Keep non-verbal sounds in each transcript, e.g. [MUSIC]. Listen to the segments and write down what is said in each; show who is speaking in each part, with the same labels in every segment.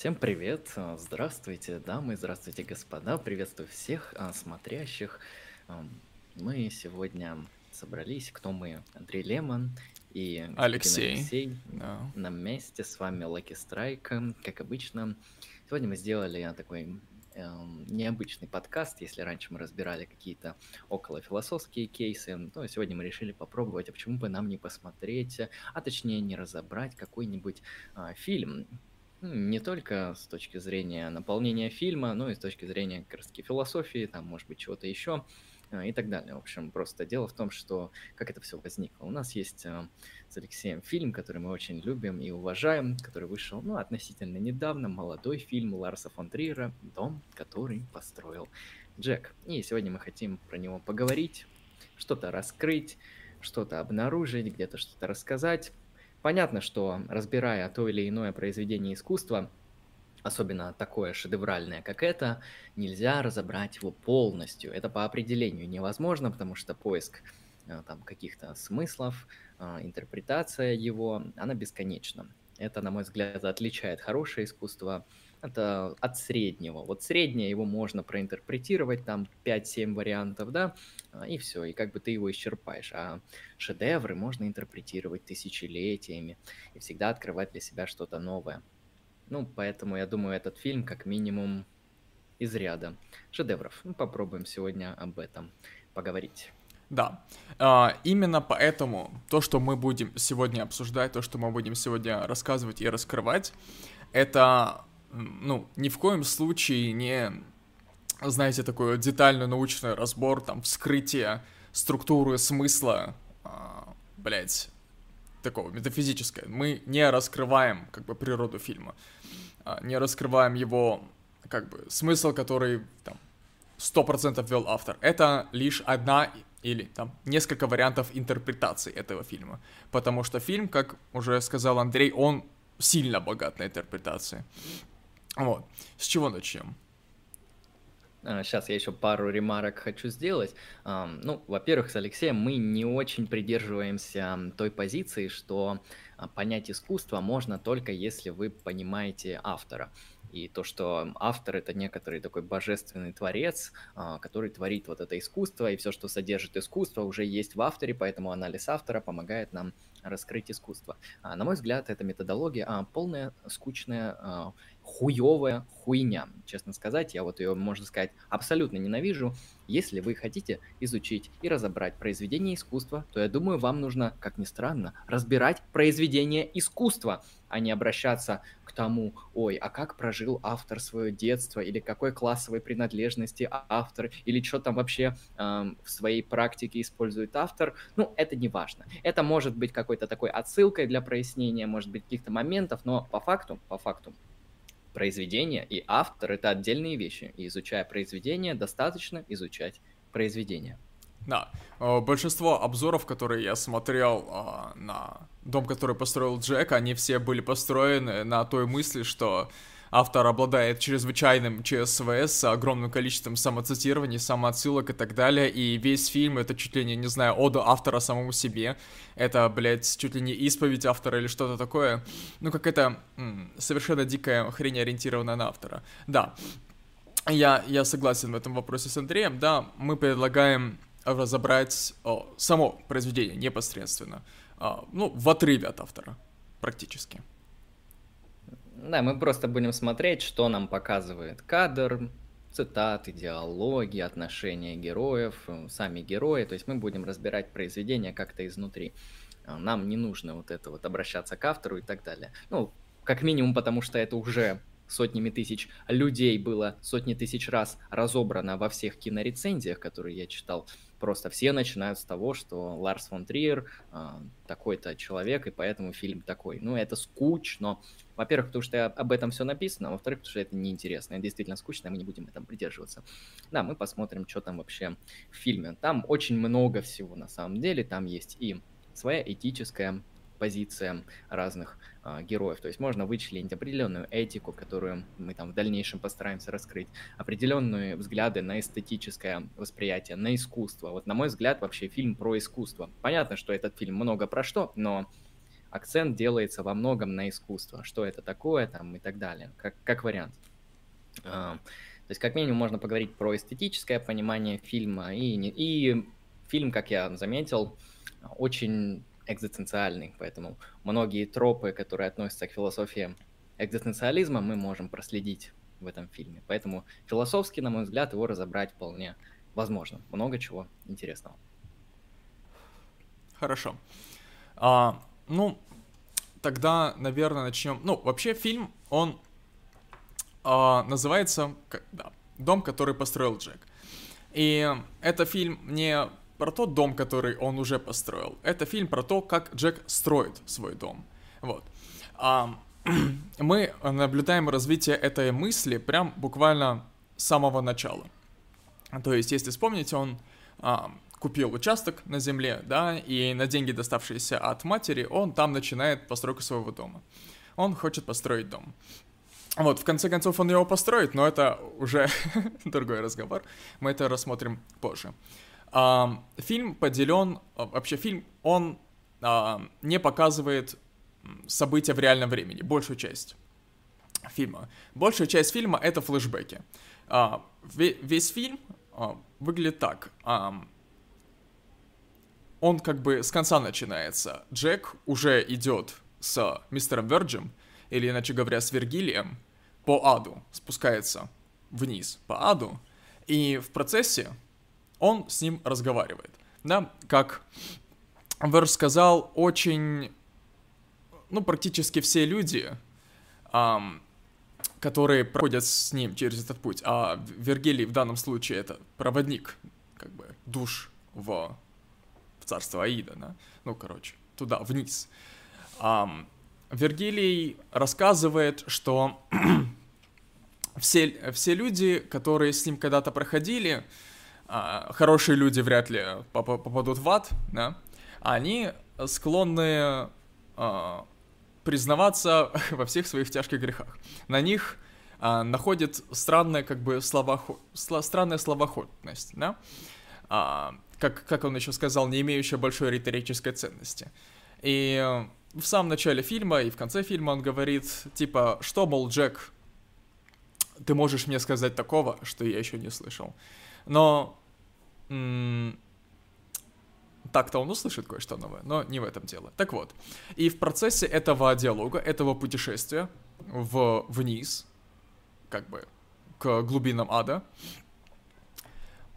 Speaker 1: Всем привет, а, здравствуйте, дамы, здравствуйте, господа, приветствую всех а, смотрящих. Мы сегодня собрались, кто мы? Андрей Лемон и
Speaker 2: Алексей.
Speaker 1: Алексей
Speaker 2: Да.
Speaker 1: на месте, с вами Lucky Strike, как обычно. Сегодня мы сделали такой необычный подкаст, если раньше мы разбирали какие-то околофилософские кейсы, то сегодня мы решили попробовать, а почему бы нам не посмотреть, а точнее не разобрать какой-нибудь а, фильм, Не только с точки зрения наполнения фильма, но и с точки зрения как раз таки философии, там, может быть, чего-то еще э, и так далее. В общем, просто дело в том, что как это все возникло. У нас есть э, с Алексеем фильм, который мы очень любим и уважаем, который вышел, ну, относительно недавно, молодой фильм Ларса фон Триера «Дом, который построил Джек». И сегодня мы хотим про него поговорить, что-то раскрыть, что-то обнаружить, где-то что-то рассказать. Понятно, что разбирая то или иное произведение искусства, особенно такое шедевральное, как это, нельзя разобрать его полностью. Это по определению невозможно, потому что поиск э, там каких-то смыслов, э, интерпретация его, она бесконечна. Это, на мой взгляд, отличает хорошее искусство это от среднего. Вот среднее его можно проинтерпретировать, там пять-семь вариантов, да, а, и все, и как бы ты его исчерпаешь. А шедевры можно интерпретировать тысячелетиями и всегда открывать для себя что-то новое. Ну, поэтому я думаю, этот фильм как минимум из ряда шедевров. Ну, попробуем сегодня об этом поговорить.
Speaker 2: Да. А, именно поэтому то, что мы будем сегодня обсуждать, то, что мы будем сегодня рассказывать и раскрывать, это, ну, ни в коем случае не, знаете, такой детальный научный разбор, там, вскрытие структуры смысла, а, блядь, такого метафизическое. Мы не раскрываем, как бы, природу фильма, а, не раскрываем его, как бы, смысл, который, там, 100% ввел автор. Это лишь одна или там несколько вариантов интерпретации этого фильма. Потому что фильм, как уже сказал Андрей, он сильно богат на интерпретации. Вот. С чего начнем?
Speaker 1: Сейчас я еще пару ремарок хочу сделать. Ну, во-первых, с Алексеем мы не очень придерживаемся той позиции, что а, понять искусство можно только если вы понимаете автора. И то, что автор это некоторый такой божественный творец, а, который творит вот это искусство, и все, что содержит искусство, уже есть в авторе, поэтому анализ автора помогает нам раскрыть искусство. А, На мой взгляд, эта методология а, полная скучная а, хуевая хуйня. Честно сказать, я вот ее, можно сказать, абсолютно ненавижу. Если вы хотите изучить и разобрать произведение искусства, то я думаю, вам нужно, как ни странно, разбирать произведение искусства, а не обращаться к тому, ой, а как прожил автор свое детство, или какой классовой принадлежности автор, или что там вообще эм, в своей практике использует автор. Ну, это не важно. Это может быть какой-то такой отсылкой для прояснения, может быть, каких-то моментов, но по факту, по факту, произведение и автор это отдельные вещи. И изучая произведение, достаточно изучать произведение.
Speaker 2: Да, э, большинство обзоров, которые я смотрел а, на дом, который построил Джек, они все были построены на той мысли, что автор обладает чрезвычайным ЧСВ с огромным количеством самоцитирований, самоотсылок и так далее, и весь фильм это чуть ли не, не знаю, ода автора самому себе, это, блядь, чуть ли не исповедь автора или что-то такое, ну, какая-то м, совершенно дикая хрень, ориентированная на автора. Да, я, я согласен в этом вопросе с Андреем, да, мы предлагаем разобрать о, само произведение непосредственно, а, ну, в отрыве от автора, практически.
Speaker 1: Да, мы просто будем смотреть, что нам показывает кадр, цитаты, диалоги, отношения героев, э, сами герои. То есть мы будем разбирать произведение как-то изнутри. А, Нам не нужно вот это вот обращаться к автору и так далее. Ну, как минимум, потому что это уже сотнями тысяч людей было сотни тысяч раз разобрано во всех кинорецензиях, которые я читал. Просто все начинают с того, что Ларс фон Триер а, такой-то человек, и поэтому фильм такой. Ну, это скучно. Во-первых, потому что об этом все написано, а во-вторых, потому что это неинтересно. Это действительно скучно, мы не будем этом придерживаться. Да, мы посмотрим, что там вообще в фильме. Там очень много всего на самом деле. Там есть и своя этическая позиция разных героев. То есть можно вычленить определенную этику, которую мы там в дальнейшем постараемся раскрыть, определенные взгляды на эстетическое восприятие, на искусство. Вот на мой взгляд вообще фильм про искусство. Понятно, что этот фильм много про что, но акцент делается во многом на искусство, что это такое там и так далее, как, как вариант. А, то есть, как минимум, можно поговорить про эстетическое понимание фильма, и, и фильм, как я заметил, очень экзистенциальный, поэтому многие тропы, которые относятся к философии экзистенциализма, мы можем проследить в этом фильме. Поэтому философски, на мой взгляд, его разобрать вполне возможно. Много чего интересного.
Speaker 2: Хорошо. А, ну, тогда, наверное, начнем. Ну, вообще фильм, он а, называется да, «Дом, который построил Джек». И это фильм не про тот дом, который он уже построил. Это фильм про то, как Джек строит свой дом. Вот. А, [CLEARS THROAT] мы наблюдаем развитие этой мысли прям буквально с самого начала. То есть, если вспомните, он а, купил участок на земле, да, и на деньги, доставшиеся от матери, он там начинает постройку своего дома. Он хочет построить дом. Вот, в конце концов, он его построит, но это уже [LAUGHS] другой разговор. Мы это рассмотрим позже. Фильм поделен, а, вообще фильм, он не показывает события в реальном времени, большую часть фильма. Большая часть фильма — это флешбеки. А, весь фильм а, выглядит так. Он как бы с конца начинается. Джек уже идет с мистером Верджем, или иначе говоря, с Вергилием, по аду, спускается вниз по аду, и в процессе он с ним разговаривает. Да, как Верж сказал, очень, ну, практически все люди, эм, которые проходят с ним через этот путь, а Вергилий в данном случае это проводник, как бы, душ в царство Аида, да? Ну, короче, туда, вниз. Um, Вергилий рассказывает, что [CLEARS THROAT] все, все люди, которые с ним когда-то проходили, uh, хорошие люди вряд ли попадут в ад, да? Они склонны uh, признаваться [LAUGHS] во всех своих тяжких грехах. На них uh, находит странная, как бы, словоход... странная словоходность, да? Uh, как, как он еще сказал, не имеющая большой риторической ценности. И в самом начале фильма и в конце фильма он говорит, типа, что, мол, Джек, ты можешь мне сказать такого, что я еще не слышал. Но так-то он услышит кое-что новое, но не в этом дело. Так вот, и в процессе этого диалога, этого путешествия в вниз, как бы к глубинам ада,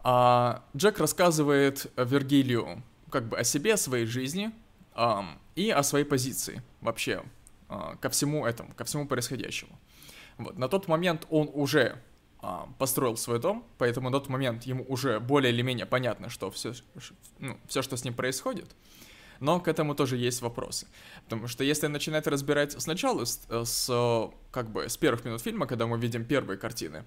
Speaker 2: а Джек рассказывает Вергилию как бы о себе, о своей жизни и о своей позиции вообще uh, ко всему этому, ко всему происходящему. Вот. На тот момент он уже построил свой дом, поэтому на тот момент ему уже более или менее понятно, что все, ну, все, что с ним происходит. Но к этому тоже есть вопросы. Потому что если начинать разбирать сначала, с, с, как бы, с первых минут фильма, когда мы видим первые картины,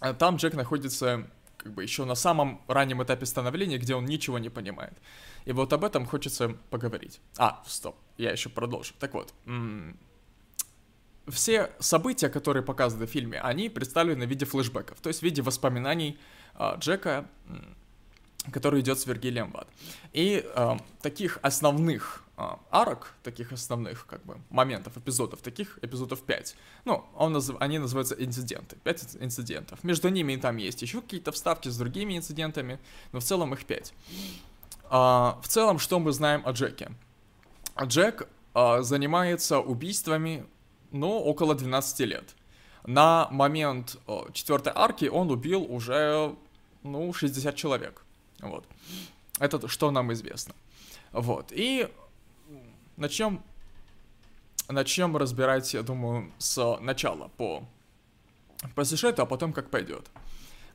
Speaker 2: э, там Джек находится как бы еще на самом раннем этапе становления, где он ничего не понимает. И вот об этом хочется поговорить. А, стоп, я еще продолжу. Так вот, все события, которые показаны в фильме, они представлены в виде флешбеков, то есть в виде воспоминаний э, Джека, который идет с Вергилием в. И э, таких основных а, арок, таких основных как бы моментов, эпизодов, таких эпизодов 5. Ну, он назыв... они называются инциденты, 5 инцидентов. Между ними там есть еще какие-то вставки с другими инцидентами, но в целом их 5. А, в целом, что мы знаем о Джеке? Джек а, занимается убийствами, ну, около 12 лет. На момент а, четвертой арки он убил уже, ну, 60 человек. Вот. Это что нам известно. Вот. И начнем, начнем разбирать, я думаю, с начала по, по сюжету, а потом как пойдет.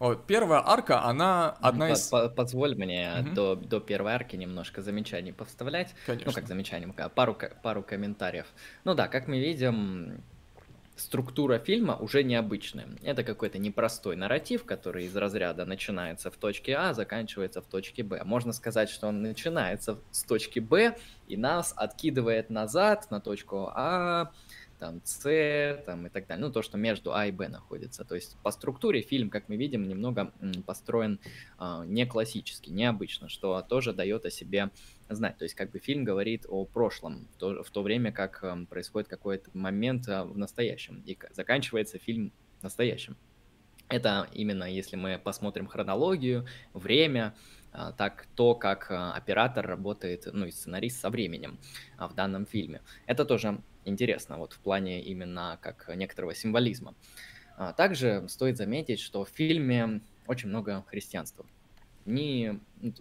Speaker 2: Вот, первая арка, она одна из...
Speaker 1: Позволь мне угу. до, до первой арки немножко замечаний повставлять.
Speaker 2: Конечно.
Speaker 1: Ну, как замечаний, пару, пару комментариев. Ну да, как мы видим, структура фильма уже необычная. Это какой-то непростой нарратив, который из разряда начинается в точке А, заканчивается в точке Б. Можно сказать, что он начинается с точки Б и нас откидывает назад на точку А, там С, там и так далее. Ну, то, что между А и Б находится. То есть по структуре фильм, как мы видим, немного построен э, не классически, необычно, что тоже дает о себе знать. То есть как бы фильм говорит о прошлом, в то, в то время как э, происходит какой-то момент э, в настоящем, и заканчивается фильм настоящим. Это именно если мы посмотрим хронологию, время, так то, как а, оператор работает, ну и сценарист со временем а, в данном фильме. Это тоже интересно, вот в плане именно как некоторого символизма. Также стоит заметить, что в фильме очень много христианства. Не,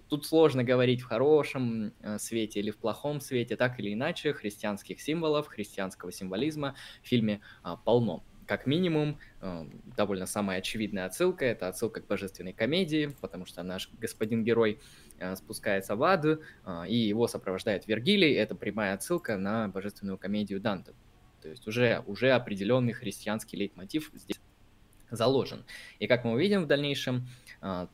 Speaker 1: тут сложно говорить в хорошем э, свете или в плохом свете, так или иначе, христианских символов, христианского символизма в фильме полно как минимум, э, довольно самая очевидная отсылка, это отсылка к божественной комедии, потому что наш господин герой э, спускается в ад, э, и его сопровождает Вергилий, это прямая отсылка на божественную комедию Данте. То есть уже, уже определенный христианский лейтмотив здесь заложен. И как мы увидим в дальнейшем,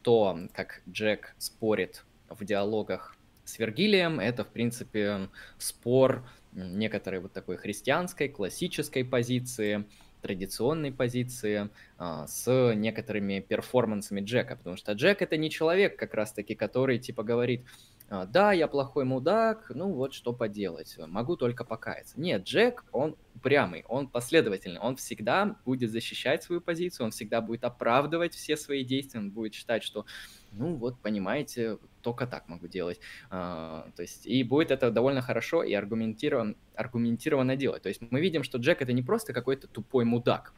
Speaker 1: то, как Джек спорит в диалогах с Вергилием, это, в принципе, спор некоторой вот такой христианской, классической позиции, традиционной позиции а, с некоторыми перформансами Джека, потому что Джек это не человек как раз-таки, который типа говорит, «А, да, я плохой мудак, ну вот что поделать, могу только покаяться. Нет, Джек, он упрямый, он последовательный, он всегда будет защищать свою позицию, он всегда будет оправдывать все свои действия, он будет считать, что, ну вот, понимаете, только так могу делать. А, то есть, и будет это довольно хорошо и аргументирован, аргументированно делать. То есть мы видим, что Джек это не просто какой-то тупой мудак,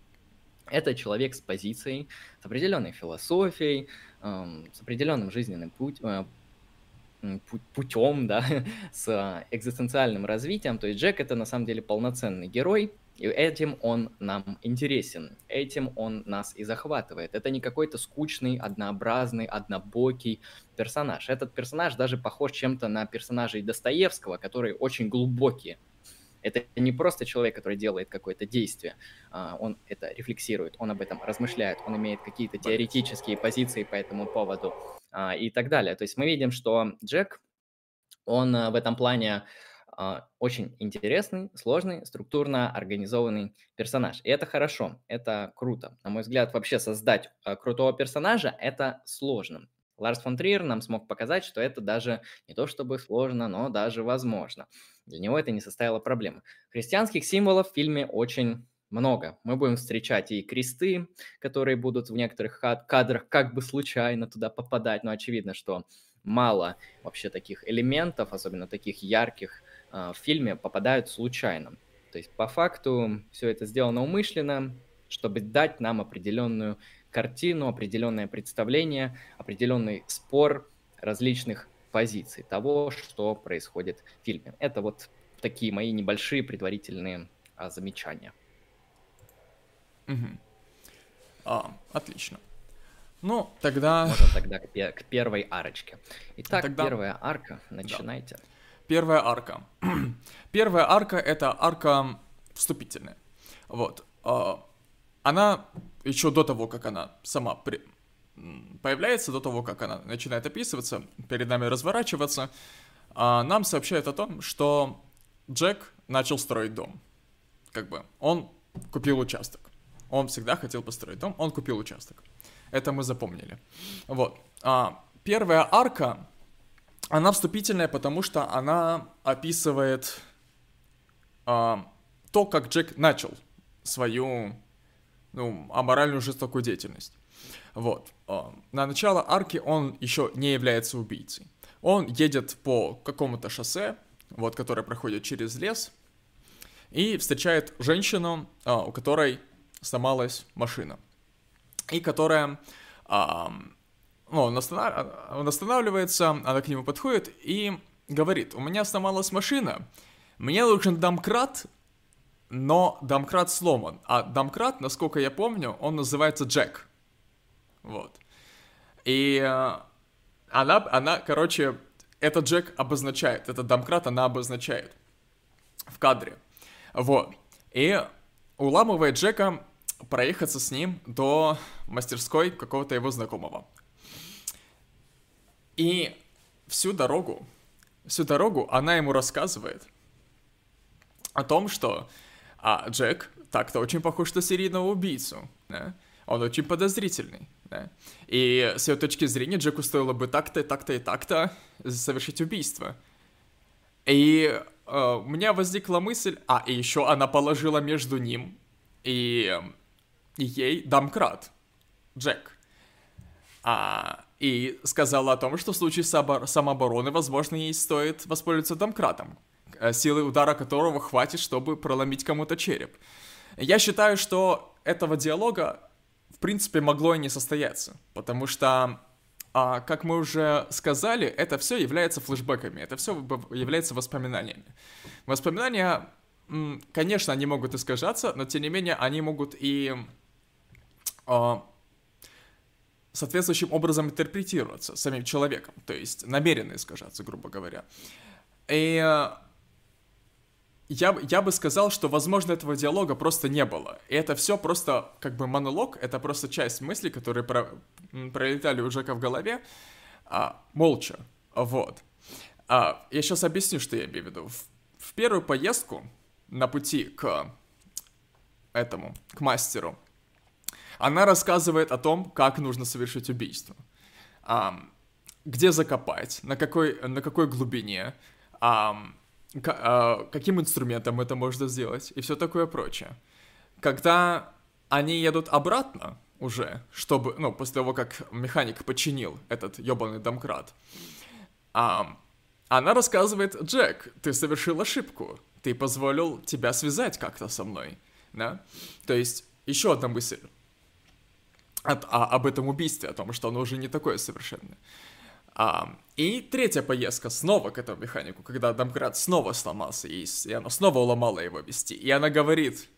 Speaker 1: это человек с позицией, с определенной философией, с определенным жизненным путь, э, путем, да, [LAUGHS] с экзистенциальным развитием. То есть Джек это на самом деле полноценный герой, и этим он нам интересен, этим он нас и захватывает. Это не какой-то скучный, однообразный, однобокий персонаж. Этот персонаж даже похож чем-то на персонажей Достоевского, которые очень глубокие. Это не просто человек, который делает какое-то действие, а, он это рефлексирует, он об этом размышляет, он имеет какие-то теоретические позиции по этому поводу а, и так далее. То есть мы видим, что Джек, он а, в этом плане очень интересный, сложный, структурно организованный персонаж. И это хорошо, это круто. На мой взгляд, вообще создать крутого персонажа – это сложно. Ларс фон Триер нам смог показать, что это даже не то чтобы сложно, но даже возможно. Для него это не составило проблемы. Христианских символов в фильме очень много. Мы будем встречать и кресты, которые будут в некоторых кадрах как бы случайно туда попадать, но очевидно, что мало вообще таких элементов, особенно таких ярких, а, в фильме попадают случайно. То есть по факту все это сделано умышленно, чтобы дать нам определенную картину, определенное представление, определенный спор различных позиций того, что происходит в фильме. Это вот такие мои небольшие предварительные а, замечания.
Speaker 2: Угу. А, отлично. Ну, тогда...
Speaker 1: Можно тогда к, пе- к первой арочке. Итак, тогда... первая арка, начинайте. Да.
Speaker 2: Первая арка. [CLEARS THROAT] Первая арка — это арка вступительная. Вот. А, она еще до того, как она сама при... появляется, до того, как она начинает описываться, перед нами разворачиваться, а, нам сообщают о том, что Джек начал строить дом. Как бы он купил участок. Он всегда хотел построить дом, он купил участок. Это мы запомнили. Вот. А, первая арка, она вступительная, потому что она описывает а, то, как Джек начал свою ну, аморальную жестокую деятельность. Вот. А, на начало арки он еще не является убийцей. Он едет по какому-то шоссе, вот, которое проходит через лес, и встречает женщину, а, у которой сломалась машина, и которая а, ну, он, останов... он останавливается, она к нему подходит и говорит, у меня сломалась машина, мне нужен домкрат, но домкрат сломан. А домкрат, насколько я помню, он называется Джек. Вот. И э, она, она, короче, этот Джек обозначает, этот домкрат она обозначает в кадре. Вот. И уламывает Джека проехаться с ним до мастерской какого-то его знакомого. И всю дорогу, всю дорогу она ему рассказывает о том, что а Джек так-то очень похож на серийного убийцу, да? Он очень подозрительный, да? И с ее точки зрения Джеку стоило бы так-то, так-то и так-то совершить убийство. И э, у меня возникла мысль, а, и еще она положила между ним и, и ей домкрат, Джек. А, и сказала о том, что в случае самообороны, возможно, ей стоит воспользоваться домкратом, э, силы удара которого хватит, чтобы проломить кому-то череп. Я считаю, что этого диалога, в принципе, могло и не состояться, потому что а, как мы уже сказали, это все является флешбеками, это все является воспоминаниями. Воспоминания, конечно, они могут искажаться, но тем не менее они могут и а, соответствующим образом интерпретироваться самим человеком, то есть намеренно искажаться, грубо говоря. И я, я бы сказал, что, возможно, этого диалога просто не было. И это все просто как бы монолог, это просто часть мыслей, которые про, пролетали у Джека в голове, а, молча. Вот. А, я сейчас объясню, что я имею в виду. В, в первую поездку на пути к этому, к мастеру, она рассказывает о том, как нужно совершить убийство. А, где закопать, на какой, на какой глубине, а, а, каким инструментом это можно сделать и все такое прочее. Когда они едут обратно уже, чтобы, ну, после того, как механик починил этот ебаный домкрат, а, она рассказывает, Джек, ты совершил ошибку, ты позволил тебя связать как-то со мной, да? То есть, еще одна мысль от, а, об этом убийстве, о том, что оно уже не такое совершенно. А, и третья поездка снова к этому механику, когда домкрат снова сломался, и, и она снова уломала его вести. И она говорит,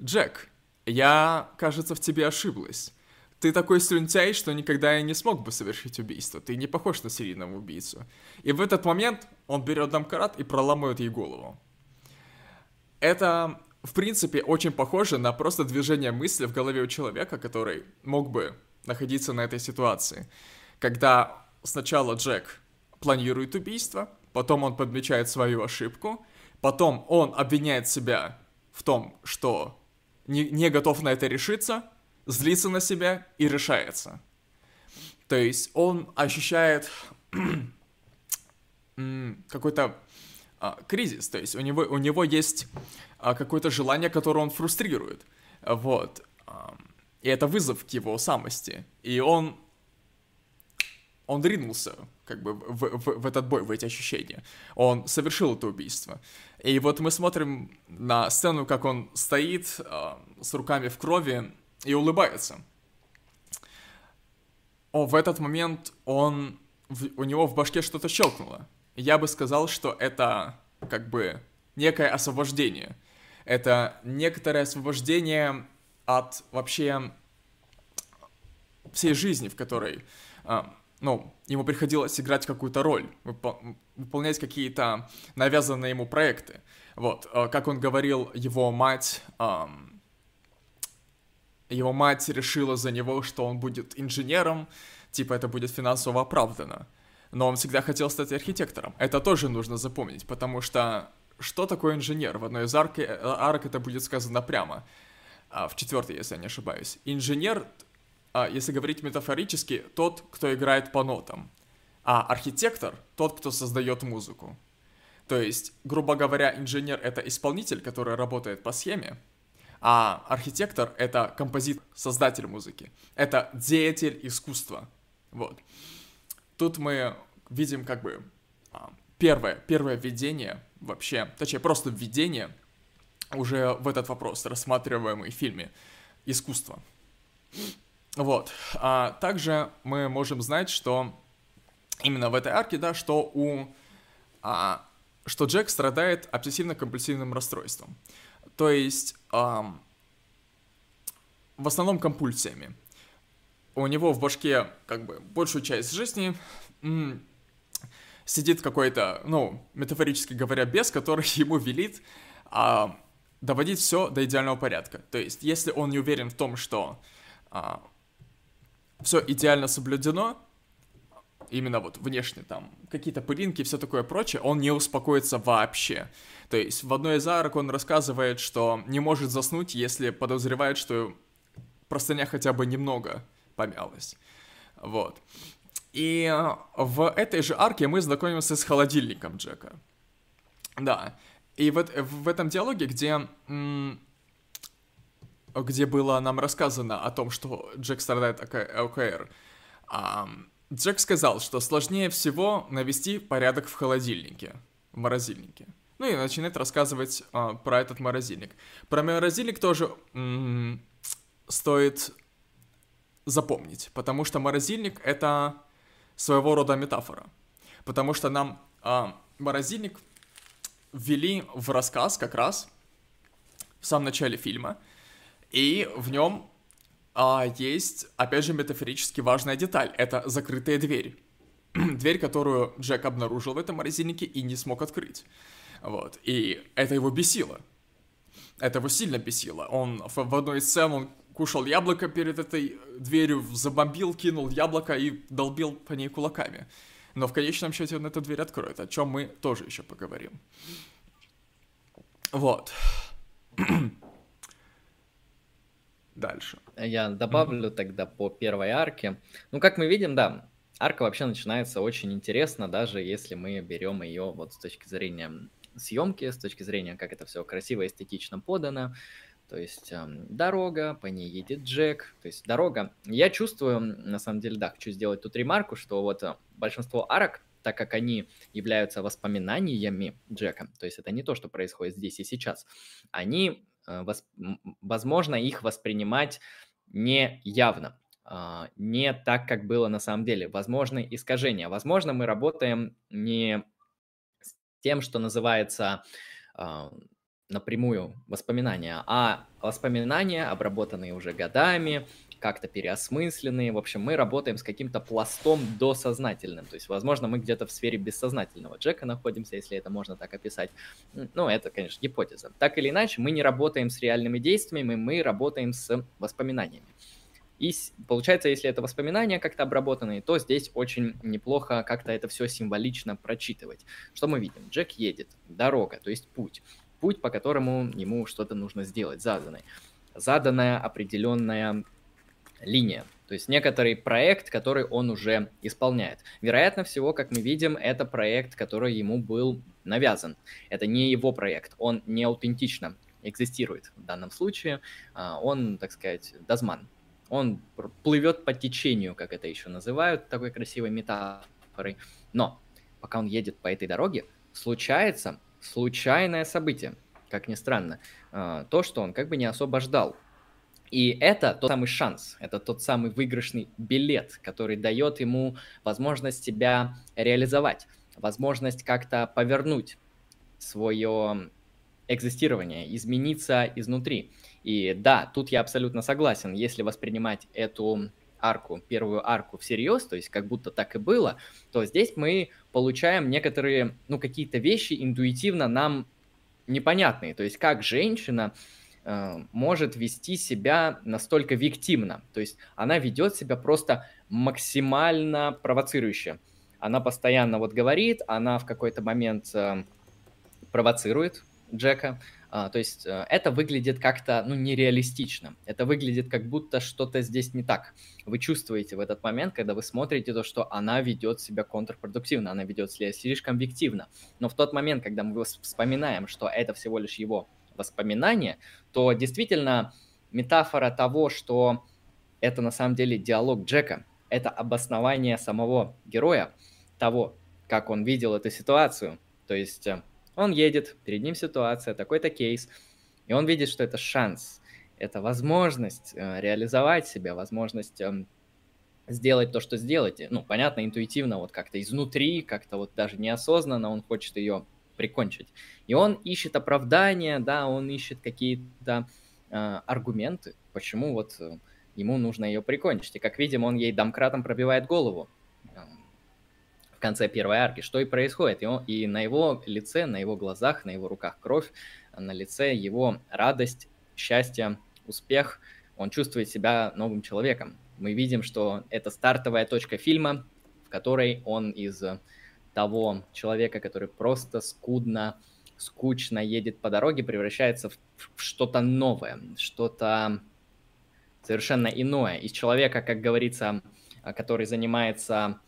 Speaker 2: Джек, я, кажется, в тебе ошиблась. Ты такой слюнтяй, что никогда и не смог бы совершить убийство. Ты не похож на серийного убийцу. И в этот момент он берет домкрат и проламывает ей голову. Это, в принципе, очень похоже на просто движение мысли в голове у человека, который мог бы находиться на этой ситуации. Когда сначала Джек планирует убийство, потом он подмечает свою ошибку, потом он обвиняет себя в том, что не, не готов на это решиться, злится на себя и решается. То есть он ощущает [CLEARS THROAT] какой-то а, кризис, то есть у него, у него есть какое-то желание, которое он фрустрирует. Вот. А, и это вызов к его самости. И он он ринулся как бы в, в, в этот бой, в эти ощущения. Он совершил это убийство. И вот мы смотрим на сцену, как он стоит э, с руками в крови и улыбается. О, в этот момент он, в, у него в башке что-то щелкнуло. Я бы сказал, что это как бы некое освобождение. Это некоторое освобождение от вообще всей жизни, в которой э, ну, ему приходилось играть какую-то роль, выполнять какие-то навязанные ему проекты. Вот, э, как он говорил, его мать, его мать решила за него, что он будет инженером, типа это будет финансово оправдано. Но он всегда хотел стать архитектором. Это тоже нужно запомнить, потому что что такое инженер? В одной из арк, э, арок это будет сказано прямо. А в четвертой, если я не ошибаюсь. Инженер а, если говорить метафорически, тот, кто играет по нотам, а архитектор — тот, кто создает музыку. То есть, грубо говоря, инженер — это исполнитель, который работает по схеме, а архитектор — это композитор, создатель музыки. Это деятель искусства. Вот. Тут мы видим как бы а, первое, первое введение вообще, точнее, просто введение уже в этот вопрос, рассматриваемый в фильме искусство. Вот. А также мы можем знать, что именно в этой арке, да, что у... А, что Джек страдает обсессивно-компульсивным расстройством. То есть а, в основном компульсиями. У него в башке как бы большую часть жизни сидит какой-то, ну, метафорически говоря, бес, который [LAUGHS] ему велит а, доводить все до идеального порядка. То есть, если он не уверен в том, что а, все идеально соблюдено, именно вот внешне там, какие-то пылинки и все такое прочее, он не успокоится вообще. То есть в одной из арок он рассказывает, что не может заснуть, если подозревает, что простыня хотя бы немного помялась. Вот. И в этой же арке мы знакомимся с холодильником Джека. Да. И вот в этом диалоге, где где было нам рассказано о том, что Джек страдает ЛКР, Джек сказал, что сложнее всего навести порядок в холодильнике, в морозильнике. Ну и начинает рассказывать а, про этот морозильник. Про морозильник тоже стоит запомнить, потому что морозильник это своего рода метафора. Потому что нам а, морозильник ввели в рассказ как раз в самом начале фильма, и в нем а, есть, опять же, метафорически важная деталь. Это закрытая дверь. [CLEARS THROAT] дверь, которую Джек обнаружил в этом морозильнике и не смог открыть. Вот. И это его бесило. Это его сильно бесило. Он в, в одной из сцен он кушал яблоко перед этой дверью, забомбил, кинул яблоко и долбил по ней кулаками. Но в конечном счете он эту дверь откроет, о чем мы тоже еще поговорим. Вот. [CLEARS THROAT] Дальше.
Speaker 1: Я добавлю mm-hmm. тогда по первой арке. Ну, как мы видим, да, арка вообще начинается очень интересно, даже если мы берем ее вот с точки зрения съемки, с точки зрения, как это все красиво, эстетично подано. То есть э, дорога, по ней едет Джек. То есть дорога. Я чувствую, на самом деле, да, хочу сделать тут ремарку, что вот э, большинство арок, так как они являются воспоминаниями Джека, то есть это не то, что происходит здесь и сейчас, они, э, восп... возможно, их воспринимать не явно, э, не так, как было на самом деле. Возможны искажения. Возможно, мы работаем не с тем, что называется э, напрямую воспоминания, а воспоминания, обработанные уже годами, как-то переосмысленные. В общем, мы работаем с каким-то пластом досознательным. То есть, возможно, мы где-то в сфере бессознательного Джека находимся, если это можно так описать. Ну, это, конечно, гипотеза. Так или иначе, мы не работаем с реальными действиями, мы работаем с воспоминаниями. И получается, если это воспоминания как-то обработанные, то здесь очень неплохо как-то это все символично прочитывать. Что мы видим? Джек едет, дорога, то есть путь путь, по которому ему что-то нужно сделать, заданный. Заданная определенная линия, то есть некоторый проект, который он уже исполняет. Вероятно всего, как мы видим, это проект, который ему был навязан. Это не его проект, он не аутентично экзистирует в данном случае. А, он, так сказать, дозман. Он плывет по течению, как это еще называют, такой красивой метафорой. Но пока он едет по этой дороге, случается случайное событие, как ни странно. А, то, что он как бы не особо ждал. И это тот самый шанс, это тот самый выигрышный билет, который дает ему возможность себя реализовать, возможность как-то повернуть свое экзистирование, измениться изнутри. И да, тут я абсолютно согласен, если воспринимать эту арку, первую арку всерьез, то есть как будто так и было, то здесь мы получаем некоторые, ну, какие-то вещи интуитивно нам непонятные. То есть как женщина э, может вести себя настолько виктимно. То есть она ведет себя просто максимально провоцирующе. Она постоянно вот говорит, она в какой-то момент э, провоцирует Джека, а, то есть э, это выглядит как-то, ну, нереалистично. Это выглядит как будто что-то здесь не так. Вы чувствуете в этот момент, когда вы смотрите то, что она ведет себя контрпродуктивно, она ведет себя слишком объективно. Но в тот момент, когда мы вспоминаем, что это всего лишь его воспоминание, то действительно метафора того, что это на самом деле диалог Джека, это обоснование самого героя, того, как он видел эту ситуацию. То есть э, он едет, перед ним ситуация, такой-то кейс, и он видит, что это шанс, это возможность э, реализовать себя, возможность э, сделать то, что сделать. Ну, понятно, интуитивно, вот как-то изнутри, как-то вот даже неосознанно он хочет ее прикончить. И он ищет оправдания, да, он ищет какие-то э, аргументы, почему вот э, ему нужно ее прикончить. И как видим, он ей домкратом пробивает голову в конце первой арки, что и происходит. И, он, и на его лице, на его глазах, на его руках кровь, на лице его радость, счастье, успех. Он чувствует себя новым человеком. Мы видим, что это стартовая точка фильма, в которой он из того человека, который просто скудно, скучно едет по дороге, превращается в, в что-то новое, что-то совершенно иное. Из человека, как говорится, который занимается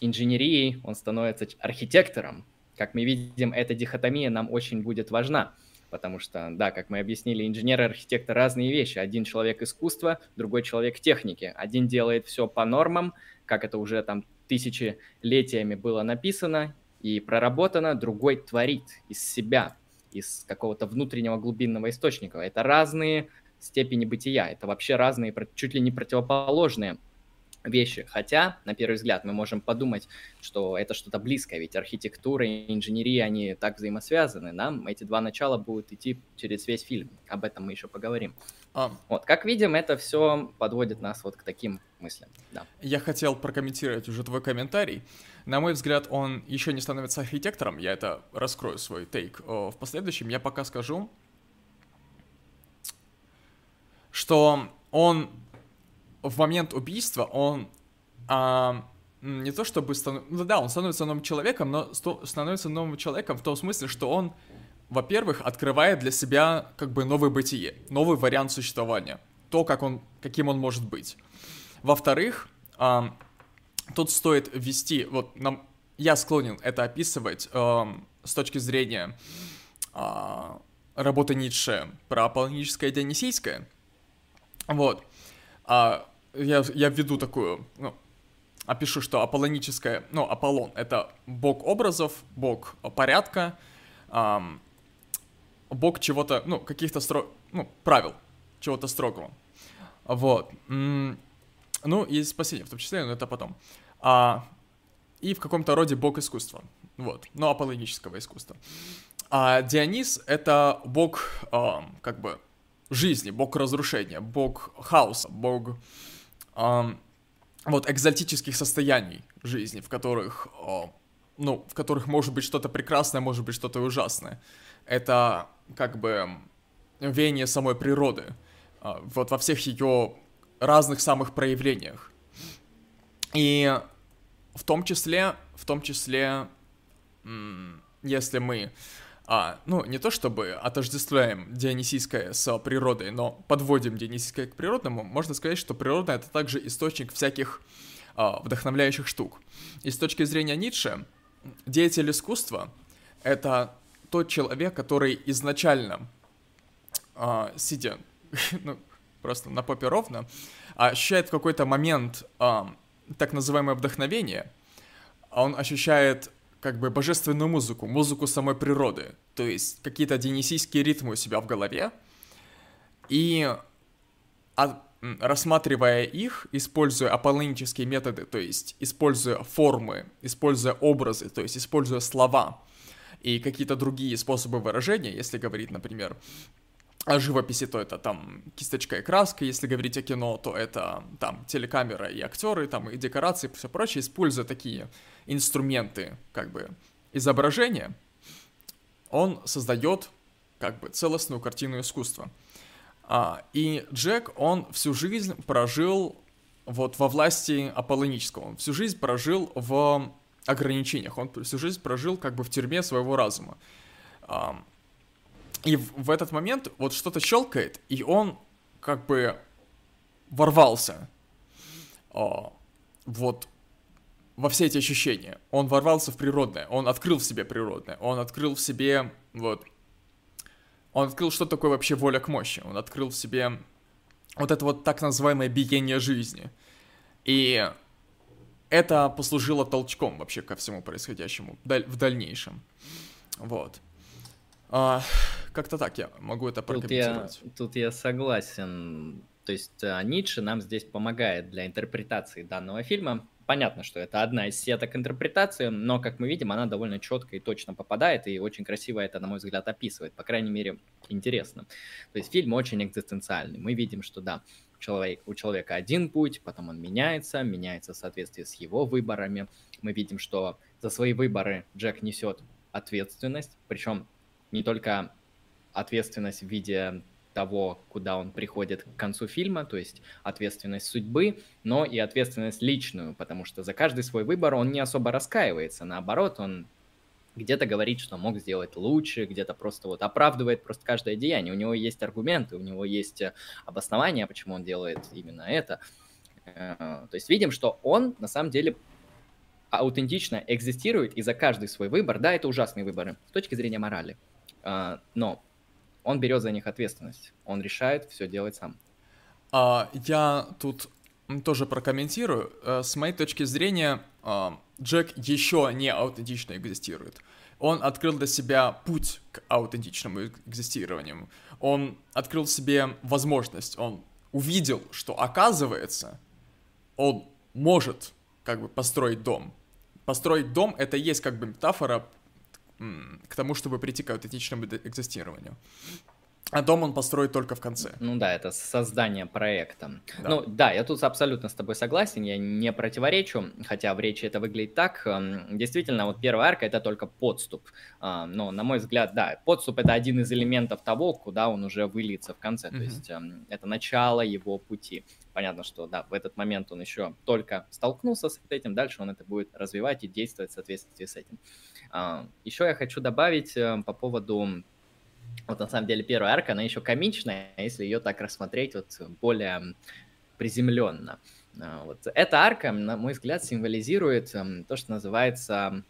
Speaker 1: инженерией, он становится архитектором, как мы видим, эта дихотомия нам очень будет важна. Потому что, да, как мы объяснили, инженер и архитектор разные вещи. Один человек искусства, другой человек техники. Один делает все по нормам, как это уже там тысячелетиями было написано и проработано, другой творит из себя, из какого-то внутреннего глубинного источника. Это разные степени бытия, это вообще разные, чуть ли не противоположные вещи. Хотя, на первый взгляд, мы можем подумать, что это что-то близкое, ведь архитектура и инженерия, они так взаимосвязаны. Нам эти два начала будут идти через весь фильм. Об этом мы еще поговорим. А. Вот, как видим, это все подводит нас вот к таким мыслям. Да.
Speaker 2: Я хотел прокомментировать уже твой комментарий. На мой взгляд, он еще не становится архитектором. Я это раскрою свой тейк в последующем. Я пока скажу, что он в момент убийства он а, не то чтобы становится... Ну да, он становится новым человеком, но становится новым человеком в том смысле, что он, во-первых, открывает для себя как бы новое бытие, новый вариант существования, то, как он, каким он может быть. Во-вторых, а, тут стоит ввести, вот нам, я склонен это описывать а, с точки зрения а, работы Ницше про аполлоническое и дионисийское. Вот. А, я, я введу такую, ну, опишу, что аполлоническое, ну, Аполлон — это бог образов, бог порядка, эм, бог чего-то, ну, каких-то стро... ну, правил, чего-то строгого. Вот. Ну, и спасение в том числе, но это потом. А, и в каком-то роде бог искусства. Вот. Ну, аполлонического искусства. А Дионис — это бог, э, как бы, жизни, бог разрушения, бог хаоса, бог вот экзотических состояний жизни, в которых, ну, в которых может быть что-то прекрасное, может быть что-то ужасное. Это как бы веяние самой природы, э, вот во всех ее разных самых проявлениях. И в том числе, в том числе, если мы а, ну, не то чтобы отождествляем дионисийское с природой, но подводим дионисийское к природному, можно сказать, что природа — это также источник всяких а, вдохновляющих штук. И с точки зрения Ницше, деятель искусства — это тот человек, который изначально, а, сидя, [LAUGHS] ну, просто на попе ровно, ощущает в какой-то момент а, так называемое вдохновение, а он ощущает как бы божественную музыку, музыку самой природы, то есть какие-то дионисийские ритмы у себя в голове, и от, рассматривая их, используя аполлонические методы, то есть используя формы, используя образы, то есть используя слова и какие-то другие способы выражения, если говорить, например, о живописи, то это там кисточка и краска, если говорить о кино, то это там телекамера и актеры, там и декорации, и все прочее, используя такие инструменты, как бы, изображения, он создает, как бы, целостную картину искусства. А, и Джек, он всю жизнь прожил вот во власти аполлонического, он всю жизнь прожил в ограничениях, он всю жизнь прожил как бы в тюрьме своего разума. А, и в, этот момент вот что-то щелкает, и он как бы ворвался о, вот во все эти ощущения. Он ворвался в природное, он открыл в себе природное, он открыл в себе вот... Он открыл, что такое вообще воля к мощи. Он открыл в себе вот это вот так называемое биение жизни. И это послужило толчком вообще ко всему происходящему в дальнейшем. Вот. А, как-то так я могу это прокомментировать.
Speaker 1: Тут я, тут я согласен. То есть а, Ницше нам здесь помогает для интерпретации данного фильма. Понятно, что это одна из сеток интерпретации, но, как мы видим, она довольно четко и точно попадает, и очень красиво это, на мой взгляд, описывает. По крайней мере, интересно. То есть фильм очень экзистенциальный. Мы видим, что да, человек, у человека один путь, потом он меняется, меняется в соответствии с его выборами. Мы видим, что за свои выборы Джек несет ответственность, причем не только ответственность в виде того, куда он приходит к концу фильма, то есть ответственность судьбы, но и ответственность личную, потому что за каждый свой выбор он не особо раскаивается, наоборот, он где-то говорит, что мог сделать лучше, где-то просто вот оправдывает просто каждое деяние. У него есть аргументы, у него есть э, обоснования, почему он делает именно это. Э, то есть видим, что он на самом деле аутентично экзистирует, и за каждый свой выбор, да, это ужасные выборы с точки зрения морали, а, но он берет за них ответственность, он решает все делать сам.
Speaker 2: А, я тут тоже прокомментирую. Э, с моей точки зрения, а, Джек еще не аутентично экзистирует. Он открыл для себя путь к аутентичному экзистированию. Он открыл себе возможность, он увидел, что оказывается, он может как бы построить дом. Построить дом — это есть как бы метафора к тому, чтобы прийти к аутентичному экзистированию. А дом он построит только в конце.
Speaker 1: Ну да, это создание проекта. Да. Ну да, я тут абсолютно с тобой согласен, я не противоречу, хотя в речи это выглядит так. Эм, действительно, вот первая арка это только подступ. А, но, на мой взгляд, да, подступ это один из элементов того, куда он уже выльется в конце. Mm-hmm. То есть эм, это начало его пути. Понятно, что да, в этот момент он еще только столкнулся с этим, дальше он это будет развивать и действовать в соответствии с этим. А, еще я хочу добавить эм, по поводу вот на самом деле первая арка, она еще комичная, если ее так рассмотреть вот более приземленно. А, вот эта арка, на мой взгляд, символизирует эм, то, что называется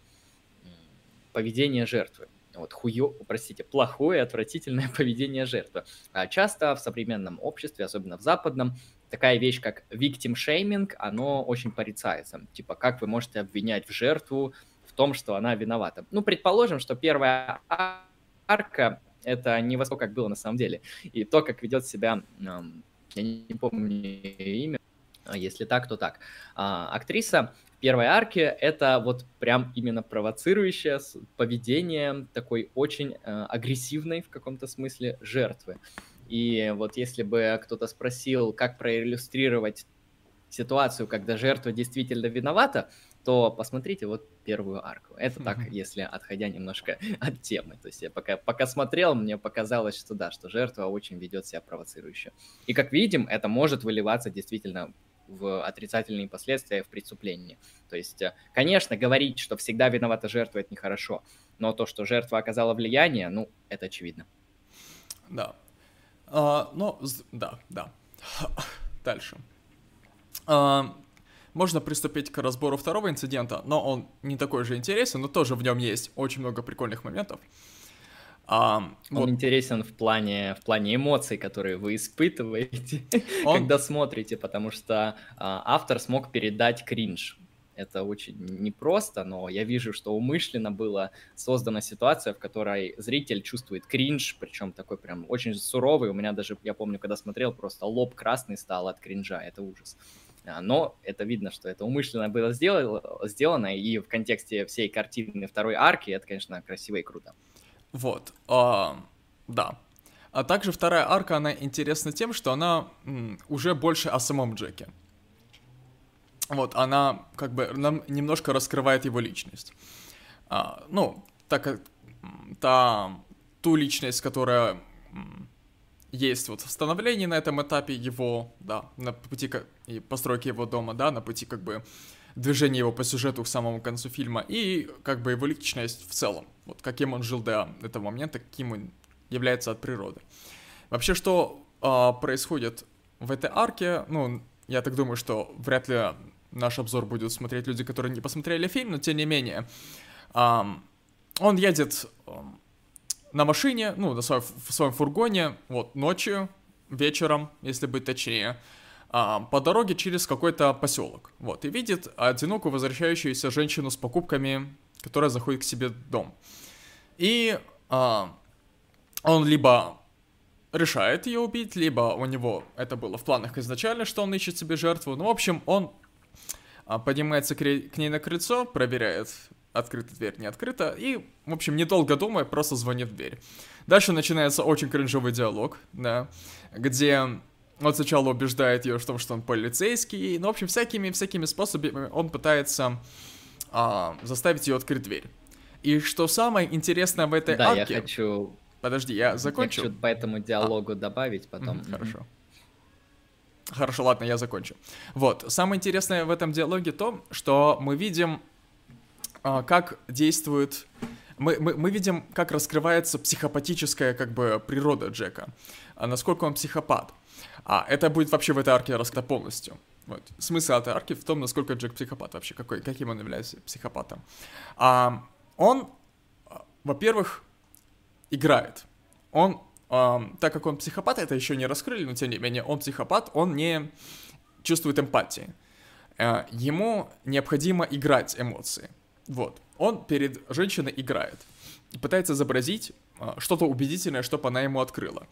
Speaker 1: поведение жертвы. Вот хуё, простите, плохое, отвратительное [LAUGHS] поведение жертвы. А часто в современном обществе, особенно в западном, такая вещь, как victim shaming, оно очень порицается. Типа, как вы можете обвинять в жертву в том, что она виновата? Ну, предположим, что первая арка это не во как было на самом деле. И то, как ведет себя, я не помню имя, а если так, то так. А, актриса в первой арке это вот прям именно провоцирующее поведение такой очень э, агрессивной в каком-то смысле жертвы. И вот если бы кто-то спросил, как проиллюстрировать ситуацию, когда жертва действительно виновата, то посмотрите вот первую арку. Это так, если отходя немножко [LAUGHS] от темы. То есть я пока, пока смотрел, мне показалось, что да, что жертва очень ведет себя провоцирующе. И как видим, это может выливаться действительно в отрицательные последствия в преступлении. То есть, э, конечно, говорить, что всегда виновата жертва, это нехорошо. Но то, что жертва оказала влияние, ну, это очевидно.
Speaker 2: Да. А, ну, да, да. [LAUGHS] Дальше. А, можно приступить к разбору второго инцидента, но он не такой же интересен, но тоже в нем есть очень много прикольных моментов.
Speaker 1: А, он вот. интересен в плане, в плане эмоций, которые вы испытываете, [LAUGHS] он... когда смотрите, потому что а, автор смог передать кринж. Это очень непросто, но я вижу, что умышленно была создана ситуация, в которой зритель чувствует кринж, причем такой прям очень суровый. У меня даже, я помню, когда смотрел, просто лоб красный стал от кринжа, это ужас. А, но это видно, что это умышленно было сделано, сделано и в контексте всей картины второй арки это, конечно, красиво и круто.
Speaker 2: Вот, а, да. А также вторая арка, она интересна тем, что она уже больше о самом Джеке. Вот, она как бы нам немножко раскрывает его личность. А, ну, так как та, ту личность, которая есть вот становление на этом этапе его, да, на пути как, и постройки его дома, да, на пути как бы движения его по сюжету к самому концу фильма и как бы его личность в целом, вот каким он жил до этого момента, каким он является от природы. Вообще, что э, происходит в этой арке, ну, я так думаю, что вряд ли наш обзор будут смотреть люди, которые не посмотрели фильм, но тем не менее, э, он едет на машине, ну, на своем, в своем фургоне, вот, ночью, вечером, если быть точнее, а, по дороге через какой-то поселок, вот, и видит одинокую возвращающуюся женщину с покупками, которая заходит к себе в дом. И а, он либо решает ее убить, либо у него это было в планах изначально, что он ищет себе жертву. Ну, в общем, он поднимается к, ней на крыльцо, проверяет, открыта дверь, не открыта, и, в общем, недолго думая, просто звонит в дверь. Дальше начинается очень кринжовый диалог, да, где он сначала убеждает ее в том, что он полицейский, ну, в общем, всякими-всякими способами он пытается а, заставить ее открыть дверь. И что самое интересное в этой
Speaker 1: да,
Speaker 2: арке...
Speaker 1: Да, я хочу...
Speaker 2: Подожди, я закончу.
Speaker 1: Я хочу по этому диалогу а. добавить потом.
Speaker 2: Mm, хорошо. Хорошо, ладно, я закончу. Вот, самое интересное в этом диалоге то, что мы видим а, как действует... Мы, мы, мы видим, как раскрывается психопатическая как бы природа Джека, а насколько он психопат. А это будет вообще в этой арке раскрыто полностью. Вот. Смысл этой арки в том, насколько Джек психопат вообще, какой, каким он является психопатом. А, он, во-первых, играет. Он, так как он психопат, это еще не раскрыли, но тем не менее, он психопат, он не чувствует эмпатии. А, ему необходимо играть эмоции. Вот. Он перед женщиной играет. Пытается изобразить а, что-то убедительное, чтобы она ему открыла.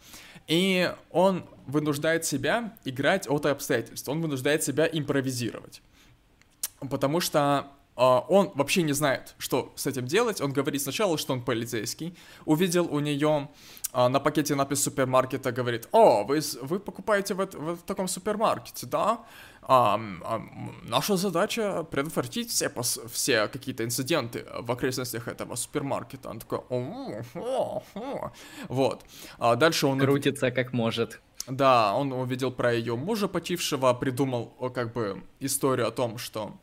Speaker 2: И он вынуждает себя играть от обстоятельств, он вынуждает себя импровизировать. Потому что Uh, он вообще не знает, что с этим делать. Он говорит сначала, что он полицейский. Увидел у нее uh, на пакете надпись супермаркета, говорит, о, вы, вы покупаете в, в, таком супермаркете, да? А, а, наша задача предотвратить все, все какие-то инциденты в окрестностях этого супермаркета. Он такой, о, о, о. вот. А дальше он...
Speaker 1: Крутится как может.
Speaker 2: Да, он увидел про ее мужа почившего, придумал как бы историю о том, что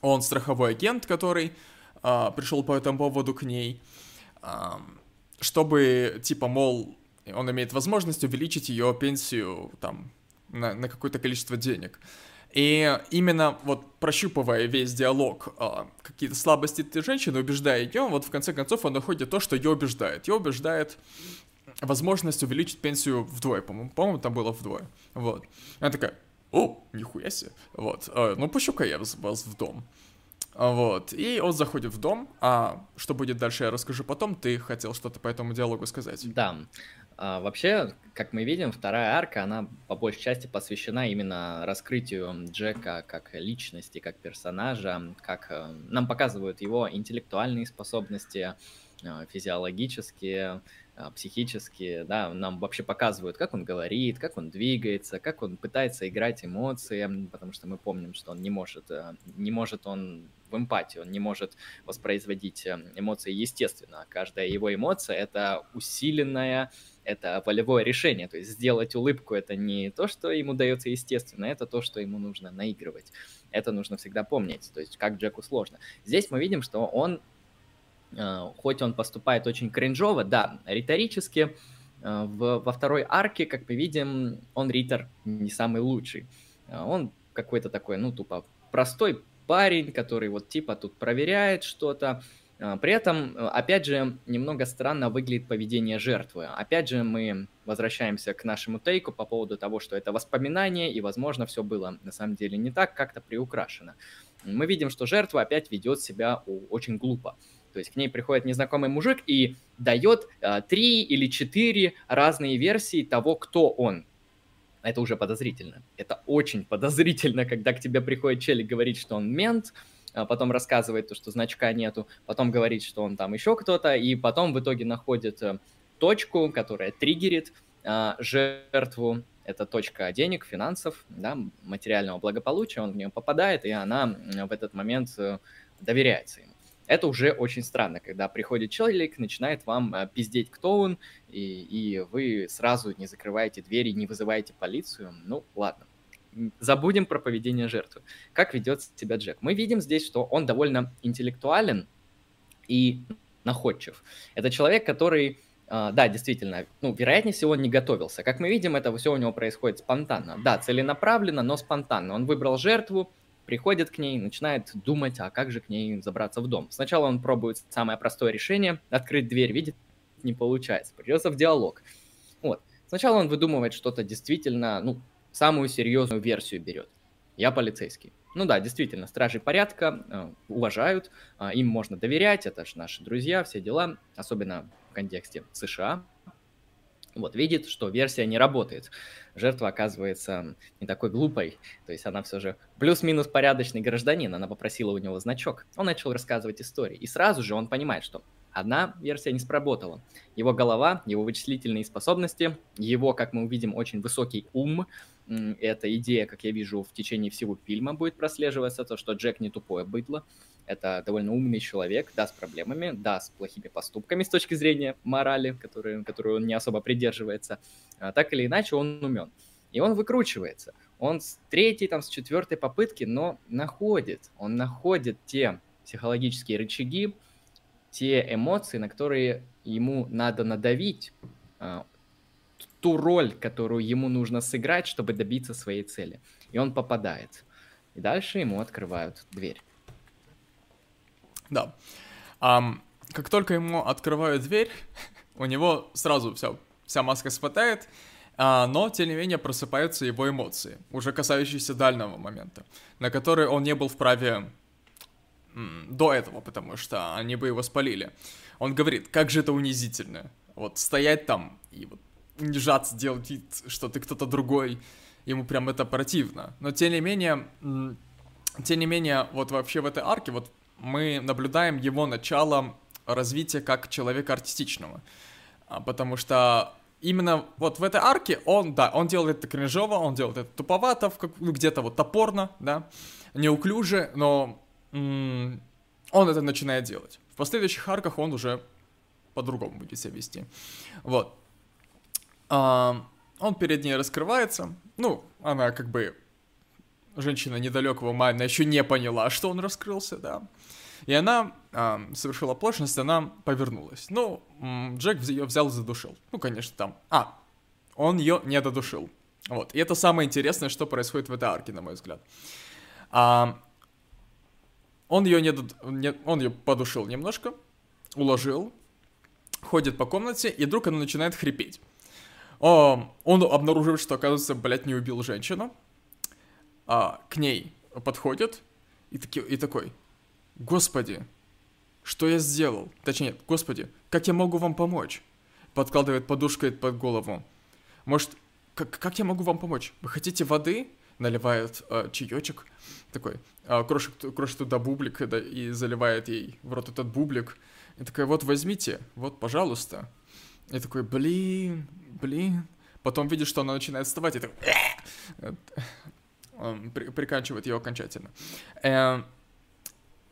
Speaker 2: он страховой агент, который а, пришел по этому поводу к ней, а, чтобы, типа, мол, он имеет возможность увеличить ее пенсию, там, на, на какое-то количество денег. И именно вот прощупывая весь диалог, а, какие-то слабости этой женщины, убеждая ее, вот в конце концов он находит то, что ее убеждает. Ее убеждает возможность увеличить пенсию вдвое, по-моему. По-моему, там было вдвое. Вот. Она такая, о, нихуя себе, вот, а, ну пущу-ка я вас в дом. А, вот, и он заходит в дом, а что будет дальше, я расскажу потом, ты хотел что-то по этому диалогу сказать.
Speaker 1: Да, а, вообще, как мы видим, вторая арка, она по большей части посвящена именно раскрытию Джека как личности, как персонажа, как э, нам показывают его интеллектуальные способности, э, физиологические, психически, да, нам вообще показывают, как он говорит, как он двигается, как он пытается играть эмоции, потому что мы помним, что он не может, э, не может он в эмпатии, он не может воспроизводить э, эмоции естественно. Каждая его эмоция — это усиленная, это волевое решение, то есть сделать улыбку — это не то, что ему дается естественно, это то, что ему нужно наигрывать. Это нужно всегда помнить, то есть как Джеку сложно. Здесь мы видим, что он хоть он поступает очень кринжово, да, риторически, э, в, во второй арке, как мы видим, он ритор не самый лучший. Э, он какой-то такой, ну, тупо простой парень, который вот типа тут проверяет что-то. При этом, опять же, немного странно выглядит поведение жертвы. Опять же, мы возвращаемся к нашему тейку по поводу того, что это воспоминание, и, возможно, все было на самом деле не так, как-то приукрашено. Мы видим, что жертва опять ведет себя очень глупо. То есть к ней приходит незнакомый мужик и дает э, три или четыре разные версии того, кто он. Это уже подозрительно. Это очень подозрительно, когда к тебе приходит челик говорит, что он мент, а потом рассказывает то, что значка нету, потом говорит, что он там еще кто-то, и потом в итоге находит э, точку, которая триггерит э, жертву. Это точка денег, финансов, да, материального благополучия, он в нее попадает, и она в этот момент доверяется ему. Это уже очень странно, когда приходит человек, начинает вам э, пиздеть, кто он, и, и вы сразу не закрываете двери, не вызываете полицию. Ну, ладно. Забудем про поведение жертвы. Как ведет себя Джек? Мы видим здесь, что он довольно интеллектуален и находчив. Это человек, который Uh, да, действительно, ну, вероятнее всего, не готовился. Как мы видим, это все у него происходит спонтанно. Да, целенаправленно, но спонтанно. Он выбрал жертву, приходит к ней, начинает думать, а как же к ней забраться в дом. Сначала он пробует самое простое решение, открыть дверь, видит, не получается, придется в диалог. Вот. Сначала он выдумывает что-то действительно, ну, самую серьезную версию берет. Я полицейский. Ну да, действительно, стражи порядка э, уважают, э, им можно доверять, это же наши друзья, все дела, особенно в контексте США, вот, видит, что версия не работает. Жертва оказывается не такой глупой, то есть она все же плюс-минус порядочный гражданин, она попросила у него значок. Он начал рассказывать истории, и сразу же он понимает, что одна версия не сработала. Его голова, его вычислительные способности, его, как мы увидим, очень высокий ум, эта идея, как я вижу, в течение всего фильма будет прослеживаться, то, что Джек не тупое быдло, это довольно умный человек, да, с проблемами, да, с плохими поступками с точки зрения морали, которые, которую он не особо придерживается. А, так или иначе, он умен. И он выкручивается. Он с третьей, там, с четвертой попытки, но находит. Он находит те психологические рычаги, те эмоции, на которые ему надо надавить. А, ту роль, которую ему нужно сыграть, чтобы добиться своей цели. И он попадает. И дальше ему открывают дверь.
Speaker 2: Да. Um, как только ему открывают дверь, [LAUGHS] у него сразу вся, вся маска спадает, а, но, тем не менее, просыпаются его эмоции, уже касающиеся дальнего момента, на который он не был вправе до этого, потому что они бы его спалили. Он говорит, как же это унизительно, вот стоять там и вот унижаться, делать вид, что ты кто-то другой, ему прям это противно. Но, тем не менее, тем не менее, вот вообще в этой арке, вот мы наблюдаем его начало развития как человека артистичного, а, потому что именно вот в этой арке он, да, он делает это кринжово, он делает это туповато, ну, где-то вот топорно, да, неуклюже, но м- он это начинает делать. В последующих арках он уже по-другому будет себя вести. Вот. А, он перед ней раскрывается, ну, она как бы женщина недалекого ума, она еще не поняла, что он раскрылся, да. И она э, совершила оплошность, она повернулась. Ну, Джек ее взял и задушил. Ну, конечно, там... А, он ее не додушил. Вот. И это самое интересное, что происходит в этой арке, на мой взгляд. А, он ее не, не он ее подушил немножко, уложил, ходит по комнате, и вдруг она начинает хрипеть. О, он обнаруживает, что, оказывается, блядь, не убил женщину. А, к ней подходит и, таки, и такой, Господи, что я сделал? Точнее, Господи, как я могу вам помочь? Подкладывает подушкой под голову. Может, как, как я могу вам помочь? Вы хотите воды? Наливает э, чаечек такой, э, крошит, крошит туда бублик да, и заливает ей в рот этот бублик. И такая, вот возьмите, вот, пожалуйста. И такой, блин, блин. Потом видишь, что она начинает вставать, и так... Он приканчивает ее окончательно. Э,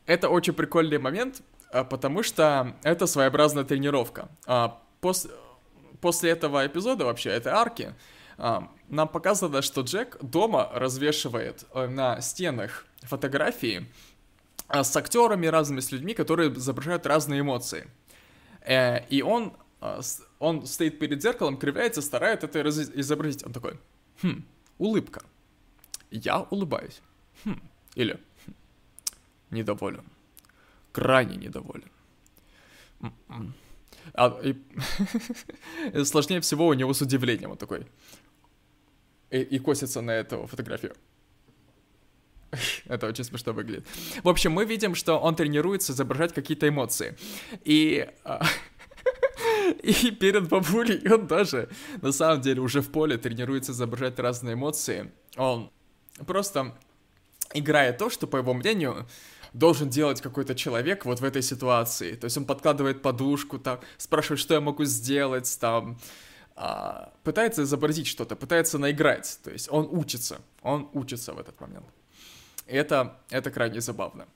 Speaker 2: это очень прикольный момент, а, потому что это своеобразная тренировка. А, после, после этого эпизода вообще, этой арки, а, нам показано, что Джек дома развешивает э, на стенах фотографии с актерами, разными с людьми, которые изображают разные эмоции. Э, и он, он стоит перед зеркалом, кривляется, старается это изобразить. Он такой, хм, улыбка. Я улыбаюсь. Хм. Или недоволен. Крайне недоволен. А, и... [LAUGHS] Сложнее всего у него с удивлением он такой. И, и косится на эту фотографию. [LAUGHS] Это очень смешно выглядит. В общем, мы видим, что он тренируется изображать какие-то эмоции. И... А, [LAUGHS] и перед бабулей он даже, на самом деле, уже в поле тренируется изображать разные эмоции. Он просто играет то, что, по его мнению, должен делать какой-то человек вот в этой ситуации. То есть он подкладывает подушку, там, спрашивает, что я могу сделать, там, а, пытается изобразить что-то, пытается наиграть. То есть он учится, он учится в этот момент. И это, это крайне забавно.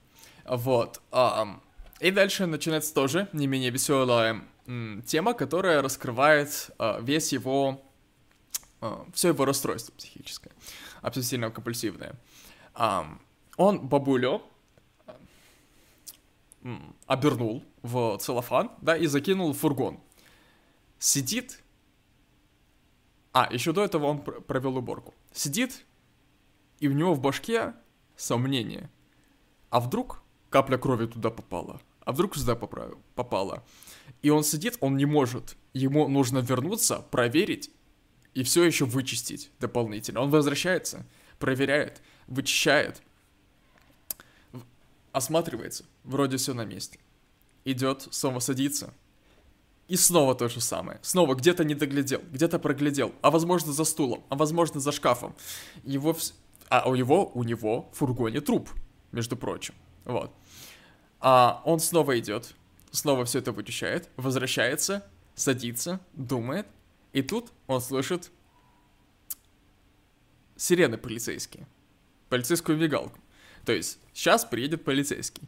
Speaker 2: Вот. А, и дальше начинается тоже не менее веселая м, тема, которая раскрывает а, весь его, а, все его расстройство психическое, обсессивно-компульсивное. А, он бабулю, обернул в целлофан, да, и закинул в фургон. Сидит... А, еще до этого он провел уборку. Сидит, и у него в башке сомнение. А вдруг капля крови туда попала? А вдруг сюда попала? И он сидит, он не может. Ему нужно вернуться, проверить и все еще вычистить дополнительно. Он возвращается, проверяет, вычищает, осматривается, вроде все на месте. Идет, снова садится. И снова то же самое. Снова где-то не доглядел, где-то проглядел, а возможно за стулом, а возможно за шкафом. Его вс... А у него, у него в фургоне труп, между прочим. Вот. А он снова идет, снова все это вычищает, возвращается, садится, думает, и тут он слышит сирены полицейские, полицейскую мигалку. То есть сейчас приедет полицейский.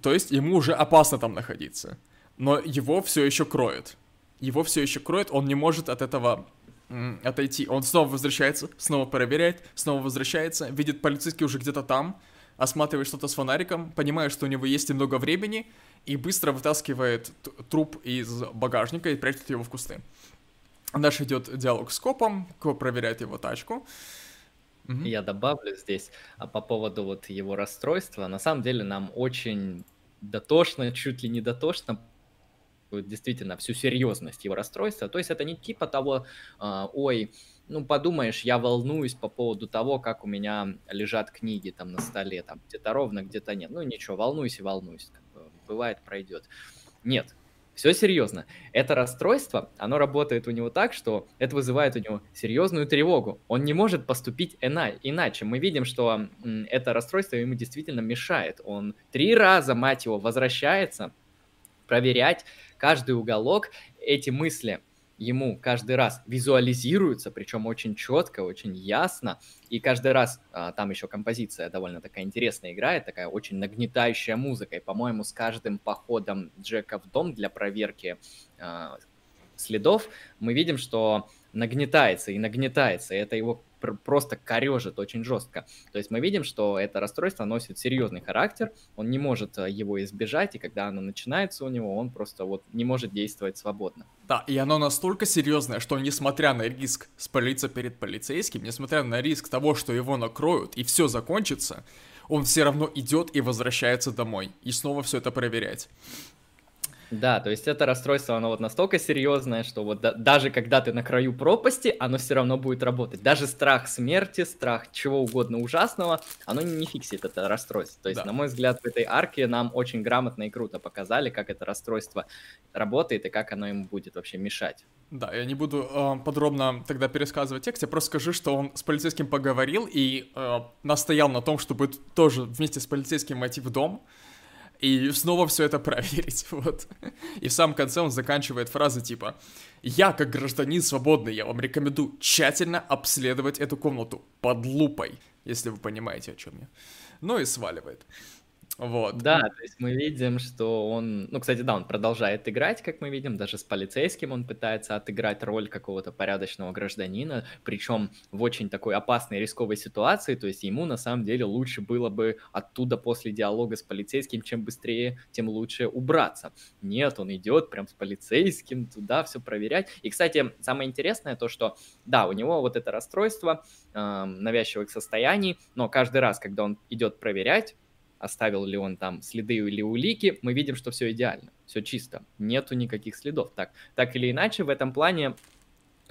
Speaker 2: То есть ему уже опасно там находиться. Но его все еще кроет. Его все еще кроет, он не может от этого отойти. Он снова возвращается, снова проверяет, снова возвращается, видит полицейский уже где-то там, осматривает что-то с фонариком, понимает, что у него есть немного времени, и быстро вытаскивает труп из багажника и прячет его в кусты. Дальше идет диалог с копом, коп проверяет его тачку.
Speaker 1: Угу. Я добавлю здесь а по поводу вот его расстройства. На самом деле нам очень дотошно, чуть ли не дотошно действительно всю серьезность его расстройства. То есть это не типа того, э, ой, ну подумаешь, я волнуюсь по поводу того, как у меня лежат книги там на столе, там где-то ровно, где-то нет. Ну ничего, волнуйся, как бы, бывает, пройдет. Нет, все серьезно. Это расстройство, оно работает у него так, что это вызывает у него серьезную тревогу. Он не может поступить иначе. Мы видим, что это расстройство ему действительно мешает. Он три раза, мать его, возвращается проверять каждый уголок. Эти мысли ему каждый раз визуализируются, причем очень четко, очень ясно, и каждый раз а, там еще композиция довольно такая интересная играет, такая очень нагнетающая музыка, и, по-моему, с каждым походом Джека в дом для проверки а, следов мы видим, что нагнетается и нагнетается, и это его просто корежит очень жестко. То есть мы видим, что это расстройство носит серьезный характер, он не может э, его избежать, и когда оно начинается у него, он просто вот не может действовать свободно.
Speaker 2: Да, и оно настолько серьезное, что несмотря на риск спалиться перед полицейским, несмотря на риск того, что его накроют и все закончится, он все равно идет и возвращается домой, и снова все это проверять.
Speaker 1: Да, то есть это расстройство, оно вот настолько серьезное, что вот да, даже когда ты на краю пропасти, оно все равно будет работать. Даже страх смерти, страх чего угодно ужасного, оно не, не фиксит это расстройство. То есть, да. на мой взгляд, в этой арке нам очень грамотно и круто показали, как это расстройство работает и как оно ему будет вообще мешать.
Speaker 2: Да, я не буду э, подробно тогда пересказывать текст, я просто скажу, что он с полицейским поговорил и э, настоял на том, чтобы тоже вместе с полицейским войти в дом, и снова все это проверить, [LAUGHS] вот. И в самом конце он заканчивает фразы типа «Я, как гражданин свободный, я вам рекомендую тщательно обследовать эту комнату под лупой», если вы понимаете, о чем я. Ну и сваливает. Вот.
Speaker 1: Да, то есть мы видим, что он, ну, кстати, да, он продолжает играть, как мы видим, даже с полицейским он пытается отыграть роль какого-то порядочного гражданина, причем в очень такой опасной рисковой ситуации, то есть ему на самом деле лучше было бы оттуда после диалога с полицейским, чем быстрее, тем лучше убраться. Нет, он идет прям с полицейским туда все проверять. И, кстати, самое интересное то, что, да, у него вот это расстройство э, навязчивых состояний, но каждый раз, когда он идет проверять, оставил ли он там следы или улики, мы видим, что все идеально, все чисто, нету никаких следов. Так, так или иначе, в этом плане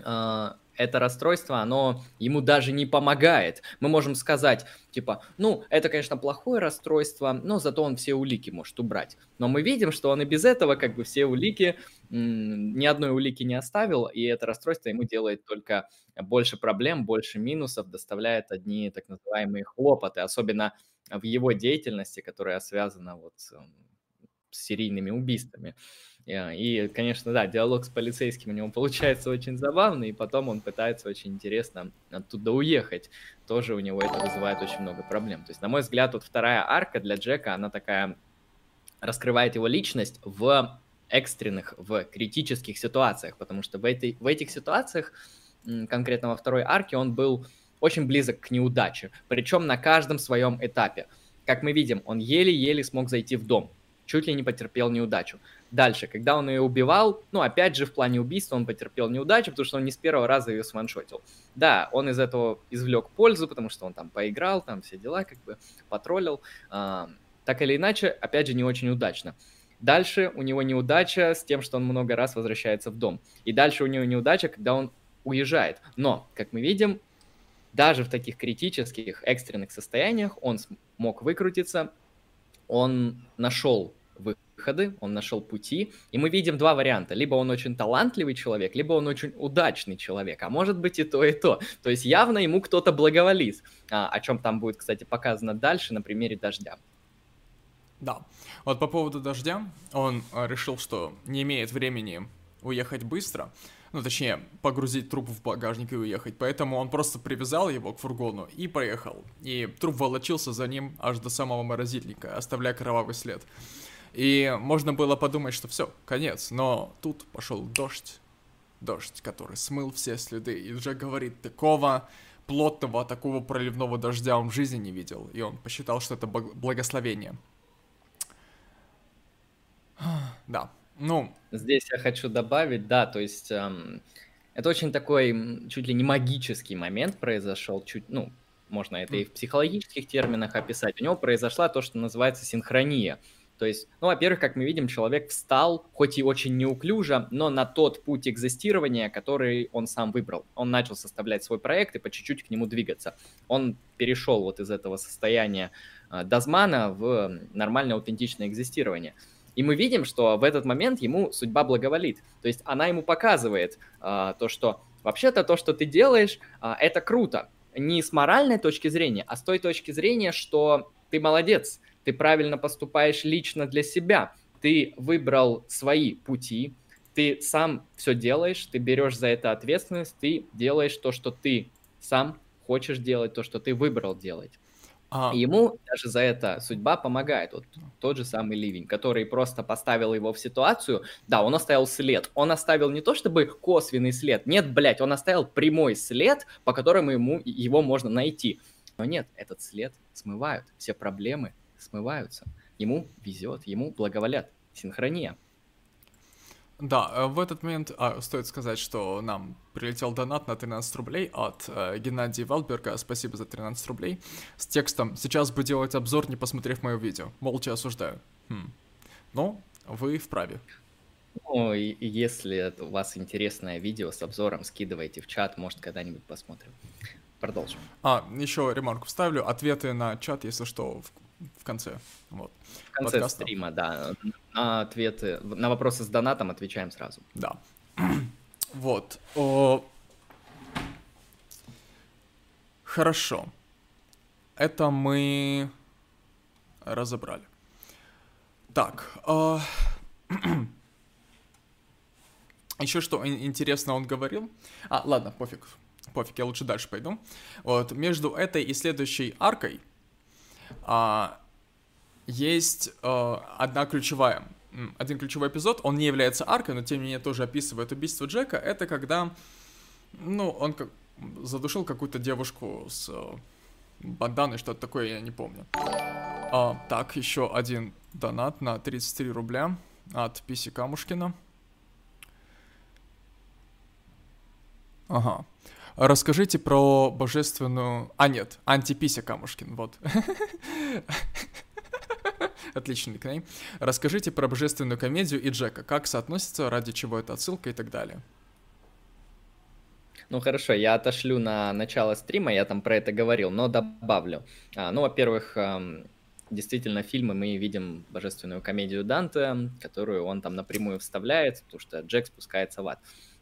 Speaker 1: это расстройство, оно ему даже не помогает. Мы можем сказать, типа, ну, это, конечно, плохое расстройство, но зато он все улики может убрать. Но мы видим, что он и без этого как бы все улики, ни одной улики не оставил, и это расстройство ему делает только больше проблем, больше минусов, доставляет одни так называемые хлопоты, особенно в его деятельности, которая связана вот с серийными убийствами. Э, и, конечно, да, диалог с полицейским у него получается очень забавный, и потом он пытается очень интересно оттуда уехать. Тоже у него это вызывает очень много проблем. То есть, на мой взгляд, вот вторая арка для Джека, она такая раскрывает его личность в экстренных, в критических ситуациях, потому что в, этой, в этих ситуациях, конкретно во второй арке, он был очень близок к неудаче, причем на каждом своем этапе. Как мы видим, он еле-еле смог зайти в дом, чуть ли не потерпел неудачу. Дальше, когда он ее убивал, ну, опять же, в плане убийства он потерпел неудачу, потому что он не с первого раза ее сваншотил. Да, он из этого извлек пользу, потому что он там поиграл, там все дела, как бы потроллил. А, так или иначе, опять же, не очень удачно. Дальше у него неудача с тем, что он много раз возвращается в дом. И дальше у него неудача, когда он уезжает. Но, как мы видим, даже в таких критических, экстренных состояниях он смог выкрутиться, он нашел выходы, он нашел пути, и мы видим два варианта. Либо он очень талантливый человек, либо он очень удачный человек, а может быть и то, и то. То есть явно ему кто-то благоволит, а, о чем там будет, кстати, показано дальше на примере дождя.
Speaker 2: Да. Вот по поводу дождя, он а, решил, что не имеет времени уехать быстро, ну, точнее, погрузить труп в багажник и уехать. Поэтому он просто привязал его к фургону и поехал. И труп волочился за ним аж до самого морозильника, оставляя кровавый след. И можно было подумать, что все, конец. Но тут пошел дождь. Дождь, который смыл все следы. И уже говорит, такого плотного, такого проливного дождя он в жизни не видел. И он посчитал, что это благословение. Да, ну...
Speaker 1: Здесь я хочу добавить, да, то есть эм, Это очень такой чуть ли не магический момент произошел, чуть, ну, можно это и в психологических терминах описать. У него произошла то, что называется синхрония. То есть, ну, во-первых, как мы видим, человек встал, хоть и очень неуклюже, но на тот путь экзистирования, который он сам выбрал. Он начал составлять свой проект и по чуть-чуть к нему двигаться. Он перешел вот из этого состояния э, Дазмана в нормальное аутентичное экзистирование. И мы видим, что в этот момент ему судьба благоволит. То есть она ему показывает э, то, что вообще-то то, что ты делаешь, э, это круто. Не с моральной точки зрения, а с той точки зрения, что ты молодец, ты правильно поступаешь лично для себя, ты выбрал свои пути, ты сам все делаешь, ты берешь за это ответственность, ты делаешь то, что ты сам хочешь делать, то, что ты выбрал делать. А... ему даже за это судьба помогает. Вот тот же самый Ливень, который просто поставил его в ситуацию. Да, он оставил след. Он оставил не то чтобы косвенный след. Нет, блядь, он оставил прямой след, по которому ему его можно найти. Но нет, этот след смывают. Все проблемы смываются. Ему везет, ему благоволят. Синхрония.
Speaker 2: Да, э, в этот момент а, стоит сказать, что нам прилетел донат на 13 рублей от э, Геннадия Валберга. Спасибо за 13 рублей. С текстом «Сейчас бы делать обзор, не посмотрев мое видео. Молча осуждаю». Хм. Ну, вы вправе.
Speaker 1: Ну, и если у вас интересное видео с обзором, скидывайте в чат, может, когда-нибудь посмотрим. Продолжим.
Speaker 2: А, еще ремарку вставлю. Ответы на чат, если что, в в конце. Вот.
Speaker 1: В конце подкаста. стрима, да. На ответы, на вопросы с донатом отвечаем сразу.
Speaker 2: Да. [CLEARS THROAT] вот. О... Хорошо. Это мы разобрали. Так. [CLEARS THROAT] Э... Еще что интересно он говорил. А, ладно, пофиг. Пофиг, я лучше дальше пойду. Вот, между этой и следующей аркой а, есть а, одна ключевая, один ключевой эпизод, он не является аркой, но тем не менее тоже описывает убийство Джека, это когда, ну, он как задушил какую-то девушку с э, банданой, что-то такое, я не помню. А, так, еще один донат на 33 рубля от Писи Камушкина. Ага. Расскажите про божественную... А, нет, антипися Камушкин, вот. Отличный никнейм. Расскажите про божественную комедию и Джека. Как соотносится, ради чего это отсылка и так далее.
Speaker 1: Ну хорошо, я отошлю на начало стрима, я там про это говорил, но добавлю. А, ну, во-первых, действительно, фильмы мы видим божественную комедию Данте, которую он там напрямую вставляет, потому что Джек спускается в ад.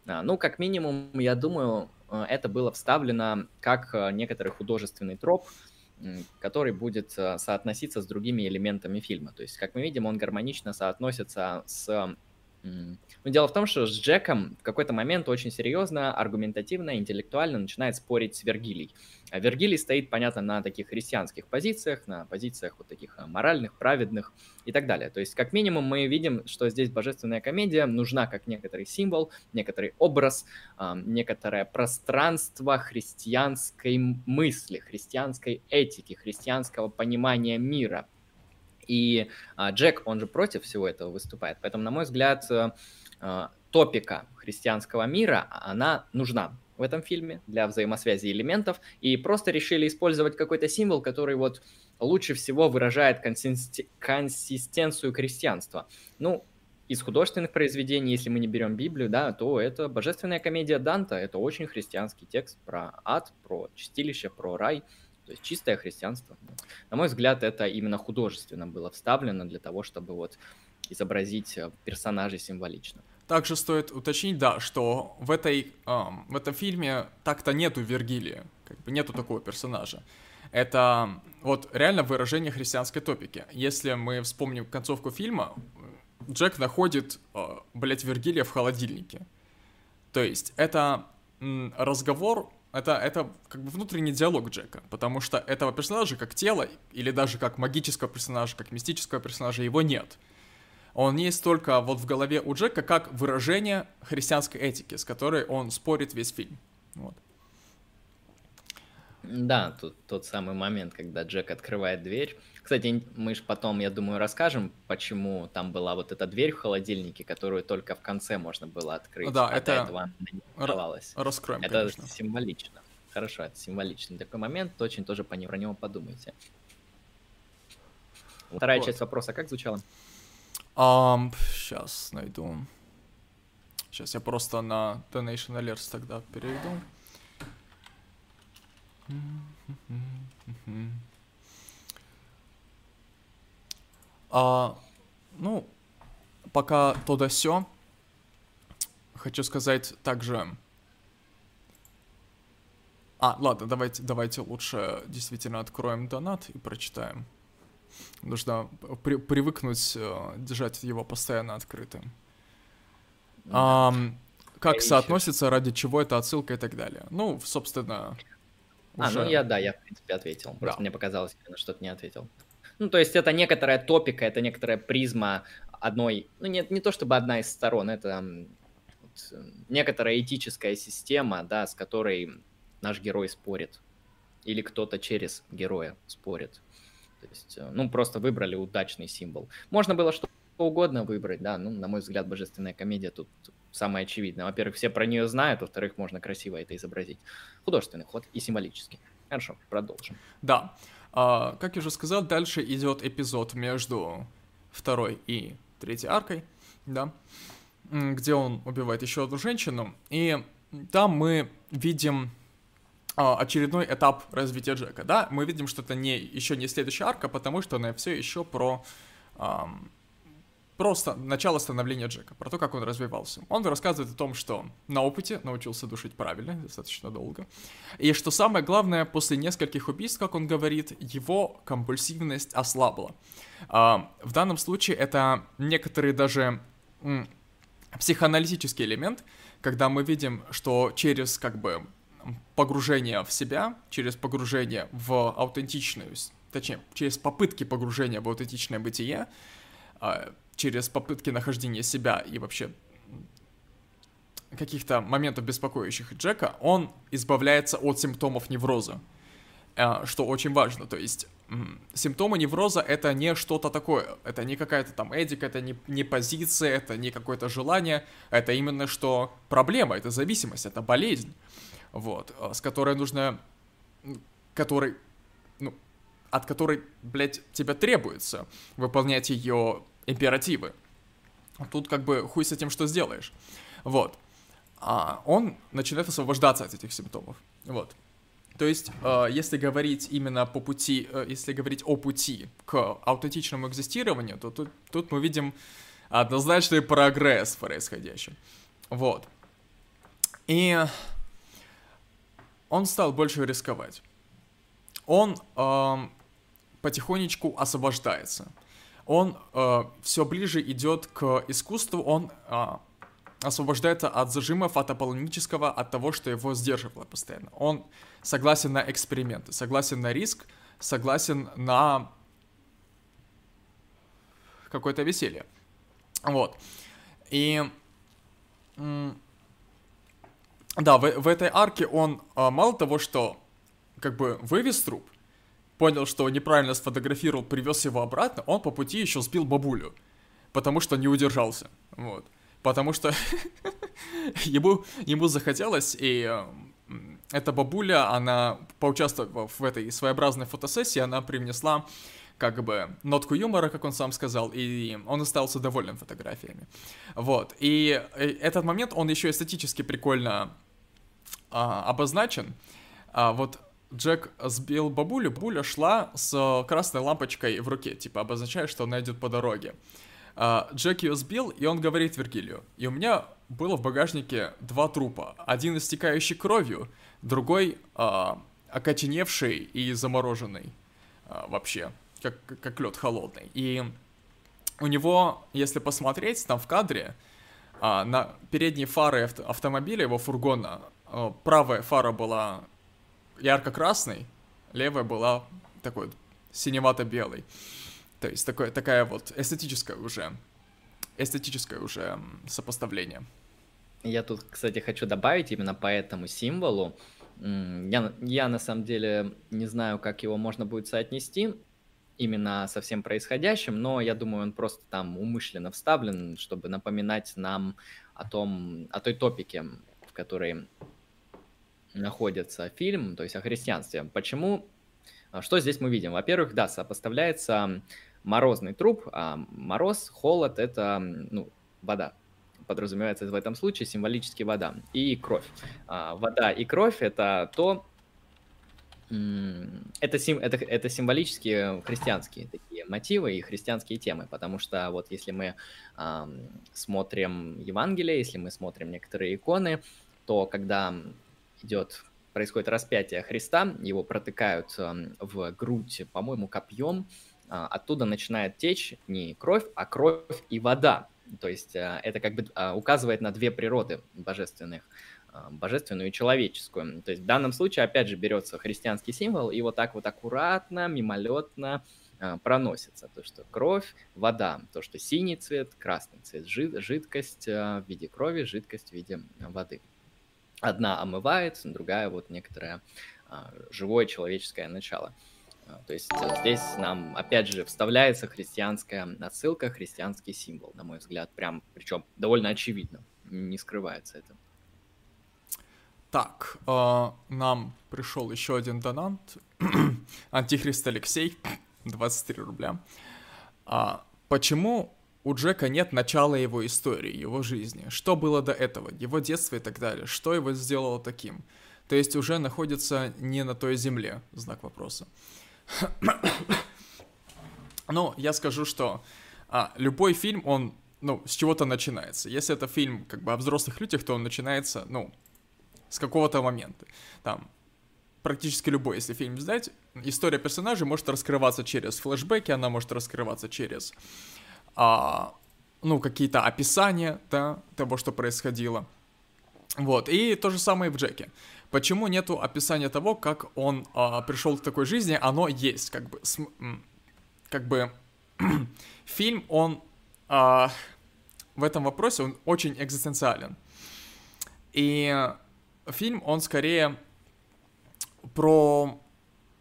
Speaker 1: А, ну, как минимум, я думаю, э, это было вставлено как э, некоторый художественный троп, который будет соотноситься с другими элементами фильма. То есть, как мы видим, он гармонично соотносится с но ну, дело в том, что с Джеком в какой-то момент очень серьезно, аргументативно, интеллектуально начинает спорить с Вергилий. А Вергилий стоит, понятно, на таких христианских позициях, на позициях вот таких а, моральных, праведных и так далее. То есть, как минимум, мы видим, что здесь божественная комедия нужна как некоторый символ, некоторый образ, некоторое пространство христианской мысли, христианской этики, христианского понимания мира – и а, Джек, он же против всего этого выступает. Поэтому, на мой взгляд, а, а, топика христианского мира, она нужна в этом фильме для взаимосвязи элементов, и просто решили использовать какой-то символ, который вот лучше всего выражает консисти- консистенцию христианства. Ну, из художественных произведений, если мы не берем Библию, да, то это божественная комедия Данта, это очень христианский текст про ад, про чистилище, про рай, то есть чистое христианство. На мой взгляд, это именно художественно было вставлено для того, чтобы вот изобразить э, персонажей символично.
Speaker 2: Также стоит уточнить, да, что в, этой, эм, в этом фильме так-то нету Вергилия, как бы нету такого персонажа. Это вот реально выражение христианской топики. Если мы вспомним концовку фильма, Джек находит, э, блядь, Вергилия в холодильнике. То есть это разговор это, это как бы внутренний диалог Джека, потому что этого персонажа как тело, или даже как магического персонажа, как мистического персонажа, его нет. Он есть только вот в голове у Джека как выражение христианской этики, с которой он спорит весь фильм. Вот.
Speaker 1: Да, тут тот самый момент, когда Джек открывает дверь. Кстати, мы же потом, я думаю, расскажем, почему там была вот эта дверь в холодильнике, которую только в конце можно было открыть.
Speaker 2: Да,
Speaker 1: а
Speaker 2: это
Speaker 1: до этого не открывалась.
Speaker 2: Раскроем,
Speaker 1: Это
Speaker 2: конечно.
Speaker 1: символично. Хорошо, это символичный такой момент. Очень тоже по про него подумайте. Вторая
Speaker 2: Вот.
Speaker 1: часть вопроса как звучала?
Speaker 2: сейчас найду. Сейчас я просто на Donation Alerts тогда перейду. А, ну, пока то да сё, хочу сказать также... А, ладно, давайте, давайте лучше действительно откроем донат и прочитаем. Нужно при- привыкнуть э, держать его постоянно открытым. Ам, как
Speaker 1: Ищешь.
Speaker 2: соотносится, ради чего это отсылка и так далее. Ну, собственно...
Speaker 1: А, ну
Speaker 2: уже-
Speaker 1: я, да, я, в принципе, ответил. Просто
Speaker 2: Да.
Speaker 1: мне показалось, я на что-то не ответил. Ну, то есть это некоторая топика, это некоторая призма одной, ну, нет, не то чтобы одна из сторон, это вот, э, некоторая этическая система, да, с которой наш герой спорит. Или кто-то через героя спорит. То есть, э, ну, просто выбрали удачный символ. Можно было что угодно выбрать, да, ну, на мой взгляд, божественная комедия тут самое очевидное. Во-первых, все про нее знают, во-вторых, можно красиво это изобразить. Художественный ход и символический. Хорошо, продолжим.
Speaker 2: Да. А, как я уже сказал, дальше идет эпизод между второй и третьей аркой, да, где он убивает еще одну женщину, и там мы видим а, очередной этап развития Джека, да, мы видим, что это не еще не следующая арка, потому что она все еще про ам, просто начало становления Джека, про то, как он развивался. Он рассказывает о том, что на опыте научился душить правильно, достаточно долго, и что самое главное, после нескольких убийств, как он говорит, его компульсивность ослабла. А, в данном случае это некоторые даже психоаналитический элемент, когда мы видим, что через как бы погружение в себя, через погружение в аутентичную, точнее, через попытки погружения в аутентичное бытие, а, через попытки нахождения себя и вообще каких-то моментов, беспокоящих Джека, он избавляется от симптомов невроза, а, что очень важно. То есть симптомы невроза это не что-то такое, это не какая-то там эдика, это не, не позиция, это не какое-то желание, это именно что проблема, это зависимость, это болезнь, вот, а, с которой нужно, м, которой, ну, от которой, блядь, тебе требуется выполнять ее императивы. Тут как бы хуй с этим что сделаешь. Вот. А он начинает освобождаться от этих симптомов. Вот. То есть, э, если говорить именно по пути, э, если говорить о пути к аутентичному экзистированию, то тут, тут мы видим однозначный прогресс в происходящем. Вот. И он стал больше рисковать. Он эм, потихонечку освобождается. Он все ближе идет к искусству, он э, освобождается от зажимов, от аполлонического, от того, что его сдерживало постоянно. Он согласен на эксперименты, согласен на риск, согласен на какое-то веселье. Вот. И... Да, в, в этой арке он а, мало того, что как бы вывез труп, понял, что неправильно сфотографировал, привез его обратно, он по пути еще сбил бабулю, потому что не удержался, вот. Потому что [LAUGHS] ему, ему захотелось, и э, эта бабуля, она, поучаствовав в этой своеобразной фотосессии, она привнесла как бы нотку юмора, как он сам сказал, и он остался доволен фотографиями. Вот. И э, этот момент, он еще эстетически прикольно а, обозначен. А, вот Джек сбил бабулю, бабуля шла с красной лампочкой в руке, типа обозначая, что она идет по дороге. А, Джек ее сбил, и он говорит Вергилию, и у меня было в багажнике два трупа. Один истекающий кровью, другой а, окоченевший и замороженный а, вообще, как, как лед холодный. И у него, если посмотреть, там в кадре, а, на передней фары авто- автомобиля, его фургона, а, правая фара была ярко-красной, левая была такой синевато-белой. То есть такое, такая вот эстетическая уже, эстетическое уже сопоставление.
Speaker 1: Я тут, кстати, хочу добавить именно по этому символу. Я, я на самом деле не знаю, как его можно будет соотнести именно со всем происходящим, но я думаю, он просто там умышленно вставлен, чтобы напоминать нам о том, о той топике, в которой находится фильм, то есть о христианстве. Почему? А, что здесь мы видим? Во-первых, да, сопоставляется морозный труп, а мороз, холод — это ну, вода, подразумевается в этом случае символически вода и кровь. А, вода и кровь — это то, это, сим, это, это символические христианские такие мотивы и христианские темы, потому что вот если мы э, смотрим Евангелие, если мы смотрим некоторые иконы, то когда идет происходит распятие Христа, его протыкают э, в грудь, по-моему, копьем, э, оттуда начинает течь не кровь, а кровь и вода. То есть э, это как бы э, указывает на две природы божественных а, божественную и человеческую. То есть в данном случае, опять же, берется христианский символ и вот так вот аккуратно, мимолетно а, проносится. То, что кровь, вода, то, что синий цвет, красный цвет, жидкость а, в виде крови, жидкость в виде воды. Одна омывает, другая вот некоторое живое человеческое начало. То есть здесь нам, опять же, вставляется христианская отсылка, христианский символ, на мой взгляд, прям, причем довольно очевидно, не скрывается это.
Speaker 2: Так, э, нам пришел еще один донат. [CLEARS THROAT] Антихрист Алексей, [CLEARS THROAT] 23 рубля. А, почему у Джека нет начала его истории, его жизни? Что было до этого? Его детство и так далее? Что его сделало таким? То есть уже находится не на той земле, знак вопроса. [COUGHS] ну, я скажу, что а, любой фильм, он, ну, с чего-то начинается. Если это фильм, как бы, о взрослых людях, то он начинается, ну, с какого-то момента. Там, практически любой, если фильм взять, история персонажей может раскрываться через флешбеки, она может раскрываться через, а, ну, какие-то описания, да, того, что происходило. Вот, и то же самое в Джеке. Почему нету описания того, как он а, пришел к такой жизни? Оно есть, как бы, см, как бы, [CLEARS THROAT] фильм, он а, в этом вопросе, он очень экзистенциален. И фильм, он скорее про,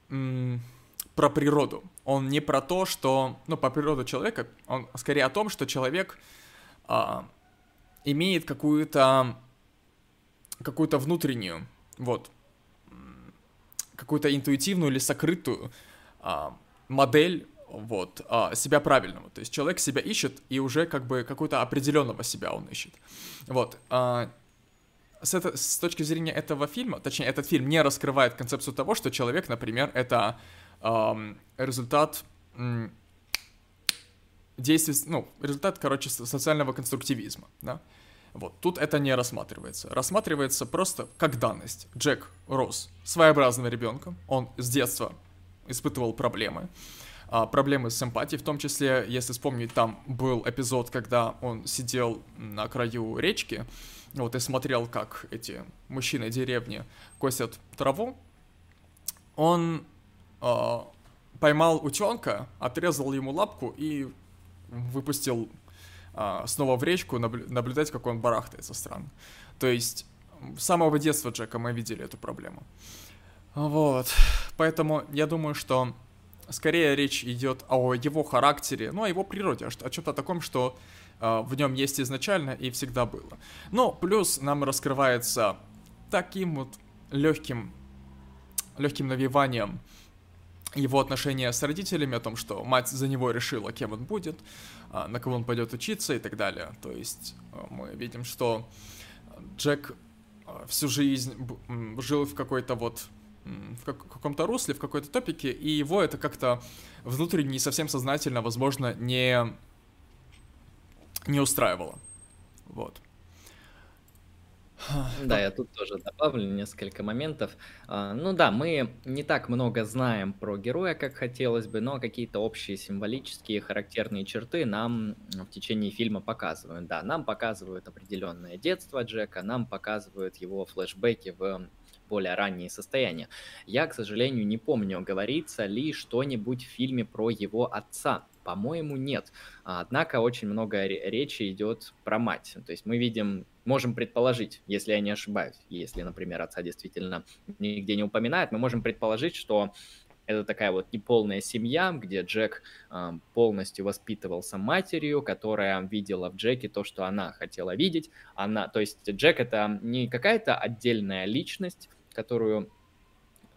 Speaker 2: про природу. Он не про то, что, ну, по природу человека, он скорее о том, что человек а, имеет какую-то какую-то внутреннюю, вот, какую-то интуитивную или сокрытую а, модель вот, а, себя правильного. То есть человек себя ищет, и уже как бы какого-то определенного себя он ищет. Вот. А, с, это, с точки зрения этого фильма, точнее, этот фильм не раскрывает концепцию того, что человек, например, это результат действий, ну, результат, короче, социального конструктивизма, да. Вот, тут это не рассматривается. Рассматривается просто как данность. Джек рос своеобразным ребенком, он с детства испытывал проблемы, а, проблемы с эмпатией, в том числе, если вспомнить, там был эпизод, когда он сидел на краю речки, вот и смотрел, как эти мужчины деревни косят траву, он э, поймал утенка, отрезал ему лапку и выпустил э, снова в речку наблю- наблюдать, как он барахтается странно. То есть с самого детства Джека мы видели эту проблему. Вот. Поэтому я думаю, что скорее речь идет о его характере, ну, о его природе, о чем-то таком, что э, в нем есть изначально и всегда было. Но плюс нам раскрывается таким вот легким, легким навиванием его отношения с родителями, о том, что мать за него решила, кем он будет, э, на кого он пойдет учиться и так далее. То есть э, мы видим, что Джек всю жизнь жил в какой-то вот в каком-то русле, в какой-то топике, и его это как-то внутренне не совсем сознательно, возможно, не, не устраивало. Вот.
Speaker 1: Да, я тут тоже добавлю несколько моментов. А, ну да, мы не так много знаем про героя, как хотелось бы, но какие-то общие символические характерные черты нам в течение фильма показывают. Да, нам показывают определенное детство Джека, нам показывают его флешбеки в более ранние состояния. Я, к сожалению, не помню, говорится ли что-нибудь в фильме про его отца. По-моему, нет. Однако очень много речи идет про мать. То есть мы видим можем предположить, если я не ошибаюсь, если, например, отца действительно нигде не упоминает, мы можем предположить, что это такая вот неполная семья, где Джек э, полностью воспитывался матерью, которая видела в Джеке то, что она хотела видеть. Она, то есть Джек это не какая-то отдельная личность, которую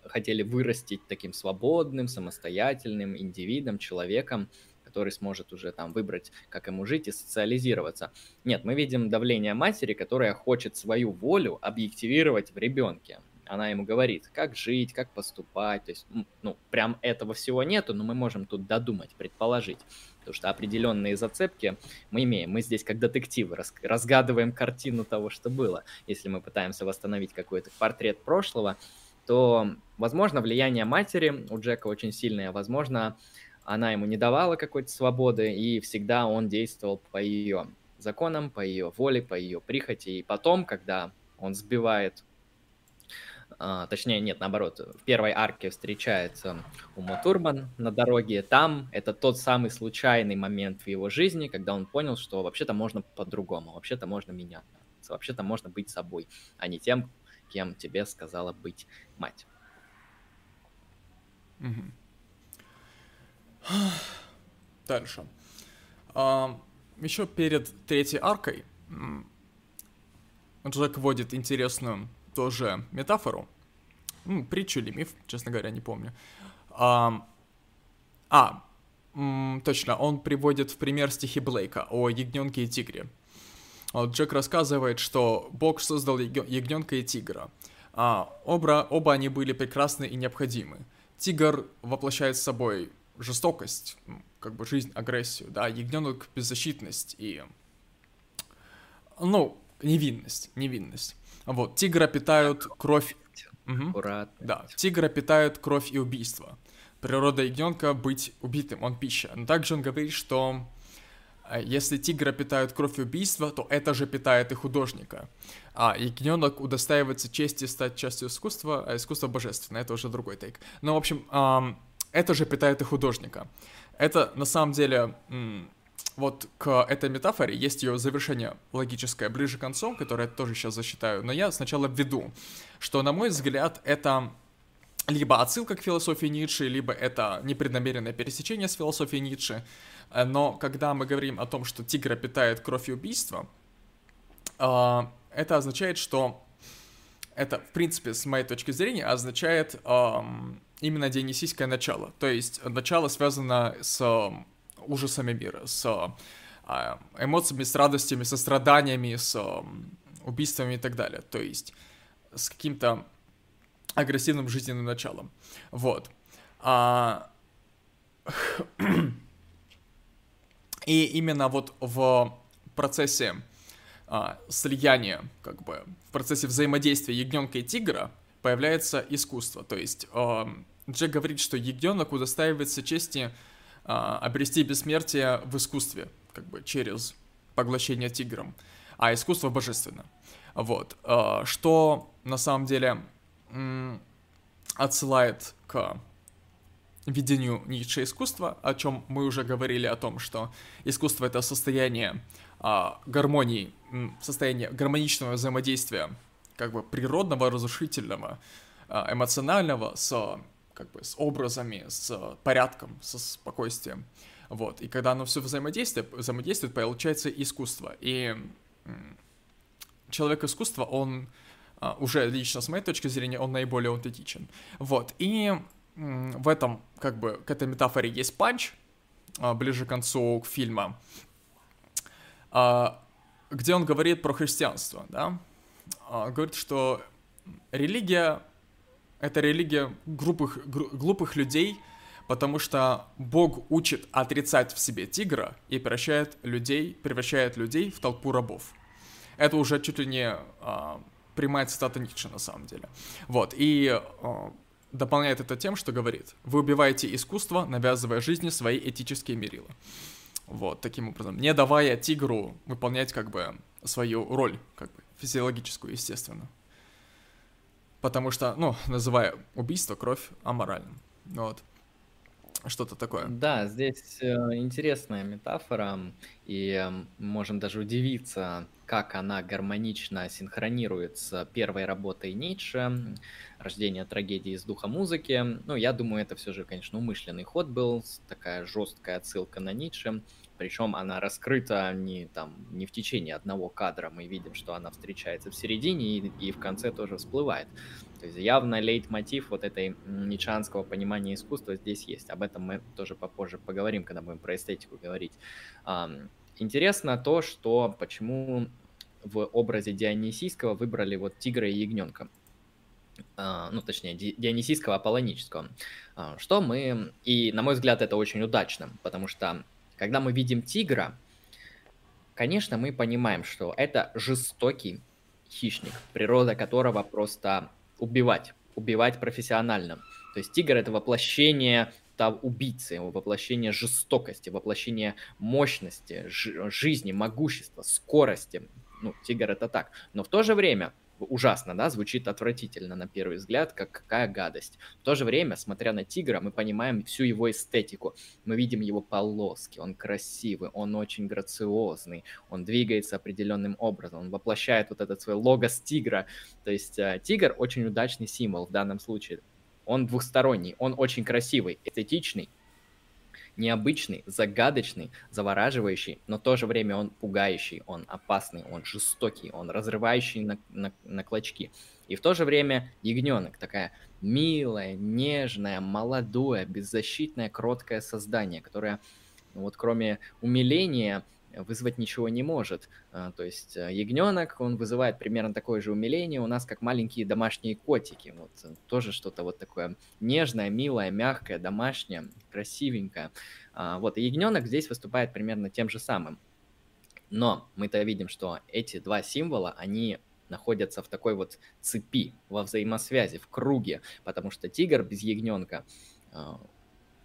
Speaker 1: хотели вырастить таким свободным, самостоятельным индивидом, человеком, который сможет уже там выбрать, как ему жить и социализироваться. Нет, мы видим давление матери, которая хочет свою волю объективировать в ребенке она ему говорит, как жить, как поступать, то есть, ну, прям этого всего нету, но мы можем тут додумать, предположить, потому что определенные зацепки мы имеем. Мы здесь как детективы разгадываем картину того, что было. Если мы пытаемся восстановить какой-то портрет прошлого, то, возможно, влияние матери у Джека очень сильное, возможно, она ему не давала какой-то свободы, и всегда он действовал по ее законам, по ее воле, по ее прихоти. И потом, когда он сбивает а, точнее, нет, наоборот, в первой арке встречается Ума Турман на дороге. Там это тот самый случайный момент в его жизни, когда он понял, что вообще-то можно по-другому, вообще-то можно меняться, вообще-то можно быть собой, а не тем, кем тебе сказала быть мать. [SIGHS]
Speaker 2: Дальше. Еще перед третьей аркой Джек вводит интересную тоже метафору. Ну, притчу или миф, честно говоря, не помню. А, а точно, он приводит в пример стихи Блейка о ягненке и тигре. Вот Джек рассказывает, что Бог создал ягненка и тигра. А, оба, оба они были прекрасны и необходимы. Тигр воплощает собой жестокость, как бы жизнь, агрессию, да, ягненок беззащитность и, ну, невинность, невинность. Вот, тигра питают кровь... Угу. Да, тигра питают кровь и убийство. Природа ягненка быть убитым, он пища. Но также он говорит, что э, если тигра питают кровь и убийство, то это же питает и художника. А ягненок удостаивается чести стать частью искусства, а искусство божественное. Это уже другой тейк. Но, в общем, это же питает и художника. Это, на самом деле, вот к этой метафоре есть ее завершение логическое ближе к концу, которое я тоже сейчас засчитаю, но я сначала введу, что, на мой взгляд, это либо отсылка к философии Ницше, либо это непреднамеренное пересечение с философией Ницше. Но когда мы говорим о том, что тигра питает кровь и убийство, а, это означает, что это, в принципе, с моей точки зрения, означает именно дионисийское начало. То есть начало связано с ужасами мира, с а, эмоциями, с радостями, со страданиями, с убийствами и так далее. То есть с каким-то агрессивным жизненным началом. Вот. А... [CLEARS THROAT] И именно вот в процессе а, слияния, как бы, в процессе взаимодействия ягненка и тигра появляется искусство. То есть Джек говорит, что ягненок удостаивается чести а, обрести бессмертие в искусстве, как бы через поглощение тигром, а искусство божественно. Вот. А, что на самом деле отсылает к видению Ницше искусства, о чем мы уже говорили о том, что искусство это состояние а, гармонии, состояние гармоничного взаимодействия, как бы природного, разрушительного, а, эмоционального с как бы с образами, с порядком, со спокойствием. Вот. И когда оно все взаимодействует, взаимодействует, получается искусство. И человек искусства, он а, уже лично с моей точки зрения, он наиболее аутентичен. Вот. И в этом, как бы, к этой метафоре есть панч, а, ближе к концу фильма, а, где он говорит про христианство, да, говорит, что религия это религия глупых, глупых людей, потому что Бог учит отрицать в себе тигра и превращает людей, превращает людей в толпу рабов. Это уже чуть ли не а, прямая цитата Ницше на самом деле. Вот, и а, дополняет это тем, что говорит, вы убиваете искусство, навязывая жизни свои этические мерила. Вот, таким образом, не давая тигру выполнять как бы свою роль, как бы физиологическую, естественно потому что, ну, называя убийство, кровь аморальным. Вот. Что-то такое.
Speaker 1: Да, здесь э, интересная метафора, и можем даже удивиться, как она гармонично синхронирует с первой работой Ницше «Рождение трагедии из духа музыки». Ну, я думаю, это все же, конечно, умышленный ход был, такая жесткая отсылка на Ницше. Причем она раскрыта не, там, не в течение одного кадра. Мы видим, что она встречается в середине и, и в конце тоже всплывает. То есть явно лейтмотив вот этой ничанского понимания искусства здесь есть. Об этом мы тоже попозже поговорим, когда будем про эстетику говорить. Интересно то, что почему в образе Дионисийского выбрали вот тигра и ягненка. А, ну, точнее, Дионисийского аполлонического. А, что мы... И, на мой взгляд, это очень удачно, потому что когда мы видим тигра, конечно, мы понимаем, что это жестокий хищник, природа которого просто убивать, убивать профессионально. То есть тигр это воплощение убийцы, воплощение жестокости, воплощение мощности, жизни, могущества, скорости. Ну, тигр это так. Но в то же время ужасно, да, звучит отвратительно на первый взгляд, как какая гадость. В то же время, смотря на тигра, мы понимаем всю его эстетику. Мы видим его полоски, он красивый, он очень грациозный, он двигается определенным образом, он воплощает вот этот свой логос тигра. То есть э, тигр очень удачный символ в данном случае. Он двухсторонний, он очень красивый, эстетичный, необычный, загадочный, завораживающий, но в то же время он пугающий, он опасный, он жестокий, он разрывающий на, на, на клочки. И в то же время ягненок, такая милая, нежная, молодое, беззащитное, кроткое создание, которое ну, вот кроме умиления вызвать ничего не может. А, то есть э, ягненок, он вызывает примерно такое же умиление у нас, как маленькие домашние котики. Вот э, тоже что-то вот такое нежное, милое, мягкое, домашнее, красивенькое. А, вот, и ягненок здесь выступает примерно тем же самым. Но мы-то видим, что эти два символа, они находятся в такой вот цепи, во взаимосвязи, в круге, потому что тигр без ягненка а,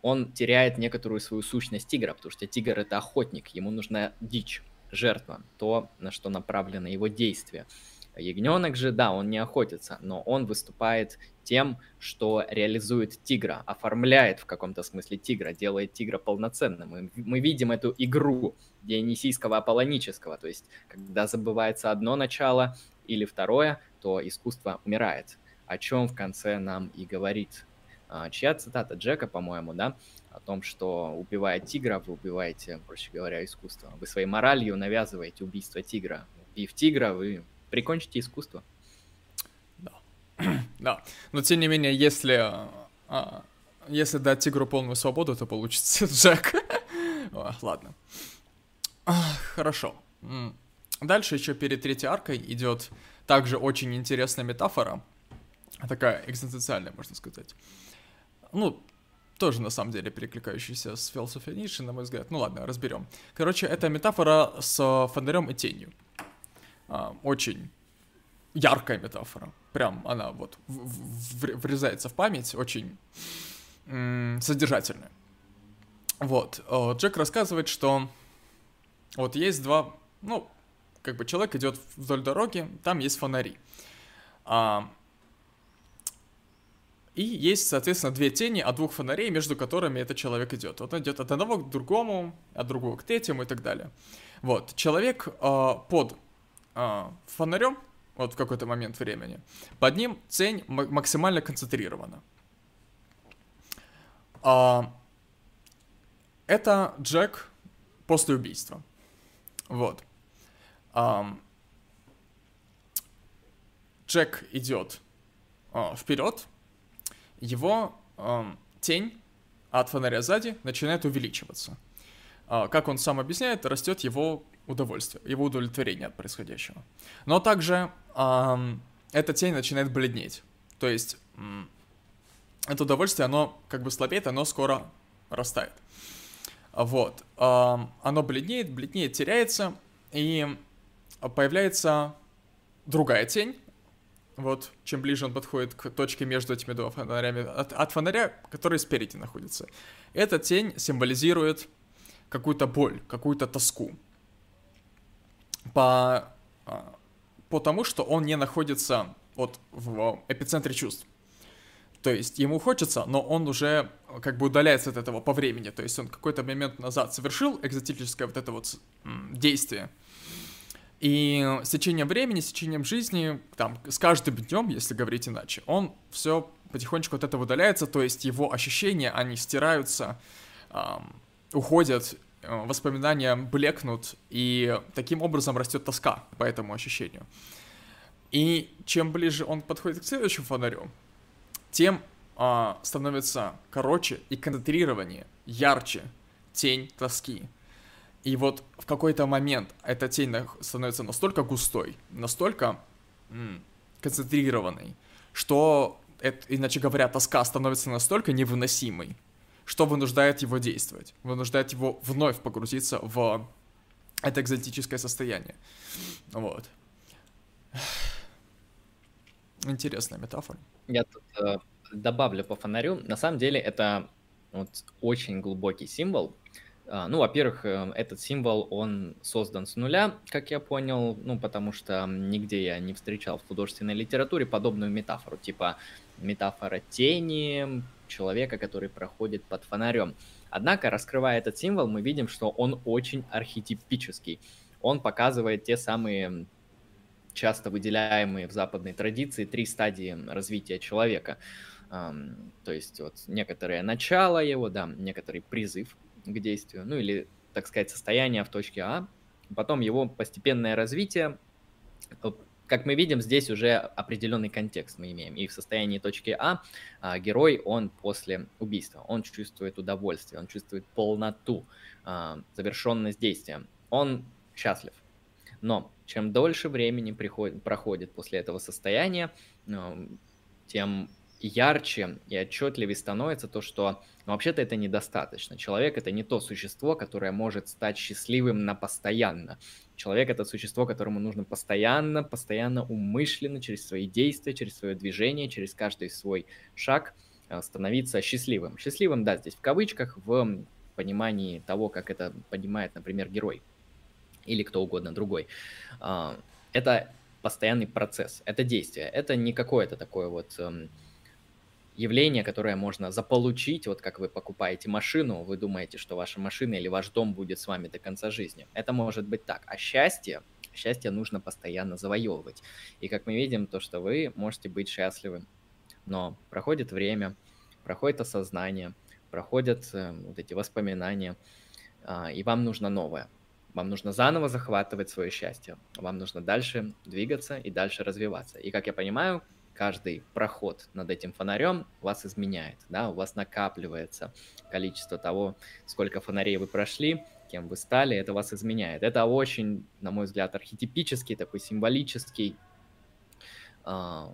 Speaker 1: он теряет некоторую свою сущность тигра, потому что тигр это охотник, ему нужна дичь, жертва, то, на что направлено его действие. Ягненок же, да, он не охотится, но он выступает тем, что реализует тигра, оформляет в каком-то смысле тигра, делает тигра полноценным. Мы, мы видим эту игру дионисийского аполлонического, то есть когда забывается одно начало или второе, то искусство умирает, о чем в конце нам и говорит чья цитата Джека, по-моему, да, о том, что убивая тигра, вы убиваете, проще говоря, искусство. Вы своей моралью навязываете убийство тигра. Убив тигра, вы прикончите искусство.
Speaker 2: Да. [CLEARS THROAT] да. Но тем не менее, если, а, если дать тигру полную свободу, то получится [LAUGHS] Джек. Ладно. Хорошо. Дальше еще перед третьей аркой идет также очень интересная метафора, такая экзистенциальная, можно сказать ну, тоже на самом деле перекликающийся с философией Ницше, на мой взгляд. Ну ладно, разберем. Короче, это метафора с фонарем и тенью. А, очень яркая метафора. Прям она вот врезается в память, очень содержательная. Вот. Джек рассказывает, что вот есть два, ну, как бы человек идет вдоль дороги, там есть фонари. А, и есть, соответственно, две тени от двух фонарей, между которыми этот человек идет. Вот он идет от одного к другому, от другого к третьему и так далее. Вот, человек э, под э, фонарем, вот в какой-то момент времени, под ним тень максимально концентрирована. Э, это Джек после убийства. Вот. Э, Джек идет э, вперед, его э, тень от фонаря сзади начинает увеличиваться. Э, как он сам объясняет, растет его удовольствие, его удовлетворение от происходящего. Но также э, эта тень начинает бледнеть. То есть э, это удовольствие, оно как бы слабеет, оно скоро растает. Вот. Э, оно бледнеет, бледнеет, теряется, и появляется другая тень, вот, чем ближе он подходит к точке между этими двумя фонарями, от, от фонаря, который спереди находится. Эта тень символизирует какую-то боль, какую-то тоску. По, а, по тому, что он не находится вот в эпицентре чувств. То есть ему хочется, но он уже как бы удаляется от этого по времени, то есть он какой-то момент назад совершил экзотическое вот это вот действие, и с течением времени, с течением жизни, там, с каждым днем, если говорить иначе, он все потихонечку от этого удаляется, то есть его ощущения, они стираются, эм, уходят, э, воспоминания блекнут, и таким образом растет тоска по этому ощущению. И чем ближе он подходит к следующему фонарю, тем э, становится короче и концентрированнее, ярче тень тоски. И вот в какой-то момент эта тень становится настолько густой, настолько концентрированной, что, это, иначе говоря, тоска становится настолько невыносимой, что вынуждает его действовать, вынуждает его вновь погрузиться в это экзотическое состояние. Вот. [SIGHS] Интересная метафора.
Speaker 1: Я тут э, добавлю по фонарю. На самом деле это вот очень глубокий символ, а, ну, во-первых, э, этот символ, он создан с нуля, как я понял, ну, потому что нигде я не встречал в художественной литературе подобную метафору, типа метафора тени человека, который проходит под фонарем. Однако, раскрывая этот символ, мы видим, что он очень архетипический. Он показывает те самые часто выделяемые в западной традиции три стадии развития человека. То есть вот некоторое начало его, да, некоторый призыв к действию, ну или, так сказать, состояние в точке А, потом его постепенное развитие. Как мы видим, здесь уже определенный контекст мы имеем. И в состоянии точки А, а герой, он после убийства, он чувствует удовольствие, он чувствует полноту, а, завершенность действия. Он счастлив. Но чем дольше времени приходит, проходит после этого состояния, тем ярче и отчетливее становится то, что ну, вообще-то это недостаточно. Человек это не то существо, которое может стать счастливым на постоянно. Человек это существо, которому нужно постоянно, постоянно умышленно через свои действия, через свое движение, через каждый свой шаг э, становиться счастливым. Счастливым, да, здесь в кавычках, в понимании того, как это понимает, например, герой или кто угодно другой. А, это постоянный процесс, это действие, это не какое-то такое вот эм, явление, которое можно заполучить, вот как вы покупаете машину, вы думаете, что ваша машина или ваш дом будет с вами до конца жизни. Это может быть так. А счастье, счастье нужно постоянно завоевывать. И как мы видим, то, что вы можете быть счастливы, но проходит время, проходит осознание, проходят э, вот эти воспоминания, э, и вам нужно новое. Вам нужно заново захватывать свое счастье. Вам нужно дальше двигаться и дальше развиваться. И, как я понимаю, каждый проход над этим фонарем вас изменяет, да, у вас накапливается количество того, сколько фонарей вы прошли, кем вы стали, это вас изменяет. Это очень, на мой взгляд, архетипический, такой символический э,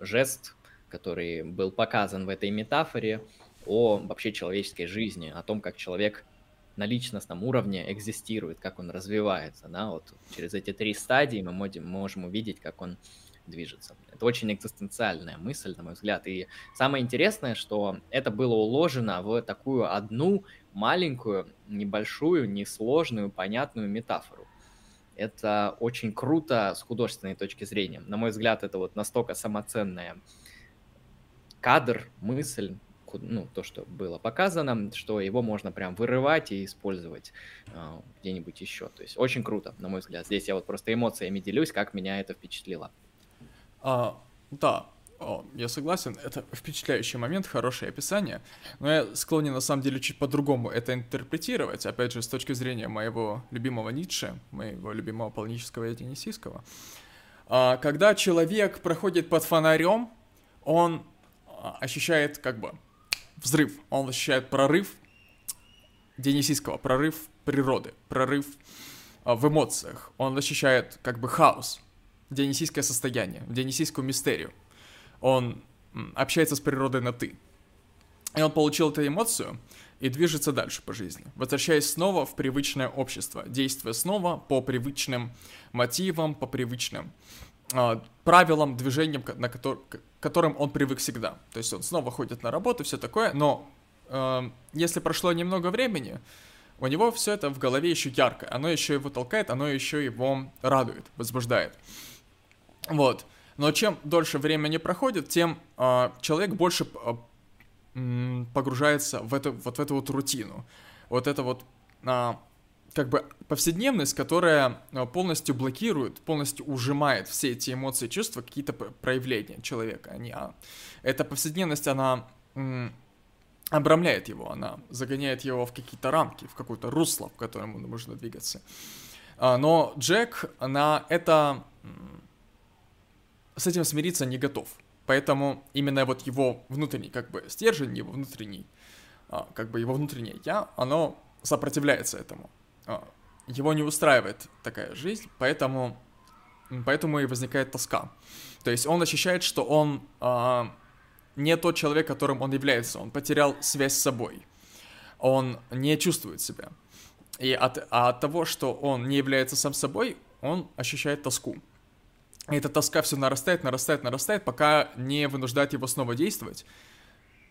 Speaker 1: жест, который был показан в этой метафоре о вообще человеческой жизни, о том, как человек на личностном уровне экзистирует, как он развивается, да, вот через эти три стадии мы можем, увидеть, как он движется. Это очень экзистенциальная мысль, на мой взгляд. И самое интересное, что это было уложено в такую одну маленькую, небольшую, несложную, понятную метафору. Это очень круто с художественной точки зрения. На мой взгляд, это вот настолько самоценная кадр, мысль, ну, то, что было показано, что его можно прям вырывать и использовать э, где-нибудь еще. То есть очень круто, на мой взгляд. Здесь я вот просто эмоциями делюсь, как меня это впечатлило.
Speaker 2: А, да, о, я согласен, это впечатляющий момент, хорошее описание, но я склонен на самом деле чуть по-другому это интерпретировать, опять же, с точки зрения моего любимого Ницше, моего любимого полнического и денисийского. А, когда человек проходит под фонарем, он а, ощущает как бы взрыв, он ощущает прорыв денисийского, прорыв природы, прорыв а, в эмоциях, он ощущает как бы хаос, дионисийское состояние, дионисийскую мистерию. Он общается с природой на «ты». И он получил эту эмоцию и движется дальше по жизни, возвращаясь снова в привычное общество, действуя снова по привычным мотивам, по привычным э, правилам, движениям, на котор- к которым он привык всегда. То есть он снова ходит на работу, все такое, но э, если прошло немного времени, у него все это в голове еще ярко, оно еще его толкает, оно еще его радует, возбуждает. Вот. Но чем дольше времени проходит, тем э, человек больше э, погружается в эту вот в эту вот рутину. Вот это вот а, как бы повседневность, которая полностью блокирует, полностью ужимает все эти эмоции, чувства, какие-то проявления человека. Они, а, эта повседневность, она м, обрамляет его, она загоняет его в какие-то рамки, в какое-то русло, в котором ему нужно двигаться. Но Джек на это с этим смириться не готов. Поэтому именно вот его внутренний как бы стержень, его внутренний, а, как бы его внутреннее я, оно сопротивляется этому. А, его не устраивает такая жизнь, поэтому, поэтому и возникает тоска. То есть он ощущает, что он а, не тот человек, которым он является, он потерял связь с собой, он не чувствует себя. И от, а от того, что он не является сам собой, он ощущает тоску. И эта тоска все нарастает, нарастает, нарастает, пока не вынуждает его снова действовать,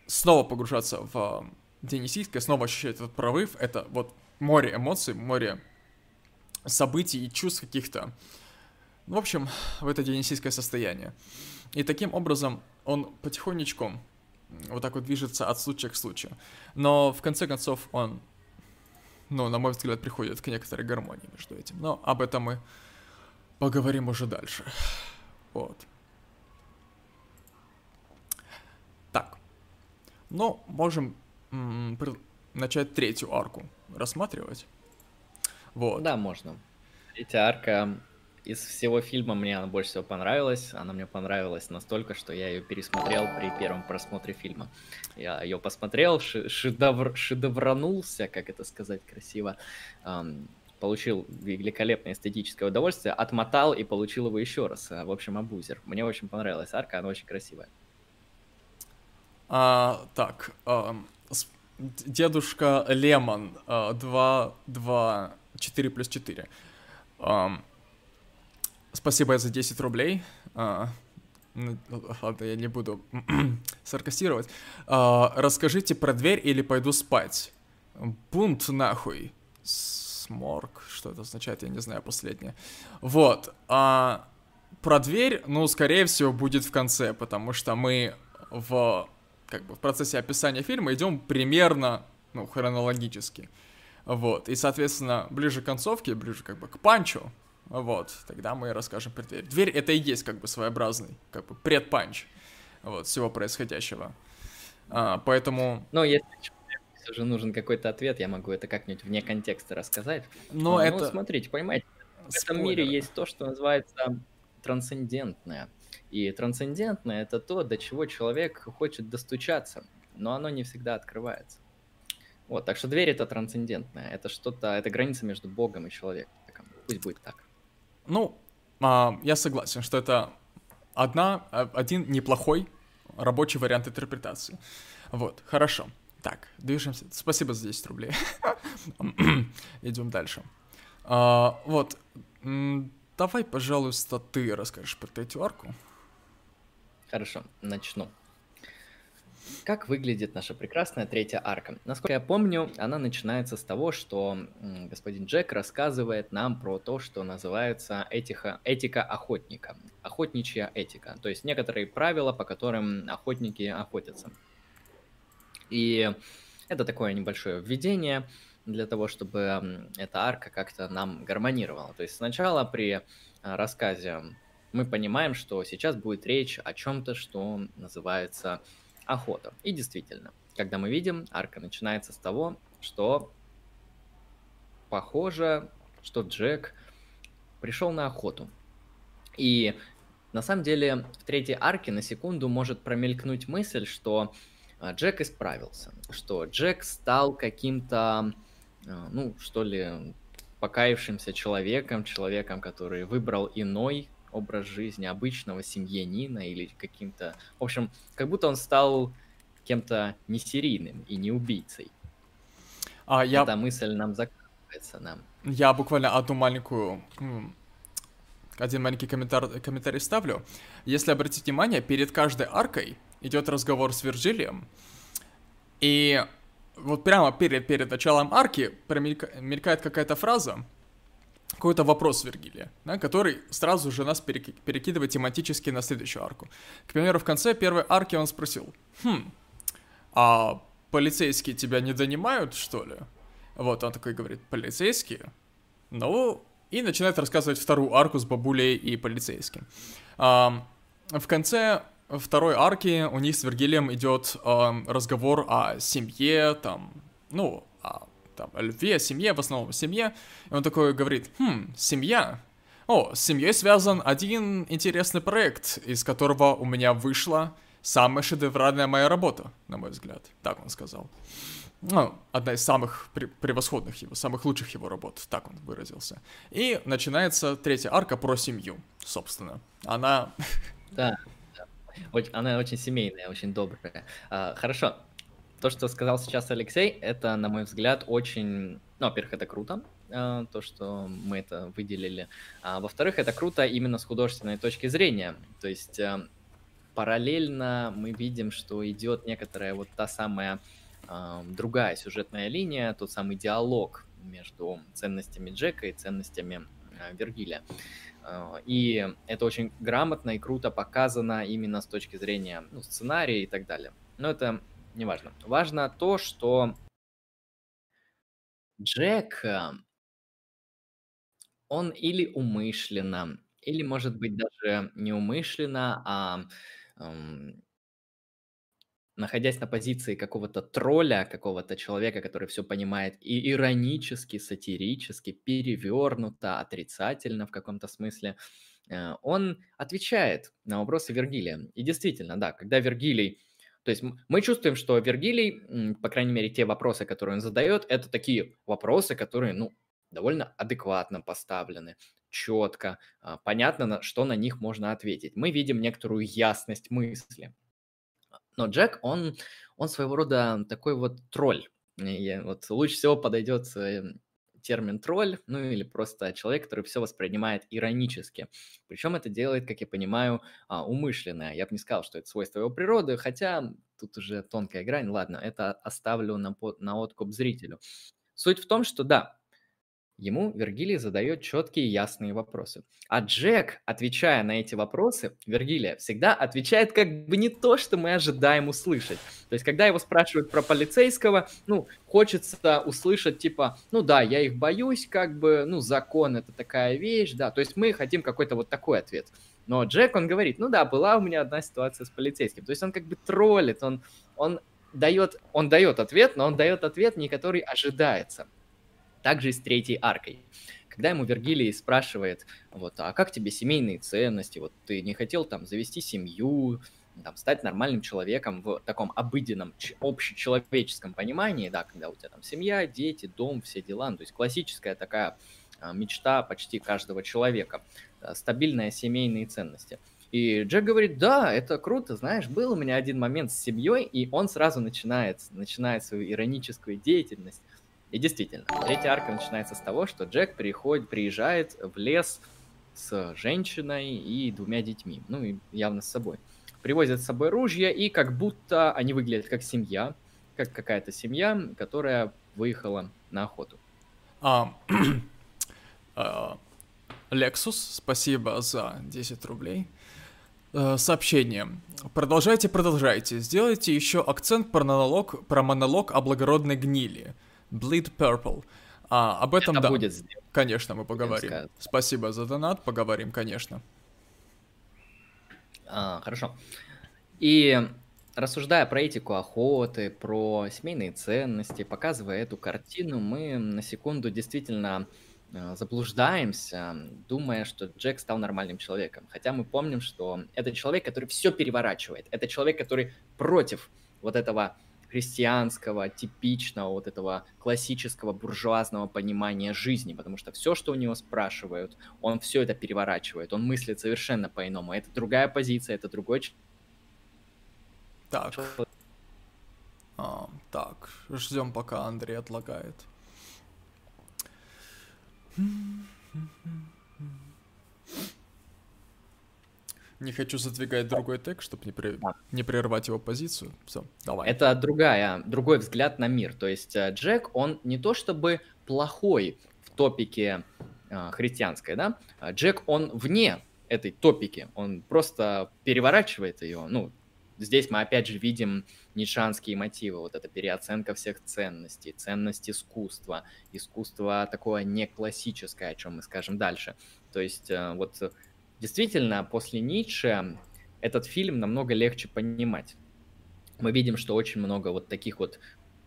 Speaker 2: снова погружаться в Денисийское, снова ощущать этот прорыв. Это вот море эмоций, море событий и чувств каких-то. В общем, в это денисийское состояние. И таким образом он потихонечку вот так вот движется от случая к случаю. Но в конце концов он, ну, на мой взгляд, приходит к некоторой гармонии между этим. Но об этом мы поговорим уже дальше. Вот. Так. Ну, можем начать третью арку рассматривать.
Speaker 1: Вот. Да, можно. Третья арка из всего фильма мне она больше всего понравилась. Она мне понравилась настолько, что я ее пересмотрел при первом просмотре фильма. Я ее посмотрел, шедевр, шедевранулся, как это сказать красиво. Получил великолепное эстетическое удовольствие, отмотал и получил его еще раз. В общем, абузер. Мне очень понравилась арка, она очень красивая.
Speaker 2: А, так, а, дедушка Лемон, а, 2, 2, 4 плюс 4. А, Спасибо за 10 рублей. А, ну, ладно, я не буду [CLEARS THROAT] саркастировать. А, расскажите про дверь или пойду спать. Бунт нахуй. Сморк. Что это означает, я не знаю, последнее. Вот. А, про дверь, ну, скорее всего, будет в конце, потому что мы в, как бы, в процессе описания фильма идем примерно, ну, хронологически. Вот. И, соответственно, ближе к концовке, ближе как бы к панчу, вот, тогда мы расскажем про дверь. Дверь это и есть как бы своеобразный, как бы предпанч вот, всего происходящего. А, поэтому...
Speaker 1: Но если все же нужен какой-то ответ, я могу это как-нибудь вне контекста рассказать.
Speaker 2: Но ну, это...
Speaker 1: Ну, смотрите, понимаете, в этом мире есть то, что называется трансцендентное. И трансцендентное — это то, до чего человек хочет достучаться, но оно не всегда открывается. Вот, так что дверь — это трансцендентное, это что-то, это граница между Богом и человеком. Пусть будет так.
Speaker 2: Ну, а, я согласен, что это одна, а, один неплохой рабочий вариант интерпретации. Вот, хорошо. Так, движемся. Спасибо за 10 рублей. [LAUGHS] Идем дальше. А, вот, давай, пожалуйста, ты расскажешь про третью арку.
Speaker 1: Хорошо, начну. Как выглядит наша прекрасная третья арка? Насколько я помню, она начинается с того, что господин Джек рассказывает нам про то, что называется этика, этика охотника, охотничья этика, то есть некоторые правила, по которым охотники охотятся. И это такое небольшое введение для того, чтобы эта арка как-то нам гармонировала. То есть сначала при а, рассказе мы понимаем, что сейчас будет речь о чем-то, что называется охота. И действительно, когда мы видим, арка начинается с того, что похоже, что Джек пришел на охоту. И на самом деле в третьей арке на секунду может промелькнуть мысль, что Джек исправился, что Джек стал каким-то, а, ну, что ли, покаявшимся человеком, человеком, который выбрал иной образ жизни обычного семьянина или каким-то... В общем, как будто он стал кем-то не серийным и не убийцей. А я... Эта мысль нам закрывается нам.
Speaker 2: Я буквально одну маленькую... Один маленький комментарий, комментарий ставлю. Если обратить внимание, перед каждой аркой идет разговор с Вирджилием, и вот прямо перед, перед началом арки мелькает какая-то фраза, какой-то вопрос Вергилия, да, который сразу же нас перекидывает тематически на следующую арку. К примеру, в конце первой арки он спросил, хм, а полицейские тебя не донимают, что ли? Вот, он такой говорит, полицейские? Ну, и начинает рассказывать вторую арку с бабулей и полицейским. А, в конце второй арки у них с Вергилием идет а, разговор о семье, там, ну, о, там, о любви, о семье, в основном о семье. И он такой говорит, хм, семья, о, с семьей связан один интересный проект, из которого у меня вышла самая шедевральная моя работа, на мой взгляд. Так он сказал. Ну, одна из самых превосходных его, самых лучших его работ, так он выразился. И начинается третья арка про семью, собственно. Она...
Speaker 1: Да. Она очень семейная, очень добрая. А, хорошо, то, что сказал сейчас Алексей, это, на мой взгляд, очень... Ну, во-первых, это круто, а, то, что мы это выделили. А во-вторых, это круто именно с художественной точки зрения. То есть а, параллельно мы видим, что идет некоторая вот та самая другая сюжетная линия, тот самый диалог между ценностями Джека и ценностями Вергилия. Э, и это очень грамотно и круто показано именно с точки зрения ну, сценария и так далее. Но это не важно. Важно то, что Джек, он или умышленно, или, может быть, даже неумышленно, а находясь на позиции какого-то тролля, какого-то человека, который все понимает и иронически, сатирически, перевернуто, отрицательно в каком-то смысле, э, он отвечает на вопросы Вергилия. И действительно, да, когда Вергилий то есть мы чувствуем, что Вергилий, по крайней мере, те вопросы, которые он задает, это такие вопросы, которые, ну, довольно адекватно поставлены четко, а, понятно, что на них можно ответить. Мы видим некоторую ясность мысли. Но Джек, он, он своего рода такой вот тролль. И вот лучше всего подойдет эм, термин тролль, ну или просто человек, который все воспринимает иронически. Причем это делает, как я понимаю, а, умышленно. Я бы не сказал, что это свойство его природы, хотя тут уже тонкая грань. Ладно, это оставлю на, на откуп зрителю. Суть в том, что да, Ему Вергилий задает четкие ясные вопросы. А Джек, отвечая на эти вопросы, Вергилия всегда отвечает как бы не то, что мы ожидаем услышать. То есть, когда его спрашивают про полицейского, ну, хочется услышать типа, ну да, я их боюсь, как бы, ну, закон это такая вещь, да. То есть, мы хотим какой-то вот такой ответ. Но Джек, он говорит, ну да, была у меня одна ситуация с полицейским. То есть, он как бы троллит, он, он дает, он дает ответ, но он дает ответ, не который ожидается. Также и с третьей аркой. Когда ему Вергилий спрашивает, вот, а как тебе семейные ценности, вот ты не хотел там завести семью, там, стать нормальным человеком в таком обыденном, общечеловеческом понимании, да, когда у тебя там семья, дети, дом, все дела, ну, то есть классическая такая а, мечта почти каждого человека, стабильные семейные ценности. И Джек говорит, да, это круто, знаешь, был у меня один момент с семьей, и он сразу начинает, начинает свою ироническую деятельность, и действительно, третья арка начинается с того, что Джек приходит, приезжает в лес с женщиной и двумя детьми, ну и явно с собой. Привозят с собой ружья, и как будто они выглядят как семья, как какая-то семья, которая выехала на охоту.
Speaker 2: А, [CLEARS THROAT] а, Lexus, спасибо за 10 рублей. Э, сообщение. Продолжайте, продолжайте. Сделайте еще акцент про монолог, про монолог о благородной гнили. Bleed Purple. А, об этом, Это да. будет сделано. Конечно, мы поговорим. Спасибо за донат, поговорим, конечно.
Speaker 1: А, хорошо. И рассуждая про этику охоты, про семейные ценности, показывая эту картину, мы на секунду действительно э, заблуждаемся, думая, что Джек стал нормальным человеком. Хотя мы помним, что это человек, который все переворачивает. Это человек, который против вот этого христианского, типичного, вот этого классического буржуазного понимания жизни, потому что все, что у него спрашивают, он все это переворачивает, он мыслит совершенно по-иному. Это другая позиция, это другой
Speaker 2: Так. А, так, ждем, пока Андрей отлагает. Не хочу задвигать другой тег, чтобы не, при... не прервать его позицию. Все, давай.
Speaker 1: Это другая, другой взгляд на мир. То есть э, Джек, он не то чтобы плохой в топике э, христианской, да? А Джек, он вне этой топики. Он просто переворачивает ее. Ну, здесь мы опять же видим нишанские мотивы, вот эта переоценка всех ценностей, ценность искусства, искусство такое не классическое, о чем мы скажем дальше. То есть э, вот действительно после Ницше этот фильм намного легче понимать. Мы видим, что очень много вот таких вот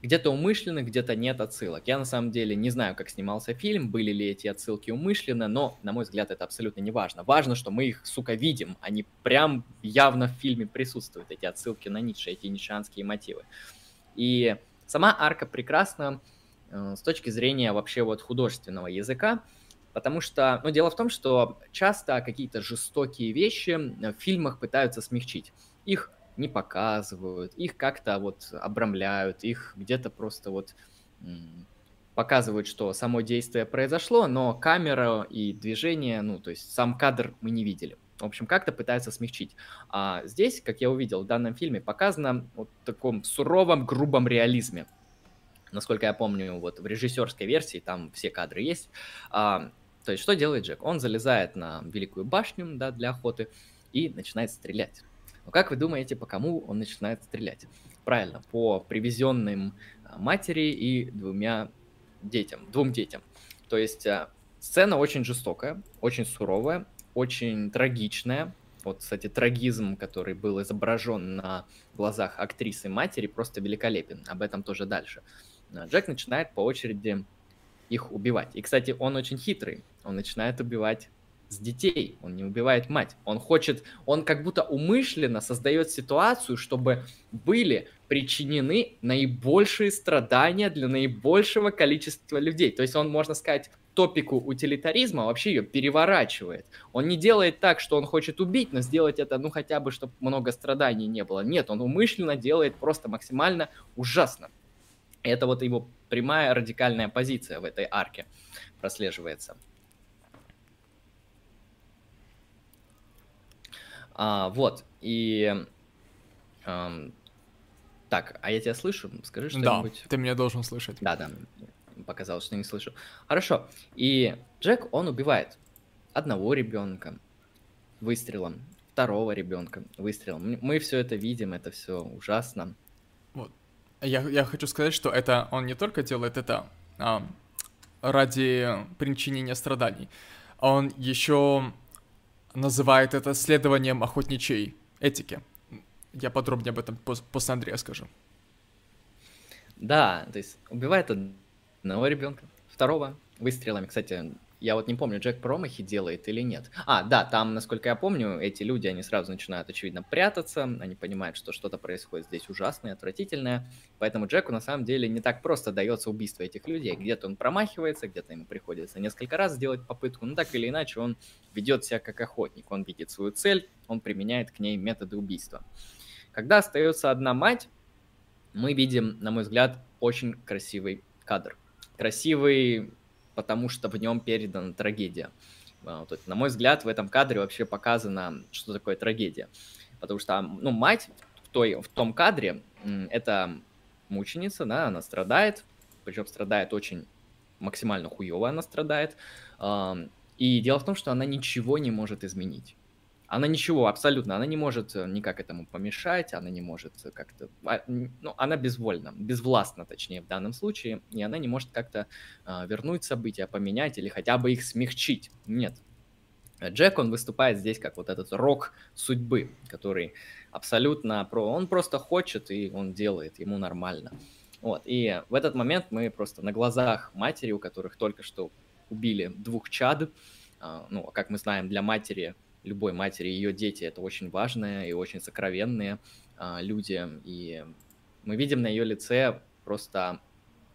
Speaker 1: где-то умышленных, где-то нет отсылок. Я на самом деле не знаю, как снимался фильм, были ли эти отсылки умышленно, но, на мой взгляд, это абсолютно не важно. Важно, что мы их, сука, видим. Они прям явно в фильме присутствуют, эти отсылки на Ницше, эти нишанские мотивы. И сама арка прекрасна э, с точки зрения вообще вот художественного языка, потому что, ну, дело в том, что часто какие-то жестокие вещи в фильмах пытаются смягчить. Их не показывают, их как-то вот обрамляют, их где-то просто вот показывают, что само действие произошло, но камера и движение, ну, то есть сам кадр мы не видели. В общем, как-то пытаются смягчить. А здесь, как я увидел в данном фильме, показано вот в таком суровом, грубом реализме. Насколько я помню, вот в режиссерской версии там все кадры есть. А, то есть что делает Джек? Он залезает на Великую башню да, для охоты и начинает стрелять. Но как вы думаете, по кому он начинает стрелять? Правильно, по привезенным а, матери и двумя детям, двум детям. То есть а, сцена очень жестокая, очень суровая, очень трагичная. Вот, кстати, трагизм, который был изображен на глазах актрисы матери, просто великолепен. Об этом тоже дальше. А, Джек начинает по очереди их убивать. И, кстати, он очень хитрый. Он начинает убивать с детей, он не убивает мать. Он хочет, он как будто умышленно создает ситуацию, чтобы были причинены наибольшие страдания для наибольшего количества людей. То есть он, можно сказать, топику утилитаризма вообще ее переворачивает. Он не делает так, что он хочет убить, но сделать это, ну, хотя бы, чтобы много страданий не было. Нет, он умышленно делает просто максимально ужасно. Это вот его прямая радикальная позиция в этой арке прослеживается. А, вот, и... Эм, так, а я тебя слышу? Скажи что-нибудь.
Speaker 2: Да, ты меня должен слышать.
Speaker 1: Да, да, показалось, что не слышу. Хорошо, и Джек, он убивает одного ребенка выстрелом, второго ребенка выстрелом. Мы все это видим, это все ужасно.
Speaker 2: Я, я хочу сказать, что это он не только делает это а, ради причинения страданий, он еще называет это следованием охотничьей этики. Я подробнее об этом после Андрея скажу.
Speaker 1: Да, то есть убивает одного ребенка, второго выстрелами. Кстати, я вот не помню, Джек промахи делает или нет. А, да, там, насколько я помню, эти люди, они сразу начинают, очевидно, прятаться, они понимают, что что-то происходит здесь ужасное, отвратительное, поэтому Джеку на самом деле не так просто дается убийство этих людей. Где-то он промахивается, где-то ему приходится несколько раз сделать попытку, но так или иначе он ведет себя как охотник, он видит свою цель, он применяет к ней методы убийства. Когда остается одна мать, мы видим, на мой взгляд, очень красивый кадр. Красивый потому что в нем передана трагедия. А, вот, на мой взгляд, в этом кадре вообще показано, что такое трагедия. Потому что, ну, мать в, той, в том кадре, это мученица, да, она страдает, причем страдает очень максимально хуево она страдает. И дело в том, что она ничего не может изменить. Она ничего, абсолютно, она не может э, никак этому помешать, она не может как-то, а, ну, она безвольна, безвластна, точнее, в данном случае, и она не может как-то э, вернуть события, поменять или хотя бы их смягчить. Нет. Джек, он выступает здесь как вот этот рок судьбы, который абсолютно про... Он просто хочет, и он делает, ему нормально. Вот, и в этот момент мы просто на глазах матери, у которых только что убили двух чад, э, ну, как мы знаем, для матери любой матери, ее дети это очень важные и очень сокровенные а, люди. И мы видим на ее лице просто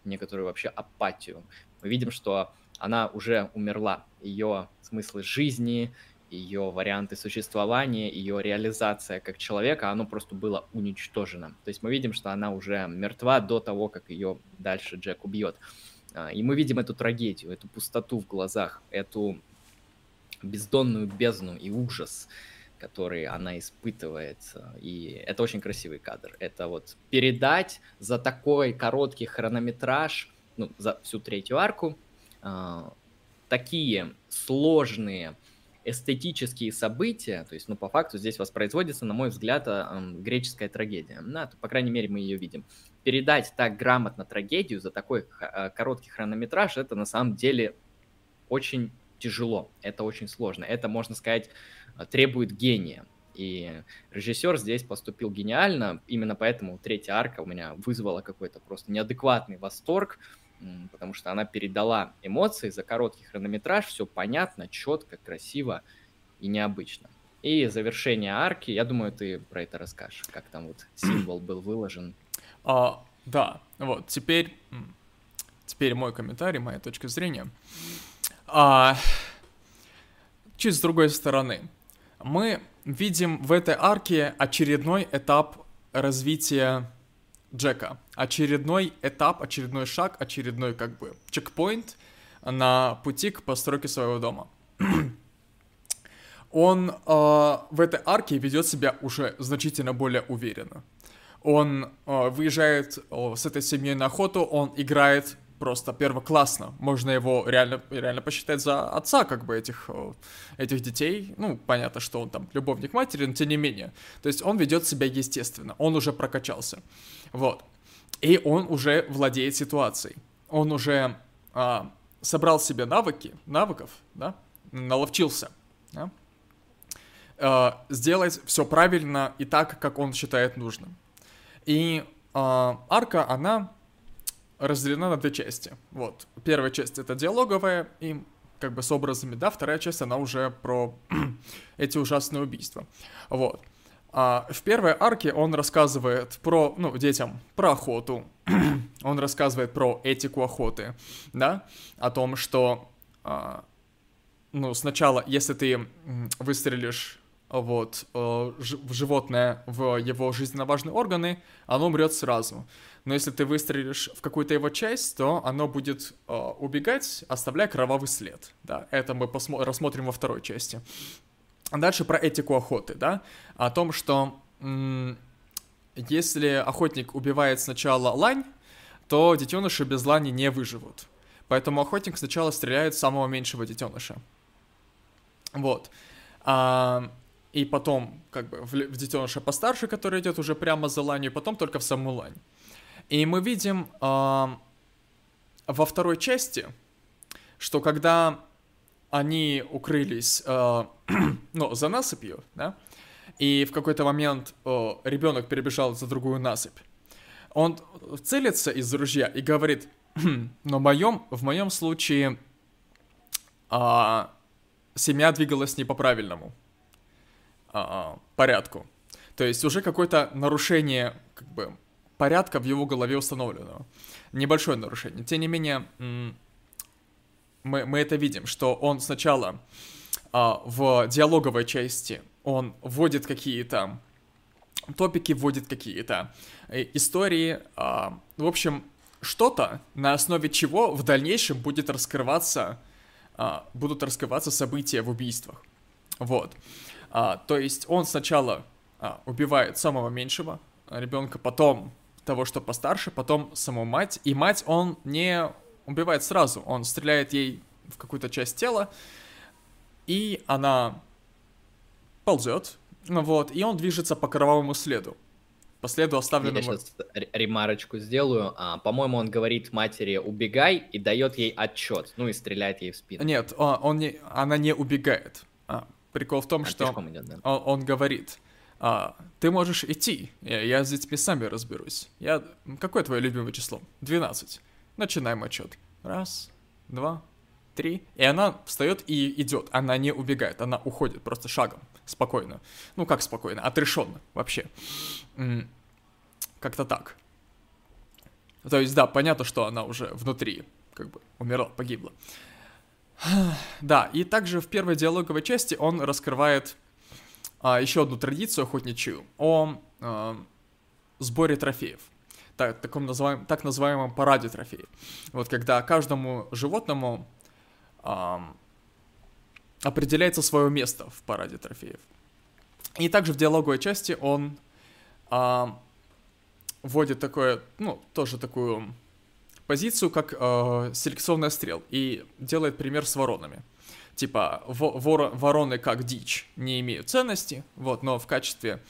Speaker 1: некоторую вообще апатию. Мы видим, что она уже умерла. Ее смыслы жизни, ее варианты существования, ее реализация как человека, оно просто было уничтожено. То есть мы видим, что она уже мертва до того, как ее дальше Джек убьет. А, и мы видим эту трагедию, эту пустоту в глазах, эту бездонную бездну и ужас, который она испытывает. И это очень красивый кадр. Это вот передать за такой короткий хронометраж, ну, за всю третью арку, э, такие сложные эстетические события, то есть, ну, по факту здесь воспроизводится, на мой взгляд, э, греческая трагедия. Ну, по крайней мере, мы ее видим. Передать так грамотно трагедию за такой э, короткий хронометраж, это на самом деле очень тяжело, это очень сложно. Это, можно сказать, требует гения. И режиссер здесь поступил гениально, именно поэтому третья арка у меня вызвала какой-то просто неадекватный восторг, потому что она передала эмоции за короткий хронометраж, все понятно, четко, красиво и необычно. И завершение арки, я думаю, ты про это расскажешь, как там вот [CLEARS THROAT] символ был выложен.
Speaker 2: А, да, вот, теперь, теперь мой комментарий, моя точка зрения. А, чуть с другой стороны, мы видим в этой арке очередной этап развития Джека. Очередной этап, очередной шаг, очередной как бы чекпоинт на пути к постройке своего дома. [CLEARS THROAT] Он э, в этой арке ведет себя уже значительно более уверенно. Он э, выезжает э, с этой семьей на охоту, он играет просто первоклассно. Можно его реально, реально посчитать за отца, как бы, этих, э, этих детей. Ну, понятно, что он там любовник матери, но тем не менее. То есть он ведет себя естественно, он уже прокачался. Вот. И он уже владеет ситуацией. Он уже а, собрал себе навыки, навыков, да, наловчился, да, а, сделать все правильно и так, как он считает нужным. И а, арка, она разделена на две части. Вот. Первая часть это диалоговая и как бы с образами, да, вторая часть она уже про [CLEARS THROAT] эти ужасные убийства. Вот. А в первой арке он рассказывает про, ну, детям, про охоту. [CLEARS THROAT] он рассказывает про этику охоты, да, о том, что, а, ну, сначала, если ты выстрелишь вот, э, в животное, в его жизненно важные органы, оно умрет сразу. Но если ты выстрелишь в какую-то его часть, то оно будет э, убегать, оставляя кровавый след. Да, это мы посмо- рассмотрим во второй части. Дальше про этику охоты, да, о том, что м- если охотник убивает сначала лань, то детеныши без лани не выживут. Поэтому охотник сначала стреляет самого меньшего детеныша. Вот. А, и потом, как бы, в, в детеныша постарше, который идет уже прямо за ланью, потом только в саму лань. И мы видим а, во второй части, что когда они укрылись, э, [CLEARS THROAT] ну, за насыпью, да, и в какой-то момент э, ребенок перебежал за другую насыпь. Он целится из ружья и говорит, «Хм, но в моем, в моем случае э, семья двигалась не по правильному э, порядку. То есть уже какое-то нарушение, как бы, порядка в его голове установлено. Небольшое нарушение. Тем не менее, мы, мы это видим, что он сначала а, в диалоговой части он вводит какие-то топики, вводит какие-то э, истории, а, в общем, что-то, на основе чего в дальнейшем будет раскрываться, а, будут раскрываться события в убийствах. Вот. А, то есть он сначала а, убивает самого меньшего ребенка, потом того, что постарше, потом саму мать, и мать он не убивает сразу. Он стреляет ей в какую-то часть тела, и она ползет, ну вот, и он движется по кровавому следу. По следу оставленному...
Speaker 1: Я сейчас ремарочку сделаю. А, по-моему, он говорит матери «убегай» и дает ей отчет, ну и стреляет ей в спину.
Speaker 2: Нет, он, он не, она не убегает. А, прикол в том, а, что идет, да? он, он говорит а, «ты можешь идти, я, я с детьми сами разберусь. Я... Какое твое любимое число? 12. Начинаем отчет. Раз, два, три. И она встает и идет. Она не убегает, она уходит просто шагом, спокойно. Ну как спокойно, отрешенно вообще. Как-то так. То есть, да, понятно, что она уже внутри, как бы, умерла, погибла. Да, и также в первой диалоговой части он раскрывает а, еще одну традицию охотничью о а, сборе трофеев так, таком называем, так называемом параде трофеев. Вот когда каждому животному эм, определяется свое место в параде трофеев. И также в диалоговой части он эм, вводит такое, ну, тоже такую позицию, как э, селекционная стрел, и делает пример с воронами. Типа вор, вороны как дичь не имеют ценности, вот, но в качестве,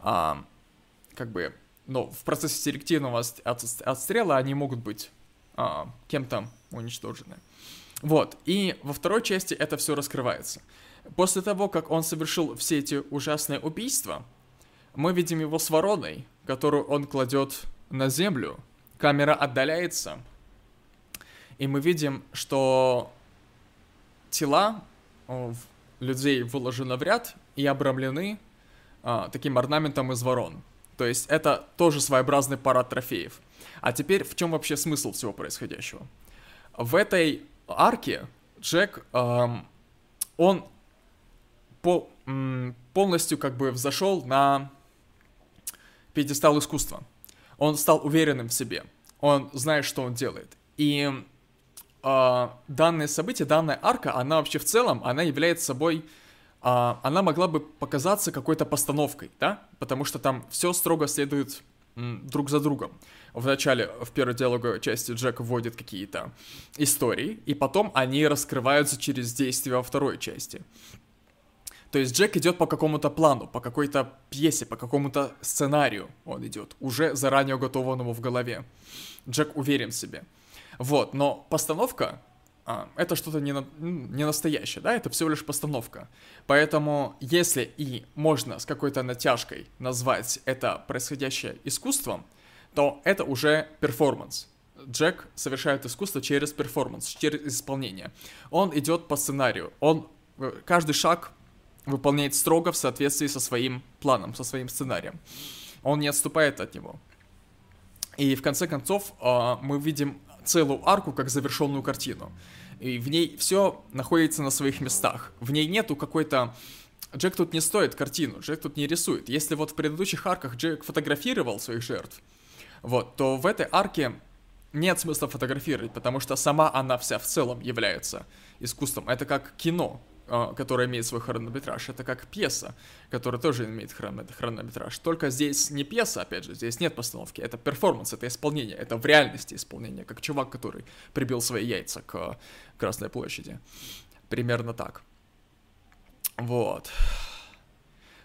Speaker 2: а, как бы, но в процессе селективного отстрела они могут быть а, кем-то уничтожены. Вот, и во второй части это все раскрывается. После того, как он совершил все эти ужасные убийства, мы видим его с вороной, которую он кладет на землю. Камера отдаляется, и мы видим, что тела людей выложены в ряд и обрамлены а, таким орнаментом из ворон. То есть это тоже своеобразный парад трофеев. А теперь в чем вообще смысл всего происходящего? В этой арке Джек, эм, он по, м, полностью как бы взошел на пьедестал искусства. Он стал уверенным в себе. Он знает, что он делает. И э, данное событие, данная арка, она вообще в целом, она является собой а, она могла бы показаться какой-то постановкой, да, потому что там все строго следует друг за другом. В начале, в первой диалоговой части Джек вводит какие-то истории, и потом они раскрываются через действия во второй части. То есть Джек идет по какому-то плану, по какой-то пьесе, по какому-то сценарию он идет, уже заранее уготованному в голове. Джек уверен в себе. Вот, но постановка а, это что-то не, на, не настоящее, да, это всего лишь постановка. Поэтому, если и можно с какой-то натяжкой назвать это происходящее искусством, то это уже перформанс. Джек совершает искусство через перформанс, через исполнение. Он идет по сценарию, он э, каждый шаг выполняет строго в соответствии со своим планом, со своим сценарием. Он не отступает от него. И в конце концов а, мы видим целую арку как завершенную картину. И в ней все находится на своих местах. В ней нету какой-то... Джек тут не стоит картину, Джек тут не рисует. Если вот в предыдущих арках Джек фотографировал своих жертв, вот, то в этой арке нет смысла фотографировать, потому что сама она вся в целом является искусством. Это как кино. А, которая имеет свой хронометраж, это как пьеса, которая тоже имеет хронометраж. Только здесь не пьеса, опять же, здесь нет постановки, это перформанс, это исполнение, это в реальности исполнение, как чувак, который прибил свои яйца к Красной площади. Примерно так. Вот.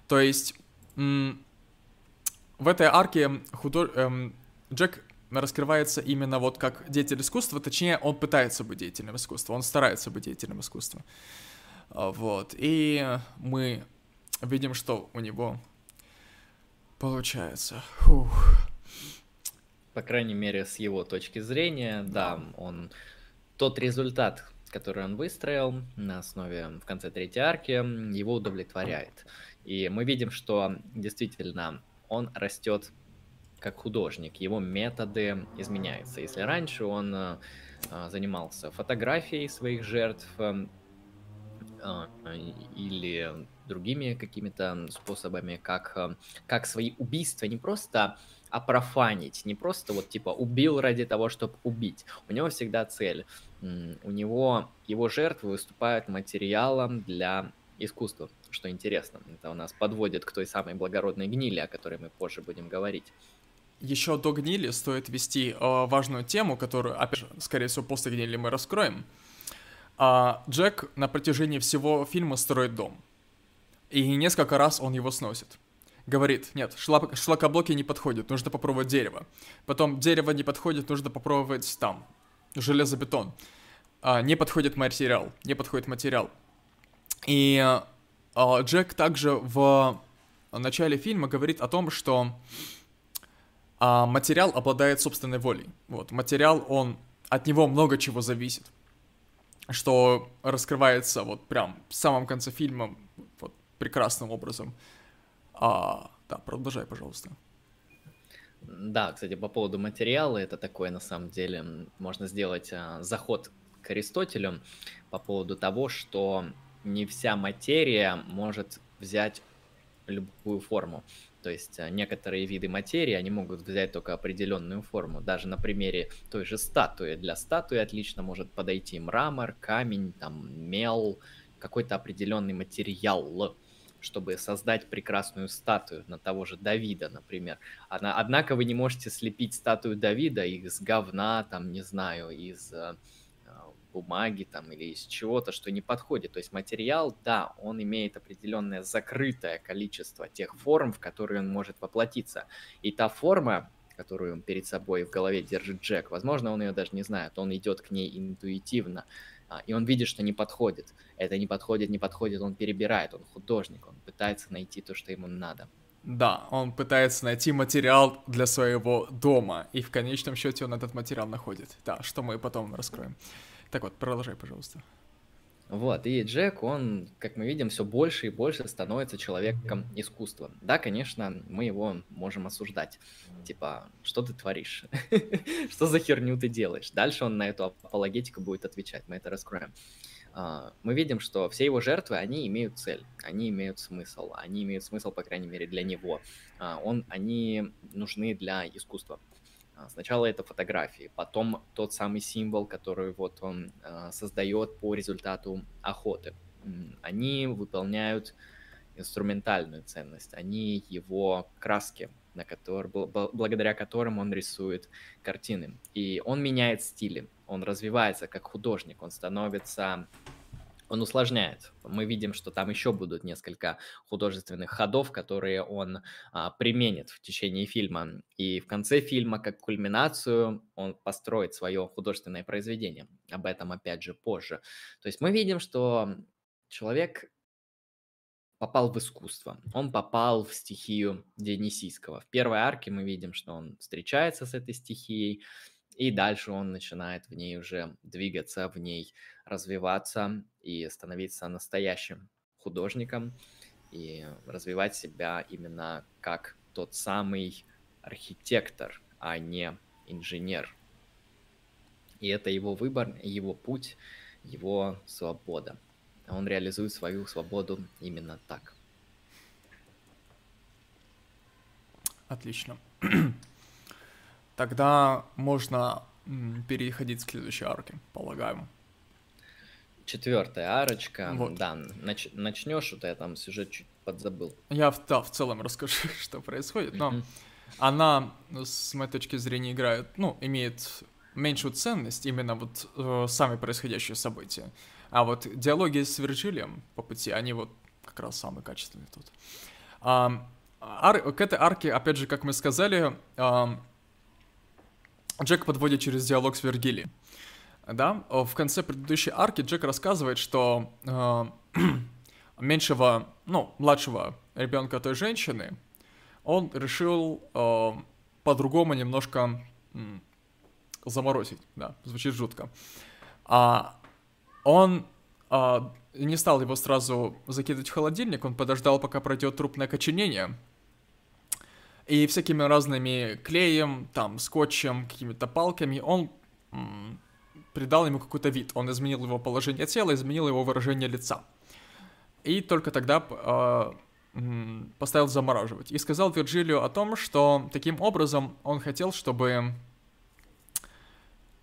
Speaker 2: То есть, в этой арке худож... эм, Джек раскрывается именно вот как деятель искусства, точнее, он пытается быть деятелем искусства, он старается быть деятелем искусства. А, вот. И мы видим, что у него получается. Фух.
Speaker 1: По крайней мере, с его точки зрения, да, он тот результат, который он выстроил на основе в конце третьей арки, его удовлетворяет. И мы видим, что действительно он растет как художник, его методы изменяются. Если раньше он э, занимался фотографией своих жертв, а, или другими какими-то способами, как, а, как свои убийства не просто опрофанить, не просто вот типа убил ради того, чтобы убить. У него всегда цель. У него его жертвы выступают материалом для искусства, что интересно. Это у нас подводит к той самой благородной гнили, о которой мы позже будем говорить.
Speaker 2: Еще до гнили стоит вести э, важную тему, которую, опять же, скорее всего, после гнили мы раскроем. А Джек на протяжении всего фильма строит дом. И несколько раз он его сносит. Говорит, нет, шлак, шлакоблоки не подходят, нужно попробовать дерево. Потом дерево не подходит, нужно попробовать там, железобетон. А, не подходит материал, не подходит материал. И а, Джек также в начале фильма говорит о том, что а, материал обладает собственной волей. Вот, материал, он, от него много чего зависит что раскрывается вот прям в самом конце фильма вот прекрасным образом. А, да, продолжай, пожалуйста.
Speaker 1: Да, кстати, по поводу материала, это такое, на самом деле, можно сделать а, заход к Аристотелю по поводу того, что не вся материя может взять любую форму. То есть э, некоторые виды материи, они могут взять только определенную форму. Даже на примере той же статуи. Для статуи отлично может подойти мрамор, камень, там, мел, какой-то определенный материал, чтобы создать прекрасную статую на того же Давида, например. Однако вы не можете слепить статую Давида из говна, там, не знаю, из э, бумаги там или из чего-то, что не подходит. То есть материал, да, он имеет определенное закрытое количество тех форм, в которые он может воплотиться. И та форма, которую он перед собой в голове держит Джек, возможно, он ее даже не знает, он идет к ней интуитивно, а, и он видит, что не подходит. Это не подходит, не подходит, он перебирает, он художник, он пытается найти то, что ему надо.
Speaker 2: Да, он пытается найти материал для своего дома, и в конечном счете он этот материал находит. Да, что мы потом раскроем. Так вот, продолжай, пожалуйста.
Speaker 1: Вот, и Джек, он, как мы видим, все больше и больше становится человеком искусства. Да, конечно, мы его можем осуждать. Типа, что ты творишь? [LAUGHS] Что за херню ты делаешь? Дальше он на эту апологетику будет отвечать, мы это раскроем. А, мы видим, что все его жертвы, они имеют цель, они имеют смысл, они имеют смысл, по крайней мере, для него. А, он, они нужны для искусства. А, сначала это фотографии, потом тот самый символ, который вот он э, создает по результату охоты. Они выполняют инструментальную ценность, они его краски, на который, благодаря которым он рисует картины. И он меняет стили, он развивается как художник, он становится он усложняет. Мы видим, что там еще будут несколько художественных ходов, которые он а, применит в течение фильма. И в конце фильма, как кульминацию, он построит свое художественное произведение. Об этом, опять же, позже. То есть мы видим, что человек попал в искусство. Он попал в стихию Дионисийского. В первой арке мы видим, что он встречается с этой стихией, и дальше он начинает в ней уже двигаться, в ней развиваться и становиться настоящим художником и развивать себя именно как тот самый архитектор, а не инженер. И это его выбор, его путь, его свобода. Он реализует свою свободу именно так.
Speaker 2: Отлично. Тогда можно переходить к следующей арке, полагаю.
Speaker 1: Четвертая арочка. Вот. Да, нач, начнешь, вот я там сюжет чуть подзабыл.
Speaker 2: Я да, в целом расскажу, [LAUGHS] что происходит, но mm-hmm. она, с моей точки зрения, играет, ну, имеет меньшую ценность именно вот э, сами происходящие события. А вот диалоги с Вирджилием по пути, они вот как раз самые качественные тут. А, ар, к этой арке, опять же, как мы сказали, а, Джек подводит через диалог с Вергили. Да, в конце предыдущей арки Джек рассказывает, что э, [CLEARS THROAT] меньшего, ну, младшего ребенка той женщины, он решил э, по-другому немножко э, заморозить, да, звучит жутко. А он э, не стал его сразу закидывать в холодильник, он подождал, пока пройдет трупное коченение, и всякими разными клеем, там, скотчем, какими-то палками он придал ему какой-то вид. Он изменил его положение тела, изменил его выражение лица. И только тогда э, поставил замораживать. И сказал Вирджилию о том, что таким образом он хотел, чтобы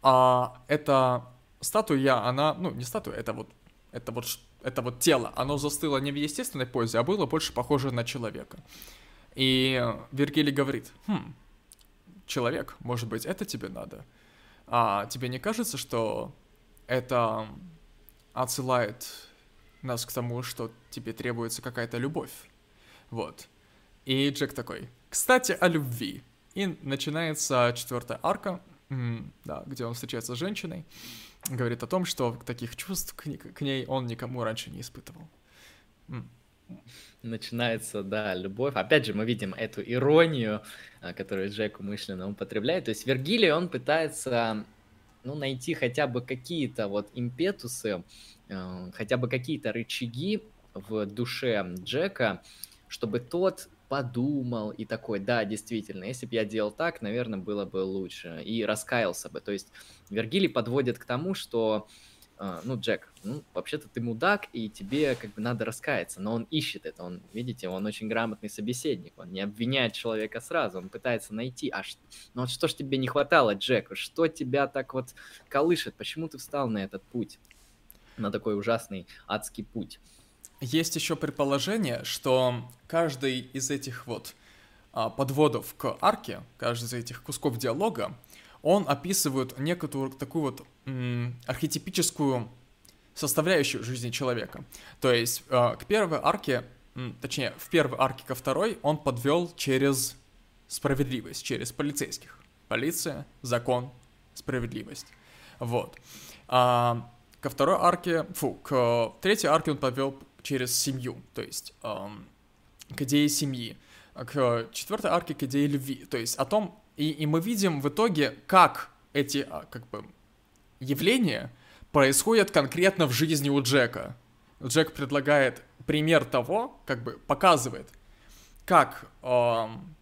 Speaker 2: а, эта статуя, она, ну, не статуя, это вот, это вот, это вот тело, оно застыло не в естественной позе, а было больше похоже на человека. И Вергилий говорит, хм, человек, может быть, это тебе надо? А тебе не кажется, что это отсылает нас к тому, что тебе требуется какая-то любовь? Вот. И Джек такой, кстати, о любви. И начинается четвертая арка, да, где он встречается с женщиной, говорит о том, что таких чувств к, ней он никому раньше не испытывал
Speaker 1: начинается, да, любовь. Опять же, мы видим эту иронию, а, которую Джек умышленно употребляет. То есть Вергилий, он пытается, ну, найти хотя бы какие-то вот импетусы, а, хотя бы какие-то рычаги в душе Джека, чтобы тот подумал и такой, да, действительно, если бы я делал так, наверное, было бы лучше, и раскаялся бы. То есть Вергилий подводит к тому, что ну, Джек, ну, вообще-то ты мудак, и тебе как бы надо раскаяться, но он ищет это, он, видите, он очень грамотный собеседник, он не обвиняет человека сразу, он пытается найти, а что, ну вот что ж тебе не хватало, Джек, что тебя так вот колышет, почему ты встал на этот путь, на такой ужасный адский путь?
Speaker 2: Есть еще предположение, что каждый из этих вот а, подводов к арке, каждый из этих кусков диалога, он описывает некоторую такую вот архетипическую составляющую жизни человека. То есть э, к первой арке, точнее, в первой арке ко второй он подвел через справедливость, через полицейских. Полиция, закон, справедливость. Вот. А, ко второй арке, фу, к третьей арке он подвел через семью, то есть к идее семьи. К четвертой арке к идее любви. То есть о том, и, и мы видим в итоге, как эти а, как бы явления происходят конкретно в жизни у Джека. Джек предлагает пример того, как бы показывает, как эм,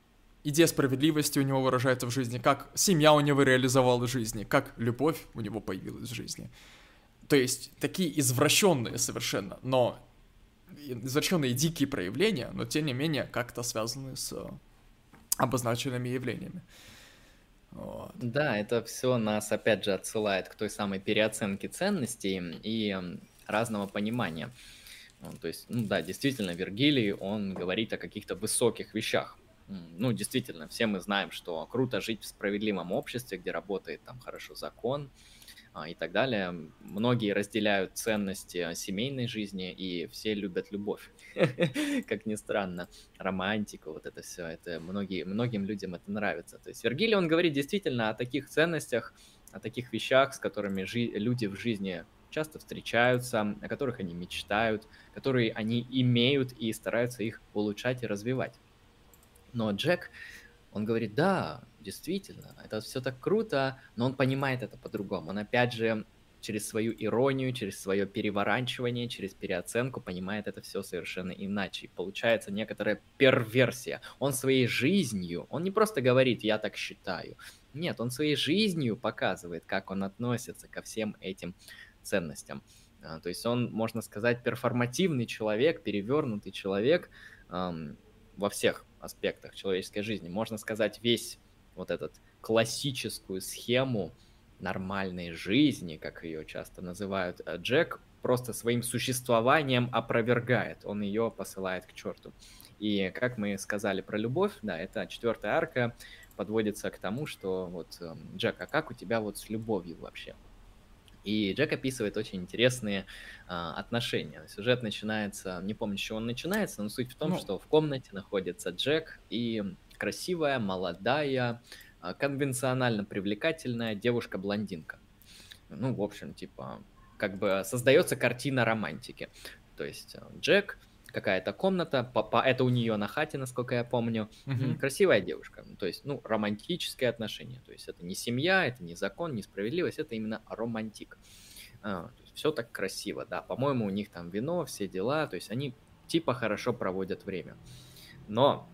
Speaker 2: идея справедливости у него выражается в жизни, как семья у него реализовала в жизни, как любовь у него появилась в жизни. То есть такие извращенные совершенно, но извращенные дикие проявления, но тем не менее как-то связаны с обозначенными явлениями.
Speaker 1: Вот. Да, это все нас опять же отсылает к той самой переоценке ценностей и разного понимания. То есть, ну да, действительно, Вергилий, он говорит о каких-то высоких вещах. Ну, действительно, все мы знаем, что круто жить в справедливом обществе, где работает там хорошо закон, и так далее. Многие разделяют ценности семейной жизни, и все любят любовь. [LAUGHS] Как ни странно, романтику, вот это все, это многие, многим людям это нравится. То есть Вергилий, он говорит действительно о таких ценностях, о таких вещах, с которыми люди в жизни часто встречаются, о которых они мечтают, которые они имеют и стараются их улучшать и развивать. Но Джек, он говорит, да, действительно, это все так круто, но он понимает это по-другому. Он опять же через свою иронию, через свое переворачивание, через переоценку понимает это все совершенно иначе. И получается некоторая перверсия. Он своей жизнью, он не просто говорит «я так считаю», нет, он своей жизнью показывает, как он относится ко всем этим ценностям. А, то есть он, можно сказать, перформативный человек, перевернутый человек эм, во всех аспектах человеческой жизни. Можно сказать, весь вот этот классическую схему нормальной жизни, как ее часто называют, э, Джек просто своим существованием опровергает, он ее посылает к черту. И как мы сказали про любовь, да, это четвертая арка подводится к тому, что вот, эм, Джек, а как у тебя вот с любовью вообще? И Джек описывает очень интересные а, отношения. Сюжет начинается, не помню, с чего он начинается, но суть в том, ну. что в комнате находится Джек и красивая, молодая, а, конвенционально привлекательная девушка-блондинка. Ну, в общем, типа, как бы создается картина романтики. То есть э, Джек, какая-то комната, по, это у нее на хате, насколько я помню, mm-hmm. красивая девушка. То есть, ну, романтические отношения. То есть это не семья, это не закон, не справедливость, это именно романтик. А, все так красиво, да. По-моему, у них там вино, все дела, то есть они типа хорошо проводят время. Но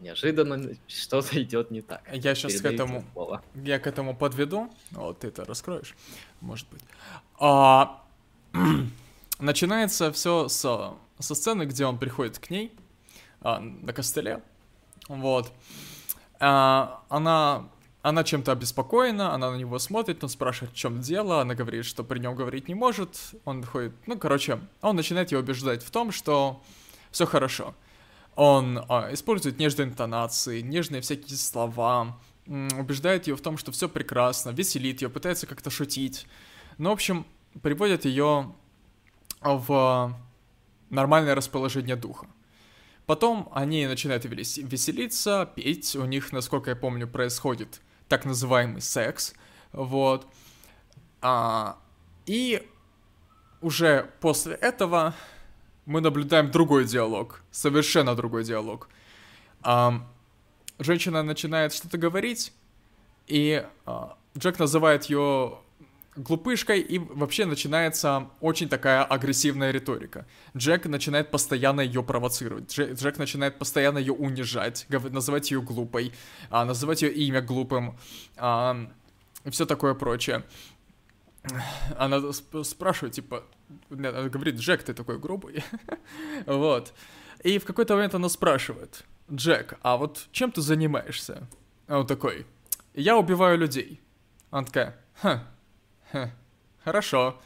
Speaker 1: неожиданно что-то [LAUGHS] идет не так.
Speaker 2: Я сейчас к этому, слово. я к этому подведу. Вот ты это раскроешь, может быть. А, [CLEARS THROAT] начинается все с, со сцены, где он приходит к ней а, на костыле. Вот. А, она она чем-то обеспокоена, она на него смотрит, он спрашивает, в чем дело, она говорит, что при нем говорить не может, он ходит, ну, короче, он начинает ее убеждать в том, что все хорошо. Он а, использует нежные интонации, нежные всякие слова, убеждает ее в том, что все прекрасно, веселит ее, пытается как-то шутить. Ну, в общем, приводит ее в нормальное расположение духа. Потом они начинают веселиться, петь. У них, насколько я помню, происходит так называемый секс. Вот. А, и уже после этого мы наблюдаем другой диалог, совершенно другой диалог. А, женщина начинает что-то говорить, и а, Джек называет ее глупышкой, и вообще начинается очень такая агрессивная риторика. Джек начинает постоянно ее провоцировать, Джек, Джек начинает постоянно ее унижать, называть ее глупой, а, называть ее имя глупым, а, и все такое прочее. Она спрашивает, типа, она говорит, Джек, ты такой грубый. [LAUGHS] вот. И в какой-то момент она спрашивает, Джек, а вот чем ты занимаешься? А он такой, я убиваю людей. Она такая, ха, [LAUGHS] хорошо.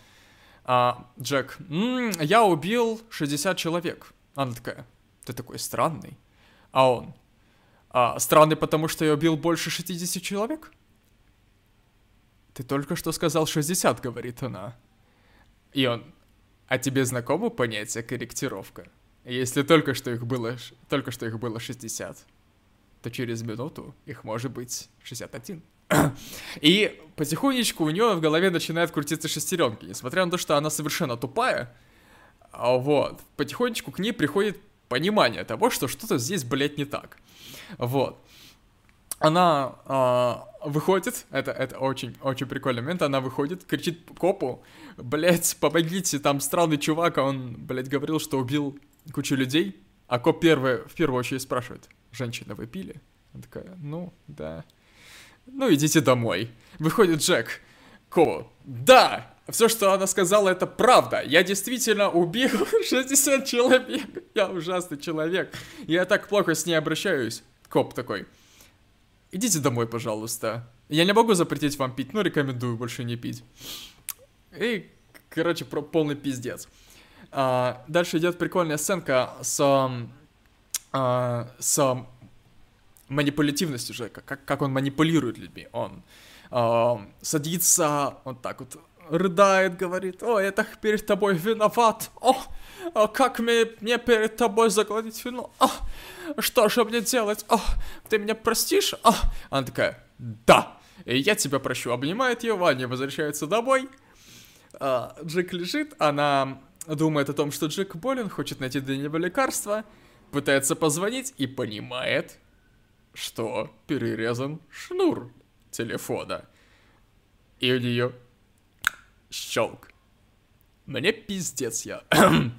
Speaker 2: А, Джек, м-м, я убил 60 человек. Она такая, ты такой странный. А он, а, странный, потому что я убил больше 60 человек? ты только что сказал 60, говорит она. И он, а тебе знакомо понятие корректировка? Если только что их было, только что их было 60, то через минуту их может быть 61. [COUGHS] И потихонечку у нее в голове начинают крутиться шестеренки. Несмотря на то, что она совершенно тупая, а вот, потихонечку к ней приходит понимание того, что что-то здесь, блядь, не так. Вот. Она э, выходит, это, это очень, очень прикольный момент, она выходит, кричит копу, блядь, помогите, там странный чувак, а он, блядь, говорил, что убил кучу людей, а коп первый, в первую очередь спрашивает, женщина, вы пили? Она такая, ну, да. Ну, идите домой. Выходит Джек. Ко. Да! Все, что она сказала, это правда. Я действительно убил [LAUGHS] 60 человек. Я ужасный человек. Я так плохо с ней обращаюсь. Коп такой. Идите домой, пожалуйста. Я не могу запретить вам пить, но рекомендую больше не пить. И, короче, про полный пиздец. А, дальше идет прикольная сценка с, а, с манипулятивность уже, как, как он манипулирует людьми. Он э, садится, он так вот рыдает, говорит, о, я так перед тобой виноват, о, о как мне, мне перед тобой загладить вину, о, что же мне делать, о, ты меня простишь, о. Она такая, да, и я тебя прощу, обнимает ее, они возвращаются домой, а, Джек лежит, она думает о том, что Джек болен, хочет найти для него лекарство, пытается позвонить и понимает, что перерезан шнур телефона. И у нее щелк. Мне пиздец я. [CLEARS THROAT]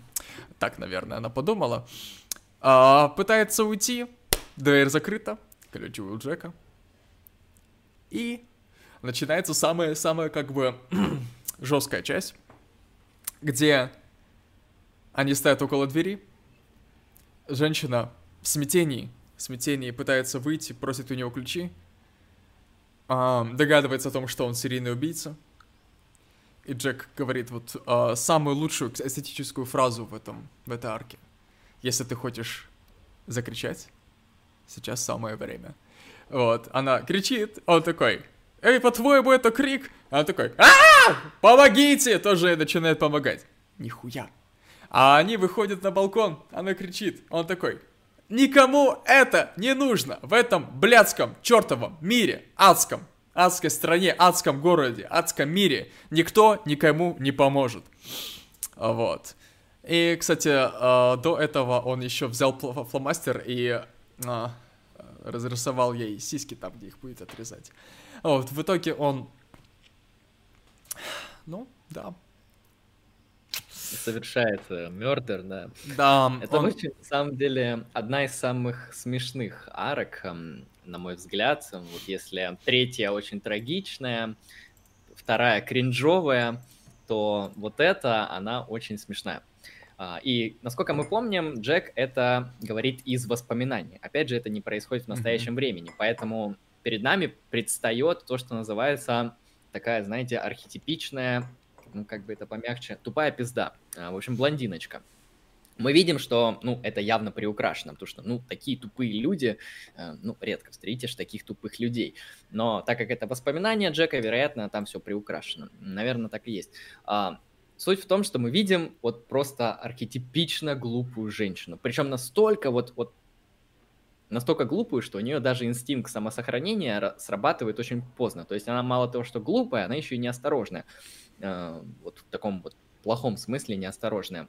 Speaker 2: так, наверное, она подумала. А, пытается уйти. Дверь закрыта. Ключ у Джека. И начинается самая-самая, как бы, [CLEARS THROAT] жесткая часть, где они стоят около двери. Женщина в смятении смятении пытается выйти, просит у него ключи, а, догадывается о том, что он серийный убийца. И Джек говорит вот а, самую лучшую эстетическую фразу в этом, в этой арке. Если ты хочешь закричать, сейчас самое время. Вот, она кричит, он такой, эй, по-твоему, это крик? Она такой, а Помогите! Тоже начинает помогать. Нихуя. А они выходят на балкон, она кричит, он такой, Никому это не нужно в этом блядском чертовом мире, адском, адской стране, адском городе, адском мире. Никто никому не поможет. Вот. И, кстати, э, до этого он еще взял фломастер и э, разрисовал ей сиськи там, где их будет отрезать. Вот, в итоге он... Ну, да,
Speaker 1: совершает мердер, да.
Speaker 2: Да.
Speaker 1: Это он... очень, на самом деле, одна из самых смешных арок, эм, на мой взгляд. Вот если третья очень трагичная, вторая кринжовая, то вот эта, она очень смешная. А, и, насколько мы помним, Джек это говорит из воспоминаний. Опять же, это не происходит в настоящем mm-hmm. времени, поэтому перед нами предстает то, что называется такая, знаете, архетипичная ну, как бы это помягче, тупая пизда. А, в общем, блондиночка. Мы видим, что, ну, это явно приукрашено, потому что, ну, такие тупые люди, э, ну, редко встретишь таких тупых людей. Но так как это воспоминания Джека, вероятно, там все приукрашено. Наверное, так и есть. А, суть в том, что мы видим вот просто архетипично глупую женщину. Причем настолько вот, вот настолько глупую, что у нее даже инстинкт самосохранения срабатывает очень поздно. То есть она мало того, что глупая, она еще и неосторожная. Э, вот в таком вот плохом смысле неосторожная.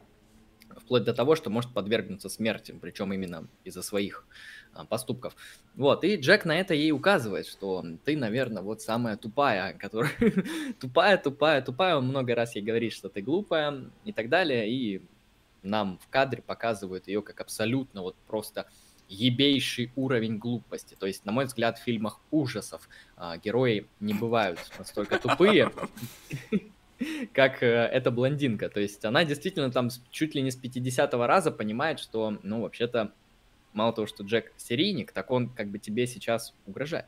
Speaker 1: Вплоть до того, что может подвергнуться смерти, причем именно из-за своих а, поступков. Вот, и Джек на это ей указывает, что ты, наверное, вот самая тупая, которая [LAUGHS] тупая, тупая, тупая. Он много раз ей говорит, что ты глупая и так далее. И нам в кадре показывают ее как абсолютно вот просто ебейший уровень глупости. То есть, на мой взгляд, в фильмах ужасов а, герои не бывают настолько тупые, [LAUGHS] [LAUGHS] как э, эта блондинка. То есть она действительно там чуть ли не с 50 раза понимает, что, ну, вообще-то, мало того, что Джек серийник, так он как бы тебе сейчас угрожает.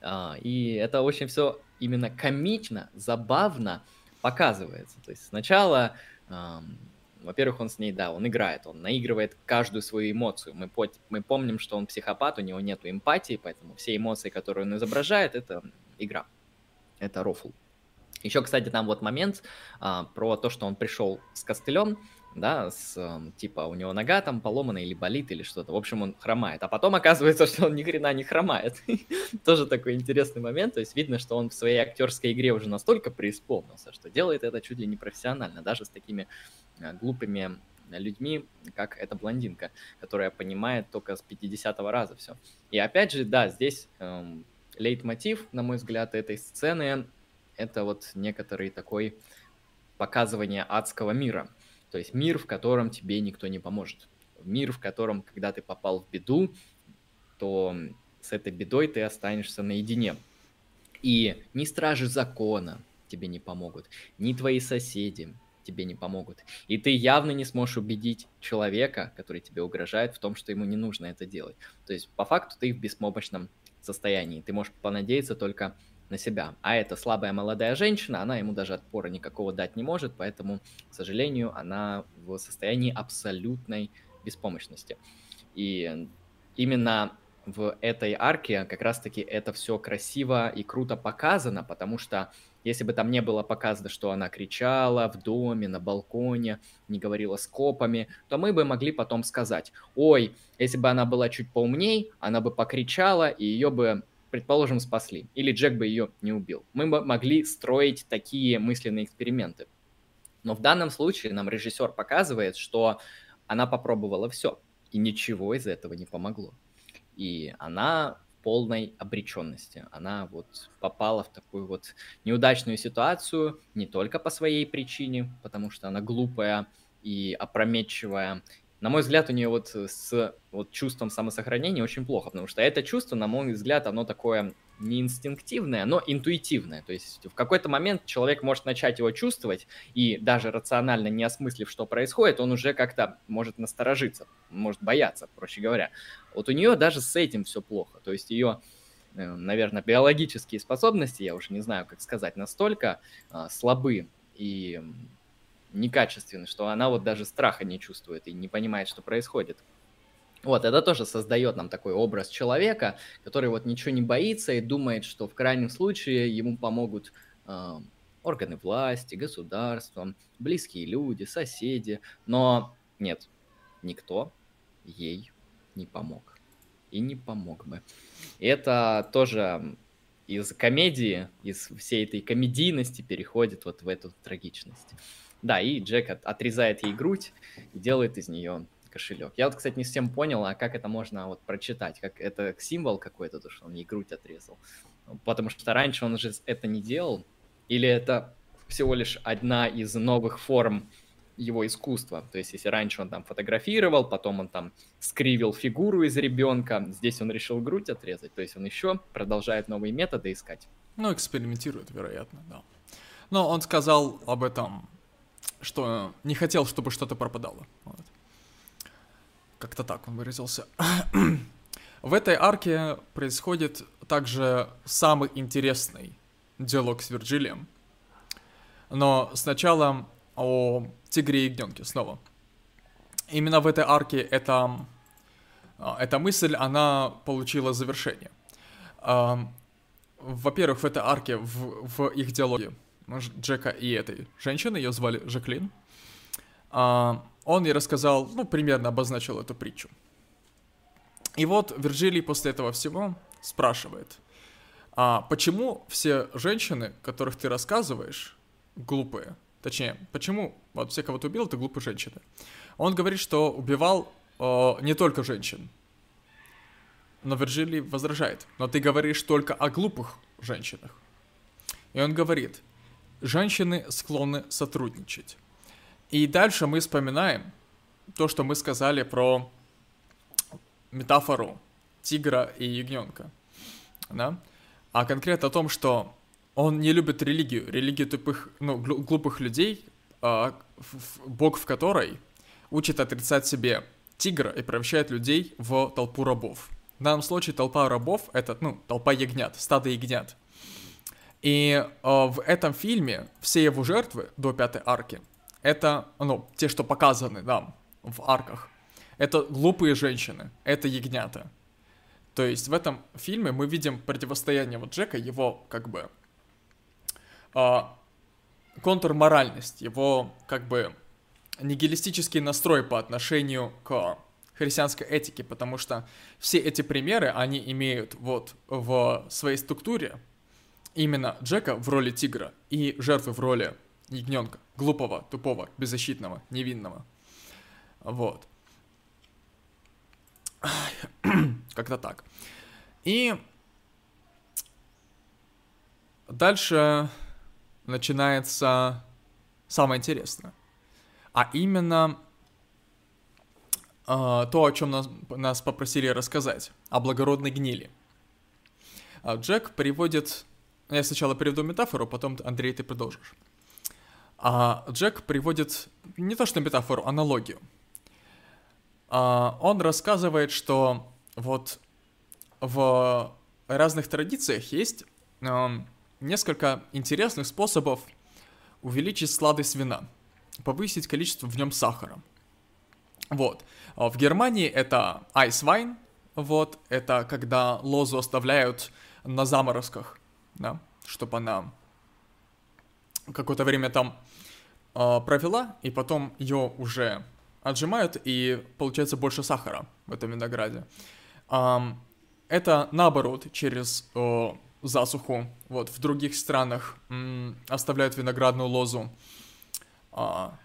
Speaker 1: А, и это очень все именно комично, забавно показывается. То есть сначала, во-первых, он с ней, да, он играет, он наигрывает каждую свою эмоцию. Мы, по- мы помним, что он психопат, у него нет эмпатии, поэтому все эмоции, которые он изображает, это игра. это рофл. Еще, кстати, там вот момент а, про то, что он пришел с костылем, да, с, эм, типа, у него нога там поломана или болит или что-то. В общем, он хромает. А потом оказывается, [LAUGHS] что он ни хрена не хромает. [LAUGHS] Тоже такой интересный момент. То есть видно, что он в своей актерской игре уже настолько преисполнился, что делает это чуть ли не профессионально, даже с такими э, глупыми людьми, как эта блондинка, которая понимает только с 50-го раза все. И опять же, да, здесь эм, лейтмотив, на мой взгляд, этой сцены это вот некоторый такой показывание адского мира – то есть мир, в котором тебе никто не поможет. Мир, в котором, когда ты попал в беду, то с этой бедой ты останешься наедине. И ни стражи закона тебе не помогут, ни твои соседи тебе не помогут. И ты явно не сможешь убедить человека, который тебе угрожает, в том, что ему не нужно это делать. То есть, по факту, ты в беспомощном состоянии. Ты можешь понадеяться только на себя. А эта слабая молодая женщина, она ему даже отпора никакого дать не может, поэтому, к сожалению, она в состоянии абсолютной беспомощности. И именно в этой арке как раз-таки это все красиво и круто показано, потому что если бы там не было показано, что она кричала в доме, на балконе, не говорила с копами, то мы бы могли потом сказать, ой, если бы она была чуть поумней, она бы покричала, и ее бы предположим, спасли, или Джек бы ее не убил. Мы бы могли строить такие мысленные эксперименты. Но в данном случае нам режиссер показывает, что она попробовала все, и ничего из этого не помогло. И она в полной обреченности. Она вот попала в такую вот неудачную ситуацию не только по своей причине, потому что она глупая и опрометчивая, на мой взгляд, у нее вот с вот чувством самосохранения очень плохо, потому что это чувство, на мой взгляд, оно такое не инстинктивное, но интуитивное. То есть в какой-то момент человек может начать его чувствовать, и даже рационально не осмыслив, что происходит, он уже как-то может насторожиться, может бояться, проще говоря. Вот у нее даже с этим все плохо. То есть ее э, наверное, биологические способности, я уже не знаю, как сказать, настолько а, слабы и некачественный, что она вот даже страха не чувствует и не понимает, что происходит. Вот, это тоже создает нам такой образ человека, который вот ничего не боится и думает, что в крайнем случае ему помогут э, органы власти, государство, близкие люди, соседи. Но нет, никто ей не помог. И не помог бы. И это тоже из комедии, из всей этой комедийности переходит вот в эту трагичность. Да, и Джек от, отрезает ей грудь и делает из нее кошелек. Я вот, кстати, не всем понял, а как это можно вот прочитать, как это символ какой-то, то, что он ей грудь отрезал. Потому что раньше он уже это не делал, или это всего лишь одна из новых форм его искусства. То есть, если раньше он там фотографировал, потом он там скривил фигуру из ребенка, здесь он решил грудь отрезать. То есть он еще продолжает новые методы искать.
Speaker 2: Ну, экспериментирует, вероятно, да. Но он сказал об этом что не хотел, чтобы что-то пропадало. Вот. Как-то так он выразился. [CLEARS THROAT] В этой арке происходит также самый интересный диалог с Вирджилием. Но сначала о тигре и ягненке снова. Именно в этой арке эта, а, эта мысль, она получила завершение. Во-первых, в этой арке, в, в их диалоге Джека и этой женщины, ее звали Жаклин, а, он ей рассказал, ну, примерно обозначил эту притчу. И вот Вирджилий после этого всего спрашивает, а почему все женщины, которых ты рассказываешь, глупые? Точнее, почему вот все, кого ты убил, это глупые женщины? Он говорит, что убивал э, не только женщин. Но Вирджилий возражает, но ты говоришь только о глупых женщинах. И он говорит, женщины склонны сотрудничать. И дальше мы вспоминаем то, что мы сказали про метафору тигра и ягненка. Да? А конкретно о том, что он не любит религию, религию тупых, ну, глупых людей, а, бог в которой учит отрицать себе тигра и превращает людей в толпу рабов. В данном случае толпа рабов — это, ну, толпа ягнят, стадо ягнят. И э, в этом фильме все его жертвы до пятой арки это, ну, те, что показаны, да, в арках, это глупые женщины, это ягнята. То есть в этом фильме мы видим противостояние вот Джека, его как бы а, контрморальность, его как бы нигилистический настрой по отношению к христианской этике, потому что все эти примеры, они имеют вот в своей структуре именно Джека в роли тигра и жертвы в роли ягненка, глупого, тупого, беззащитного, невинного. Вот. [CLEARS THROAT] Как-то так. И дальше начинается самое интересное. А именно э, то, о чем нас, нас попросили рассказать, о благородной гнили. А Джек приводит... Я сначала приведу метафору, потом, Андрей, ты продолжишь. А Джек приводит не то что метафору, аналогию. А, он рассказывает, что вот в разных традициях есть э, несколько интересных способов увеличить сладость вина, повысить количество в нем сахара. Вот. А в Германии это wine, вот, это когда лозу оставляют на заморозках, да, чтобы она какое-то время там э, провела, и потом ее уже отжимают, и получается больше сахара в этом винограде. Um, это наоборот, через о, засуху. Вот в других странах м, оставляют виноградную лозу а,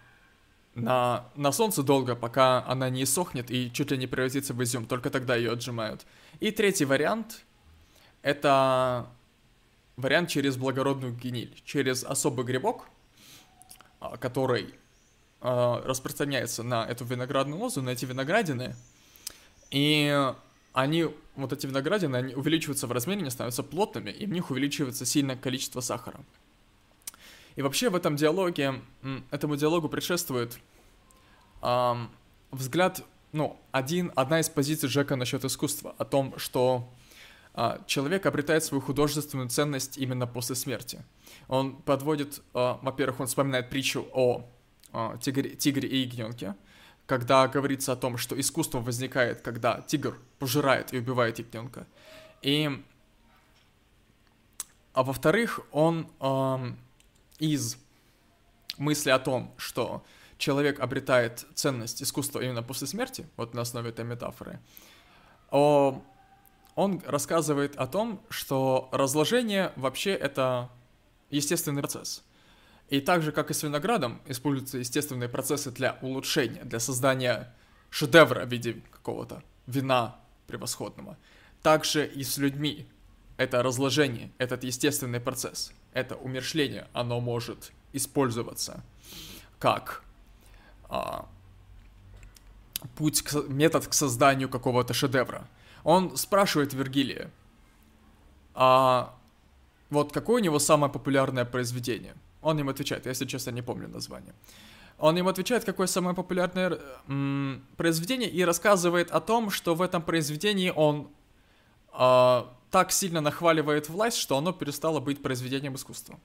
Speaker 2: на, на солнце долго, пока она не сохнет и чуть ли не превратится в изюм. Только тогда ее отжимают. И третий вариант — это вариант через благородную гниль, через особый грибок, а, который а, распространяется на эту виноградную лозу, на эти виноградины. И они, вот эти виноградины, они увеличиваются в размере, они становятся плотными, и в них увеличивается сильное количество сахара. И вообще в этом диалоге, этому диалогу предшествует эм, взгляд, ну, один, одна из позиций Джека насчет искусства, о том, что человек обретает свою художественную ценность именно после смерти. Он подводит, э, во-первых, он вспоминает притчу о э, тигре, тигре и ягненке, когда говорится о том, что искусство возникает, когда тигр пожирает и убивает ягненка. И... А во-вторых, он из мысли о том, что человек обретает ценность искусства именно после смерти, вот на основе этой метафоры, он рассказывает о том, что разложение вообще это естественный процесс. И так же, как и с виноградом, используются естественные процессы для улучшения, для создания шедевра в виде какого-то вина превосходного. Также и с людьми. Это разложение, этот естественный процесс, это умершление, оно может использоваться как а, путь, к, метод к созданию какого-то шедевра. Он спрашивает Вергилия, а вот какое у него самое популярное произведение – он им отвечает, я, если честно, не помню название. Он им отвечает, какое самое популярное м, произведение, и рассказывает о том, что в этом произведении он э, так сильно нахваливает власть, что оно перестало быть произведением искусства.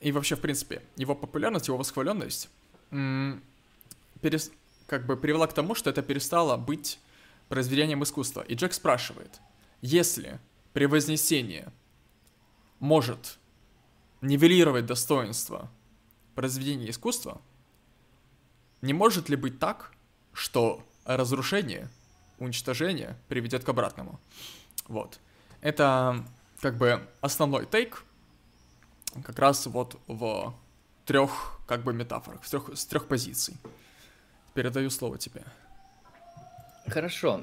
Speaker 2: И вообще, в принципе, его популярность, его восхваленность м, перес, как бы привела к тому, что это перестало быть произведением искусства. И Джек спрашивает, если превознесение может нивелировать достоинство произведения искусства, не может ли быть так, что разрушение, уничтожение приведет к обратному? Вот. Это как бы основной тейк, как раз вот в трех как бы метафорах, в трех, с трех позиций. Передаю слово тебе.
Speaker 1: Хорошо.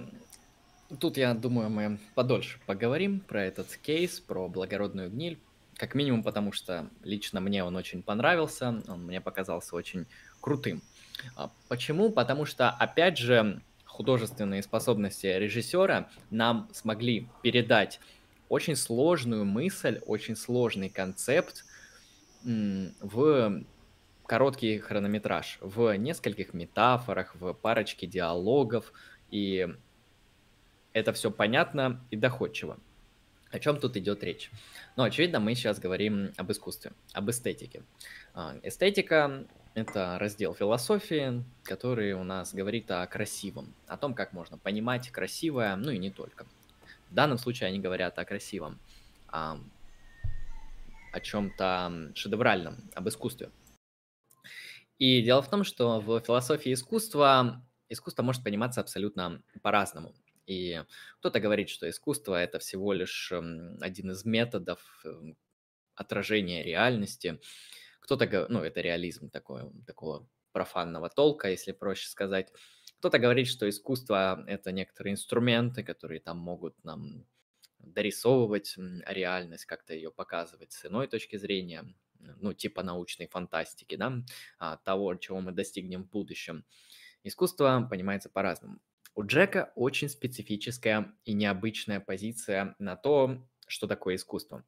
Speaker 1: Тут, я думаю, мы подольше поговорим про этот кейс, про благородную гниль, как минимум, потому что лично мне он очень понравился, он мне показался очень крутым. А почему? Потому что, опять же, художественные способности режиссера нам смогли передать очень сложную мысль, очень сложный концепт в короткий хронометраж, в нескольких метафорах, в парочке диалогов, и это все понятно и доходчиво. О чем тут идет речь? Ну, очевидно, мы сейчас говорим об искусстве, об эстетике. А, эстетика — это раздел философии, который у нас говорит о красивом, о том, как можно понимать красивое, ну и не только. В данном случае они говорят о красивом. А, о чем-то шедевральном, об искусстве. И дело в том, что в философии искусства искусство может пониматься абсолютно по-разному. И кто-то говорит, что искусство это всего лишь эм, один из методов эм, отражения реальности. Кто-то, ну, это реализм такой, такого профанного толка, если проще сказать. Кто-то говорит, что искусство – это некоторые инструменты, которые там могут нам дорисовывать реальность, как-то ее показывать с иной точки зрения, ну, типа научной фантастики, да, а, того, чего мы достигнем в будущем. Искусство понимается по-разному. У Джека очень специфическая и необычная позиция на то, что такое искусство.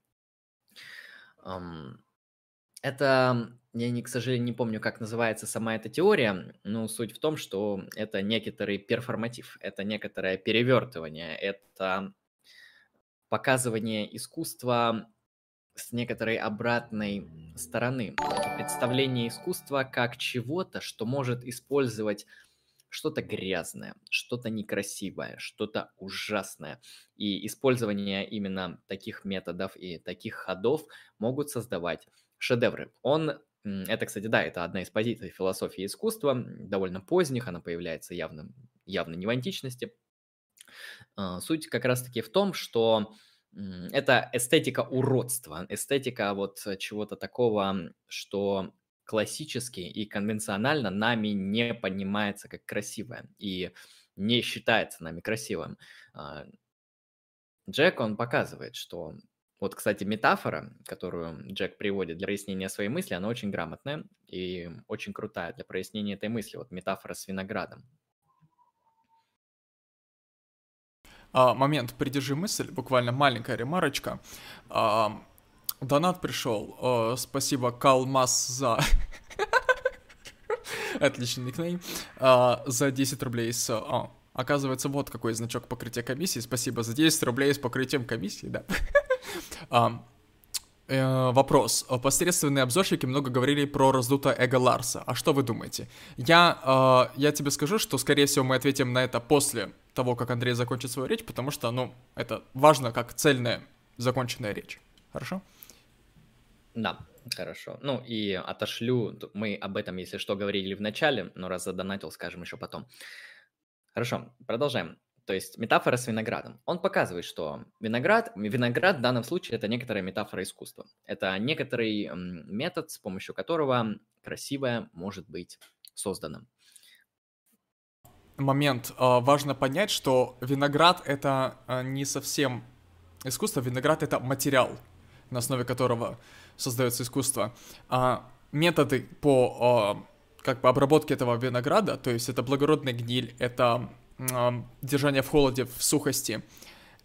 Speaker 1: Это, я, не, к сожалению, не помню, как называется сама эта теория, но суть в том, что это некоторый перформатив, это некоторое перевертывание, это показывание искусства с некоторой обратной стороны. представление искусства как чего-то, что может использовать что-то грязное, что-то некрасивое, что-то ужасное. И использование именно таких методов и таких ходов могут создавать шедевры. Он это, кстати, да, это одна из позиций философии искусства, довольно поздних, она появляется явно, явно не в античности. А, суть как раз-таки в том, что это эстетика уродства, эстетика вот чего-то такого, что классически и конвенционально нами не понимается как красивое и не считается нами красивым. А, Джек, он показывает, что вот, кстати, метафора, которую Джек приводит для прояснения своей мысли, она очень грамотная и очень крутая для прояснения этой мысли. Вот метафора с виноградом.
Speaker 2: А, момент, придержи мысль, буквально маленькая ремарочка. А, Донат пришел. О, спасибо, Калмас, за... [LAUGHS] Отличный никнейм. А, за 10 рублей с... Оказывается, вот какой значок покрытия комиссии. Спасибо за 10 рублей с покрытием комиссии, да. [LAUGHS] э, вопрос. Посредственные обзорщики много говорили про раздутое эго Ларса. А что вы думаете? Я, э, я тебе скажу, что, скорее всего, мы ответим на это после того, как Андрей закончит свою речь, потому что, ну, это важно как цельная законченная речь. Хорошо?
Speaker 1: Да, хорошо. Ну и отошлю, мы об этом, если что, говорили в начале, но раз задонатил, скажем еще потом. Хорошо, продолжаем. То есть метафора с виноградом. Он показывает, что виноград, виноград в данном случае это некоторая метафора искусства. Это некоторый метод, с помощью которого красивое может быть создано.
Speaker 2: Момент. А, важно понять, что виноград это а, не совсем искусство, виноград это материал, на основе которого создается искусство. А методы по как бы обработке этого винограда, то есть это благородная гниль, это держание в холоде, в сухости,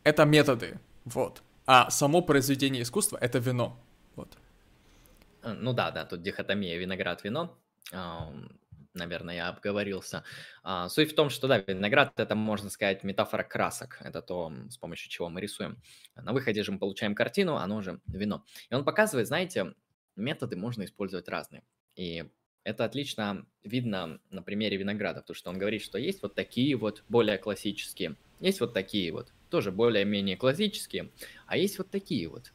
Speaker 2: это методы, вот. А само произведение искусства — это вино, вот.
Speaker 1: Э, ну да, да, тут дихотомия виноград-вино наверное, я обговорился. А, суть в том, что, да, виноград – это, можно сказать, метафора красок. Это то, с помощью чего мы рисуем. На выходе же мы получаем картину, оно же вино. И он показывает, знаете, методы можно использовать разные. И это отлично видно на примере винограда, потому что он говорит, что есть вот такие вот более классические, есть вот такие вот, тоже более-менее классические, а есть вот такие вот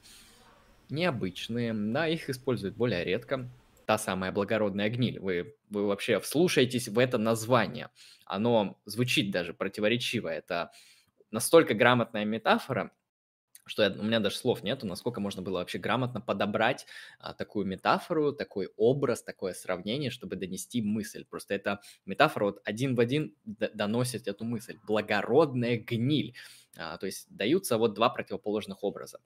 Speaker 1: необычные, да, их используют более редко, та самая благородная гниль. Вы, вы вообще вслушаетесь в это название. Оно звучит даже противоречиво. Это настолько грамотная метафора, что я, у меня даже слов нету, насколько можно было вообще грамотно подобрать а, такую метафору, такой образ, такое сравнение, чтобы донести мысль. Просто эта метафора вот один в один доносит эту мысль. Благородная гниль. А, то есть даются вот два противоположных образа.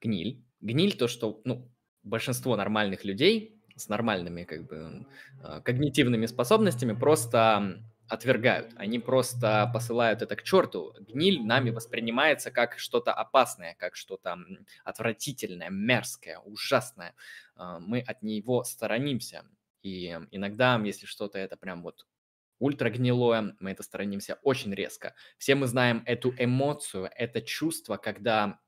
Speaker 1: Гниль. Гниль то, что, ну, большинство нормальных людей с нормальными как бы а, когнитивными способностями просто отвергают. Они просто посылают это к черту. Гниль нами воспринимается как что-то опасное, как что-то отвратительное, мерзкое, ужасное. А, мы от него сторонимся. И иногда, если что-то это прям вот ультра гнилое, мы это сторонимся очень резко. Все мы знаем эту эмоцию, это чувство, когда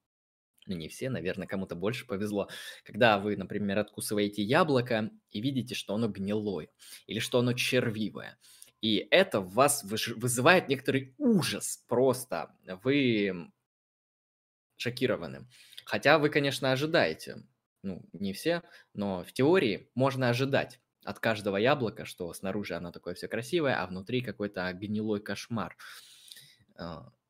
Speaker 1: ну не все, наверное, кому-то больше повезло, когда вы, например, откусываете яблоко и видите, что оно гнилое или что оно червивое. И это в вас вызывает некоторый ужас просто. Вы шокированы. Хотя вы, конечно, ожидаете, ну, не все, но в теории можно ожидать от каждого яблока, что снаружи оно такое все красивое, а внутри какой-то гнилой кошмар.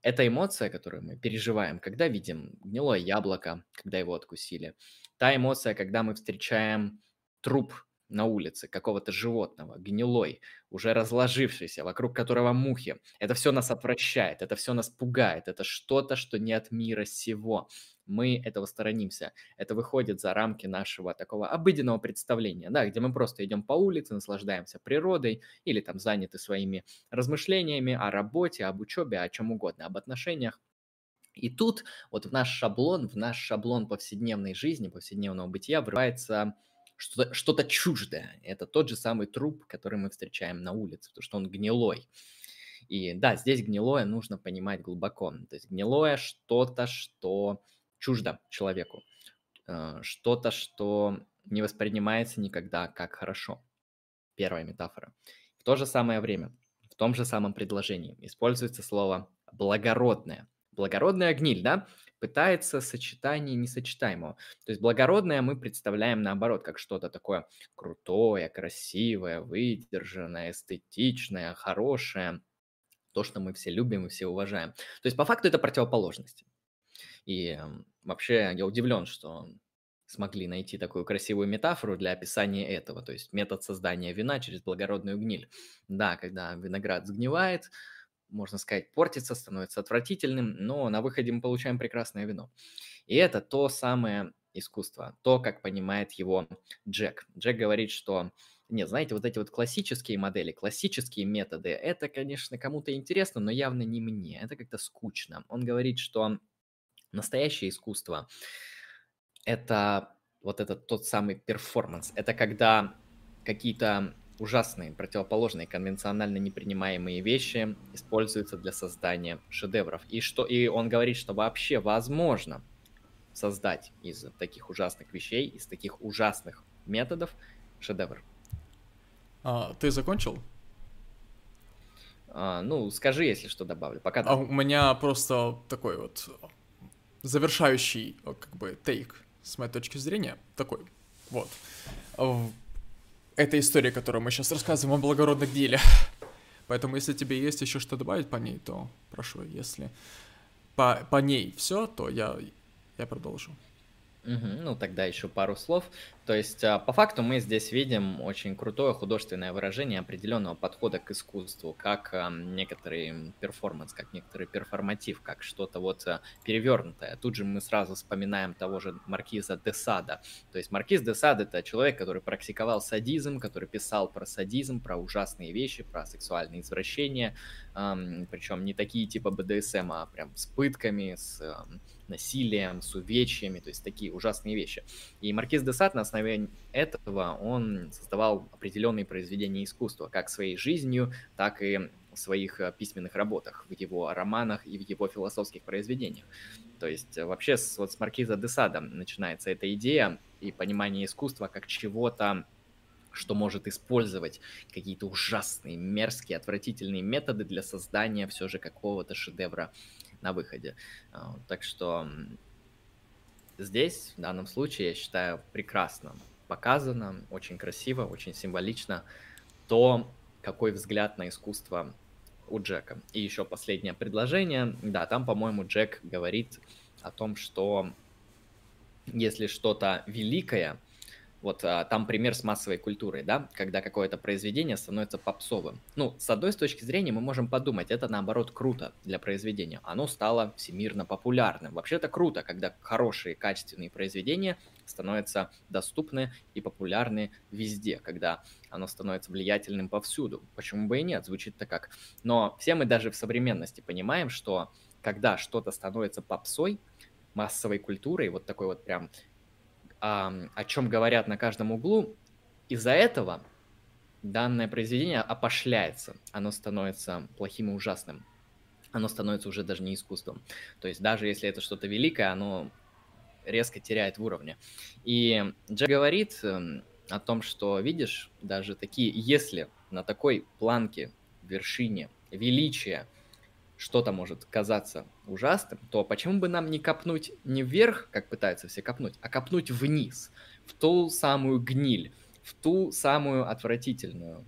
Speaker 1: Это эмоция, которую мы переживаем, когда видим гнилое яблоко, когда его откусили. Та эмоция, когда мы встречаем труп на улице какого-то животного, гнилой, уже разложившийся, вокруг которого мухи. Это все нас отвращает, это все нас пугает, это что-то, что не от мира сего. Мы этого сторонимся. Это выходит за рамки нашего такого обыденного представления, да, где мы просто идем по улице, наслаждаемся природой или там заняты своими размышлениями о работе, об учебе, о чем угодно, об отношениях. И тут вот в наш шаблон, в наш шаблон повседневной жизни, повседневного бытия врывается что-то что чуждое. Это тот же самый труп, который мы встречаем на улице, потому что он гнилой. И да, здесь гнилое нужно понимать глубоко. То есть гнилое что-то, что чуждо человеку. Э, что-то, что не воспринимается никогда как хорошо. Первая метафора. В то же самое время, в том же самом предложении используется слово «благородное». Благородная гниль, да? пытается сочетание несочетаемого. То есть благородное мы представляем наоборот как что-то такое крутое, красивое, выдержанное, эстетичное, хорошее. То, что мы все любим и все уважаем. То есть по факту это противоположности. И вообще я удивлен, что смогли найти такую красивую метафору для описания этого, то есть метод создания вина через благородную гниль. Да, когда виноград сгнивает, можно сказать, портится, становится отвратительным, но на выходе мы получаем прекрасное вино. И это то самое искусство, то, как понимает его Джек. Джек говорит, что нет, знаете, вот эти вот классические модели, классические методы, это, конечно, кому-то интересно, но явно не мне. Это как-то скучно. Он говорит, что настоящее искусство – это вот этот тот самый перформанс. Это когда какие-то ужасные, противоположные, конвенционально непринимаемые вещи используются для создания шедевров. И, что, и он говорит, что вообще возможно создать из таких ужасных вещей, из таких ужасных методов шедевр.
Speaker 2: А, ты закончил?
Speaker 1: А, ну, скажи, если что добавлю. Пока.
Speaker 2: А у меня просто такой вот завершающий, как бы, тейк с моей точки зрения такой. Вот эта история, которую мы сейчас рассказываем о благородных деле. Поэтому, если тебе есть еще что добавить по ней, то прошу, если по, по ней все, то я, я продолжу.
Speaker 1: Угу, ну, тогда еще пару слов. То есть, а, по факту мы здесь видим очень крутое художественное выражение определенного подхода к искусству, как некоторый перформанс, как некоторый перформатив, как что-то вот а, перевернутое. Тут же мы сразу вспоминаем того же Маркиза де Сада. То есть Маркиз де Сад это человек, который практиковал садизм, который писал про садизм, про ужасные вещи, про сексуальные извращения, причем не такие типа БДСМ, а прям с пытками, с насилием, с увечьями, то есть такие ужасные вещи. И Маркиз де Сад на основе этого, он создавал определенные произведения искусства, как своей жизнью, так и в своих э, письменных работах, в его романах и в его философских произведениях. То есть э, вообще вот с Маркиза де Сада начинается эта идея и понимание искусства как чего-то, что может использовать какие-то ужасные, мерзкие, отвратительные методы для создания все же какого-то шедевра на выходе. А, так что здесь, в данном случае, я считаю, прекрасно показано, очень красиво, очень символично то, какой взгляд на искусство у Джека. И еще последнее предложение. Да, там, по-моему, Джек говорит о том, что если что-то великое – вот а, там пример с массовой культурой, да, когда какое-то произведение становится попсовым. Ну, с одной точки зрения мы можем подумать, это наоборот круто для произведения. Оно стало всемирно популярным. Вообще это круто, когда хорошие, качественные произведения становятся доступны и популярны везде, когда оно становится влиятельным повсюду. Почему бы и нет, звучит-то как. Но все мы даже в современности понимаем, что когда что-то становится попсой, массовой культурой, вот такой вот прям о чем говорят на каждом углу, из-за этого данное произведение опошляется, оно становится плохим и ужасным. Оно становится уже даже не искусством. То есть даже если это что-то великое, оно резко теряет в уровне. И Джек говорит эм, о том, что, видишь, даже такие, если на такой планке, вершине, величия что-то может казаться ужасным, то почему бы нам не копнуть не вверх, как пытаются все копнуть, а копнуть вниз, в ту самую гниль, в ту самую отвратительную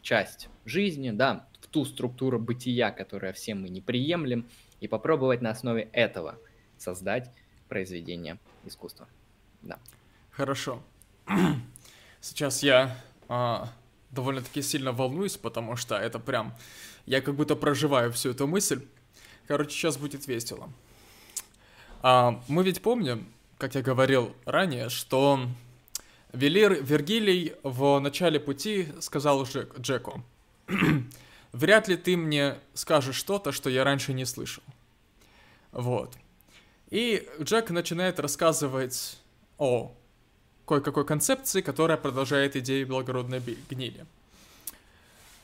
Speaker 1: часть жизни, да, в ту структуру бытия, которую все мы не приемлем, и попробовать на основе этого создать произведение искусства. Да.
Speaker 2: Хорошо. [CLEARS THROAT] Сейчас я а, довольно-таки сильно волнуюсь, потому что это прям... Я как будто проживаю всю эту мысль. Короче, сейчас будет весело. А, мы ведь помним, как я говорил ранее, что Велир Вергилий в начале пути сказал Джек, Джеку, «Вряд ли ты мне скажешь что-то, что я раньше не слышал». Вот. И Джек начинает рассказывать о кое-какой концепции, которая продолжает идею благородной гнили.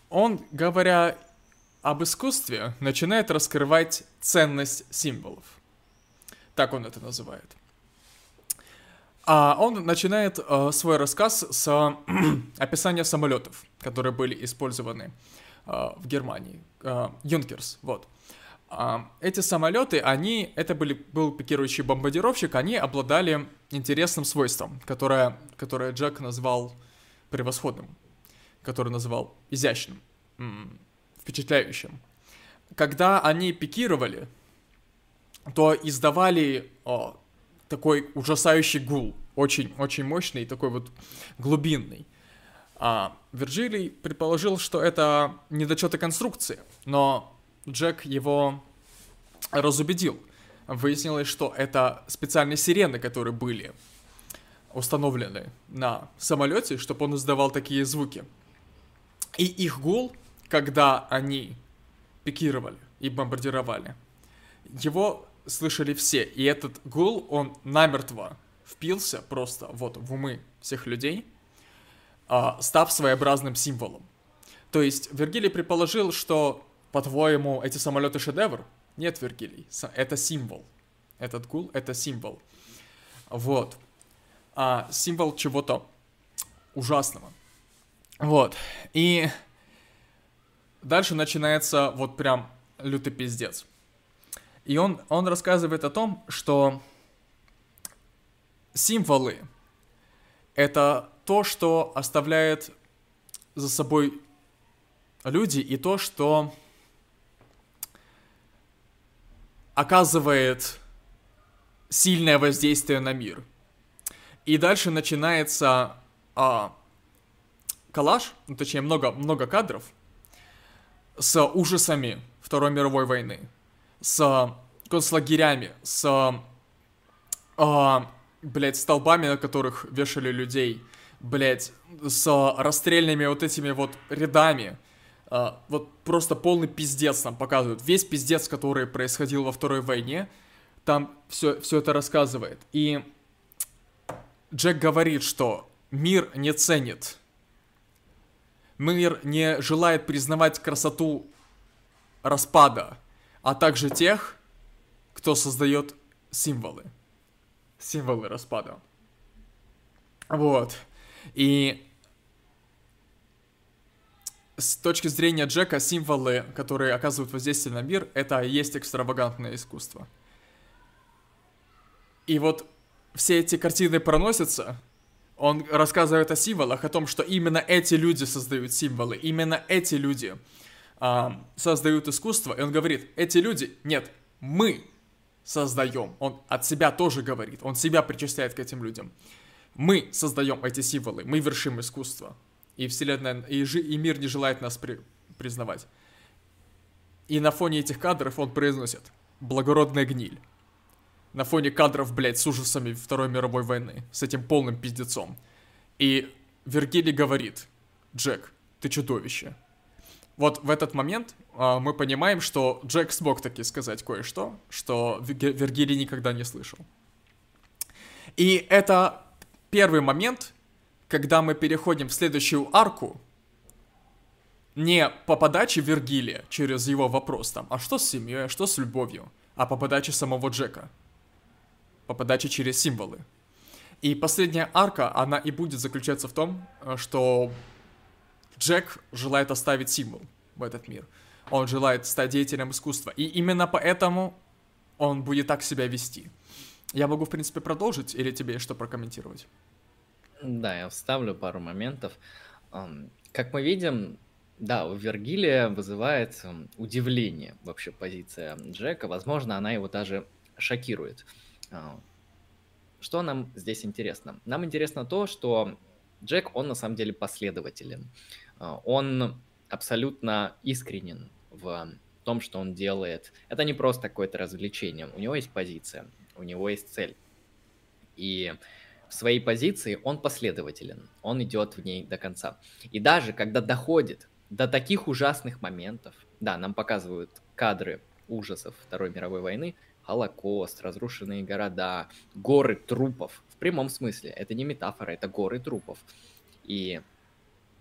Speaker 2: Он, говоря об искусстве, начинает раскрывать ценность символов. Так он это называет. А он начинает э, свой рассказ с э, [CLEARS THROAT] описания самолетов, которые были использованы э, в Германии. Э, Юнкерс, вот. Э, эти самолеты, они, это были, был пикирующий бомбардировщик, они обладали интересным свойством, которое, которое Джек назвал превосходным, который называл изящным, впечатляющим. Когда они пикировали, то издавали о, такой ужасающий гул, очень-очень мощный, такой вот глубинный. А Вирджилий предположил, что это недочеты конструкции, но Джек его разубедил. Выяснилось, что это специальные сирены, которые были установлены на самолете, чтобы он издавал такие звуки. И их гул, когда они пикировали и бомбардировали, его слышали все. И этот гул, он намертво впился просто вот в умы всех людей, а, став своеобразным символом. То есть Вергилий предположил, что, по-твоему, эти самолеты шедевр? Нет, Вергилий, это символ. Этот гул — это символ. Вот. А, символ чего-то ужасного. Вот. И дальше начинается вот прям лютый пиздец. И он, он рассказывает о том, что символы — это то, что оставляет за собой люди, и то, что оказывает сильное воздействие на мир. И дальше начинается а, коллаж, ну, точнее много, много кадров с ужасами Второй мировой войны с концлагерями, с, а, блядь, столбами, на которых вешали людей, блядь, с расстрельными вот этими вот рядами. А, вот просто полный пиздец нам показывают. Весь пиздец, который происходил во Второй войне, там все, все это рассказывает. И Джек говорит, что мир не ценит. Мир не желает признавать красоту распада а также тех, кто создает символы. Символы распада. Вот. И с точки зрения Джека, символы, которые оказывают воздействие на мир, это и есть экстравагантное искусство. И вот все эти картины проносятся, он рассказывает о символах, о том, что именно эти люди создают символы, именно эти люди а, создают искусство, и он говорит, эти люди, нет, мы создаем. Он от себя тоже говорит, он себя причисляет к этим людям. Мы создаем эти символы, мы вершим искусство. И вселенная, и, жи, и мир не желает нас при, признавать. И на фоне этих кадров он произносит «благородная гниль». На фоне кадров, блядь, с ужасами Второй мировой войны, с этим полным пиздецом. И Вергилий говорит «Джек, ты чудовище, вот в этот момент э, мы понимаем, что Джек смог таки сказать кое-что, что Вергилий никогда не слышал. И это первый момент, когда мы переходим в следующую арку, не по подаче Вергилия через его вопрос там, а что с семьей, а что с любовью, а по подаче самого Джека. По подаче через символы. И последняя арка, она и будет заключаться в том, э, что Джек желает оставить символ в этот мир. он желает стать деятелем искусства. И именно поэтому он будет так себя вести. Я могу, в принципе, продолжить, или тебе что прокомментировать?
Speaker 1: Да, я вставлю пару моментов. Как мы видим, да, у Вергилия вызывает удивление вообще позиция Джека. Возможно, она его даже шокирует. А, что нам здесь интересно? Нам интересно то, что Джек, он на самом деле последователен. А, он абсолютно искренен в том, что он делает. Это не просто какое-то развлечение. У него есть позиция, у него есть цель. И в своей позиции он последователен, он идет в ней до конца. И даже когда доходит до таких ужасных моментов, да, нам показывают кадры ужасов Второй мировой войны, Холокост, разрушенные города, горы трупов. В прямом смысле. Это не метафора, это горы трупов. И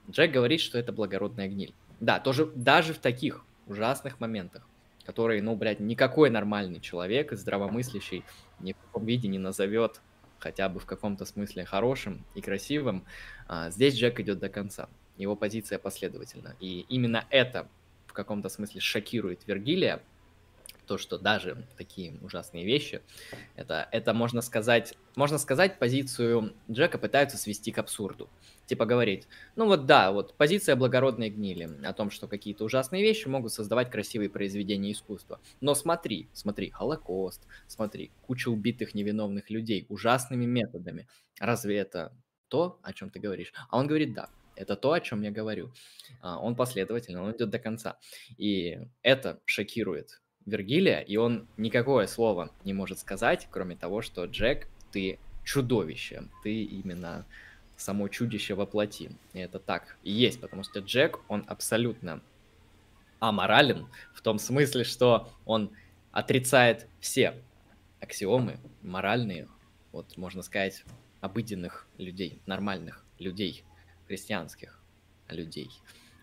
Speaker 1: Джек говорит, что это благородная гниль. Да, тоже даже в таких ужасных моментах, которые, ну, блядь, никакой нормальный человек, здравомыслящий, ни в каком виде не назовет хотя бы в каком-то смысле хорошим и красивым, а, здесь Джек идет до конца. Его позиция последовательна. И именно это в каком-то смысле шокирует Вергилия, то, что даже такие ужасные вещи, это, это можно сказать, можно сказать, позицию Джека пытаются свести к абсурду. Типа говорить, ну вот да, вот позиция благородной гнили о том, что какие-то ужасные вещи могут создавать красивые произведения искусства. Но смотри, смотри, Холокост, смотри, куча убитых невиновных людей ужасными методами. Разве это то, о чем ты говоришь? А он говорит, да, это то, о чем я говорю. А, он последовательно, он идет до конца. И это шокирует Вергилия, и он никакое слово не может сказать, кроме того, что Джек, ты чудовище, ты именно само чудище воплоти. И это так и есть, потому что Джек, он абсолютно аморален в том смысле, что он отрицает все аксиомы моральные, вот можно сказать, обыденных людей, нормальных людей, христианских людей.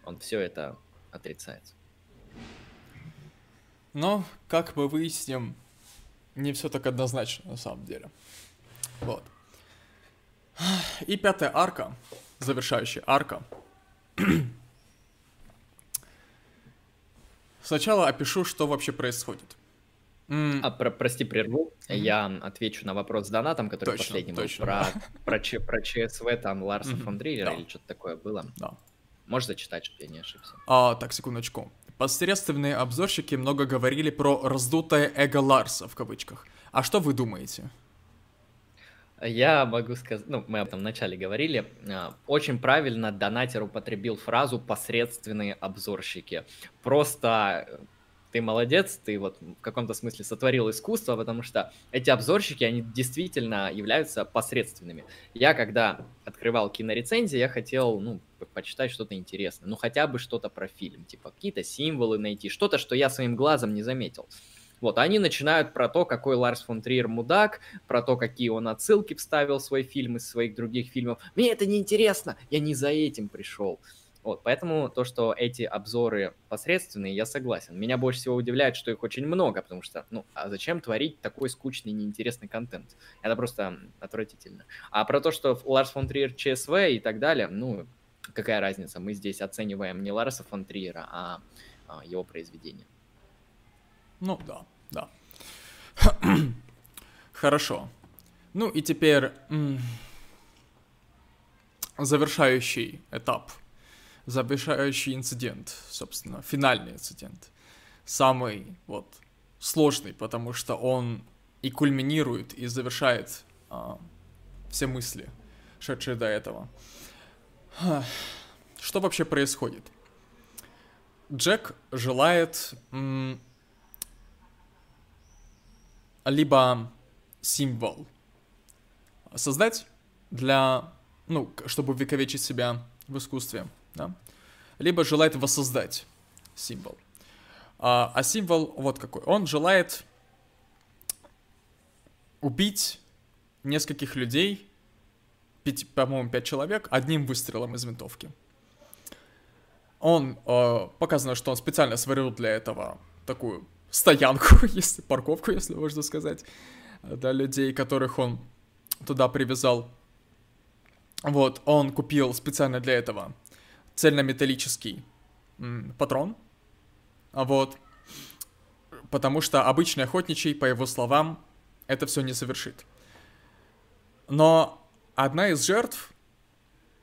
Speaker 1: Он все это отрицает.
Speaker 2: Но, как мы выясним, не все так однозначно на самом деле. Вот. И пятая арка, завершающая арка. [CLEARS THROAT] Сначала опишу, что вообще происходит.
Speaker 1: А, про, прости, прерву. Mm-hmm. Я отвечу на вопрос с донатом, который точно, последний был. Точно, про, да. про, Ч, про ЧСВ, там Ларса mm-hmm. фон да. или что-то такое было. Да. Можешь зачитать, чтобы я не ошибся?
Speaker 2: А, так, секундочку. Посредственные обзорщики много говорили про раздутое эго Ларса, в кавычках. А что вы думаете?
Speaker 1: Я могу сказать, ну, мы об этом вначале говорили, а, очень правильно донатер употребил фразу «посредственные обзорщики». Просто э, ты молодец, ты вот в каком-то смысле сотворил искусство, потому что эти обзорщики, они действительно являются посредственными. Я, когда открывал кинорецензии, я хотел, ну, почитать что-то интересное, ну, хотя бы что-то про фильм, типа какие-то символы найти, что-то, что я своим глазом не заметил. Вот, они начинают про то, какой Ларс фон Триер мудак, про то, какие он отсылки вставил в свой фильм из своих других фильмов. Мне это не интересно, я не за этим пришел. Вот, поэтому то, что эти обзоры посредственные, я согласен. Меня больше всего удивляет, что их очень много, потому что, ну, а зачем творить такой скучный, неинтересный контент? Это просто отвратительно. А про то, что Ларс фон Триер ЧСВ и так далее, ну, какая разница? Мы здесь оцениваем не Ларса фон Триера, а, а его произведение.
Speaker 2: Ну, да да. [CLEARS THROAT] Хорошо. Ну и теперь завершающий этап, завершающий инцидент, собственно, финальный инцидент. Самый вот сложный, потому что он и кульминирует, и завершает а, все мысли, шедшие до этого. Что вообще происходит? Джек желает либо символ создать для, ну, чтобы увековечить себя в искусстве, да, либо желает воссоздать символ. А, а символ вот какой. Он желает убить нескольких людей, пять, по-моему, пять человек, одним выстрелом из винтовки. Он, э, показано, что он специально сварил для этого такую стоянку, [LAUGHS] если парковку, если можно сказать, для людей, которых он туда привязал. Вот, он купил специально для этого цельнометаллический м, патрон, вот, потому что обычный охотничий, по его словам, это все не совершит. Но одна из жертв,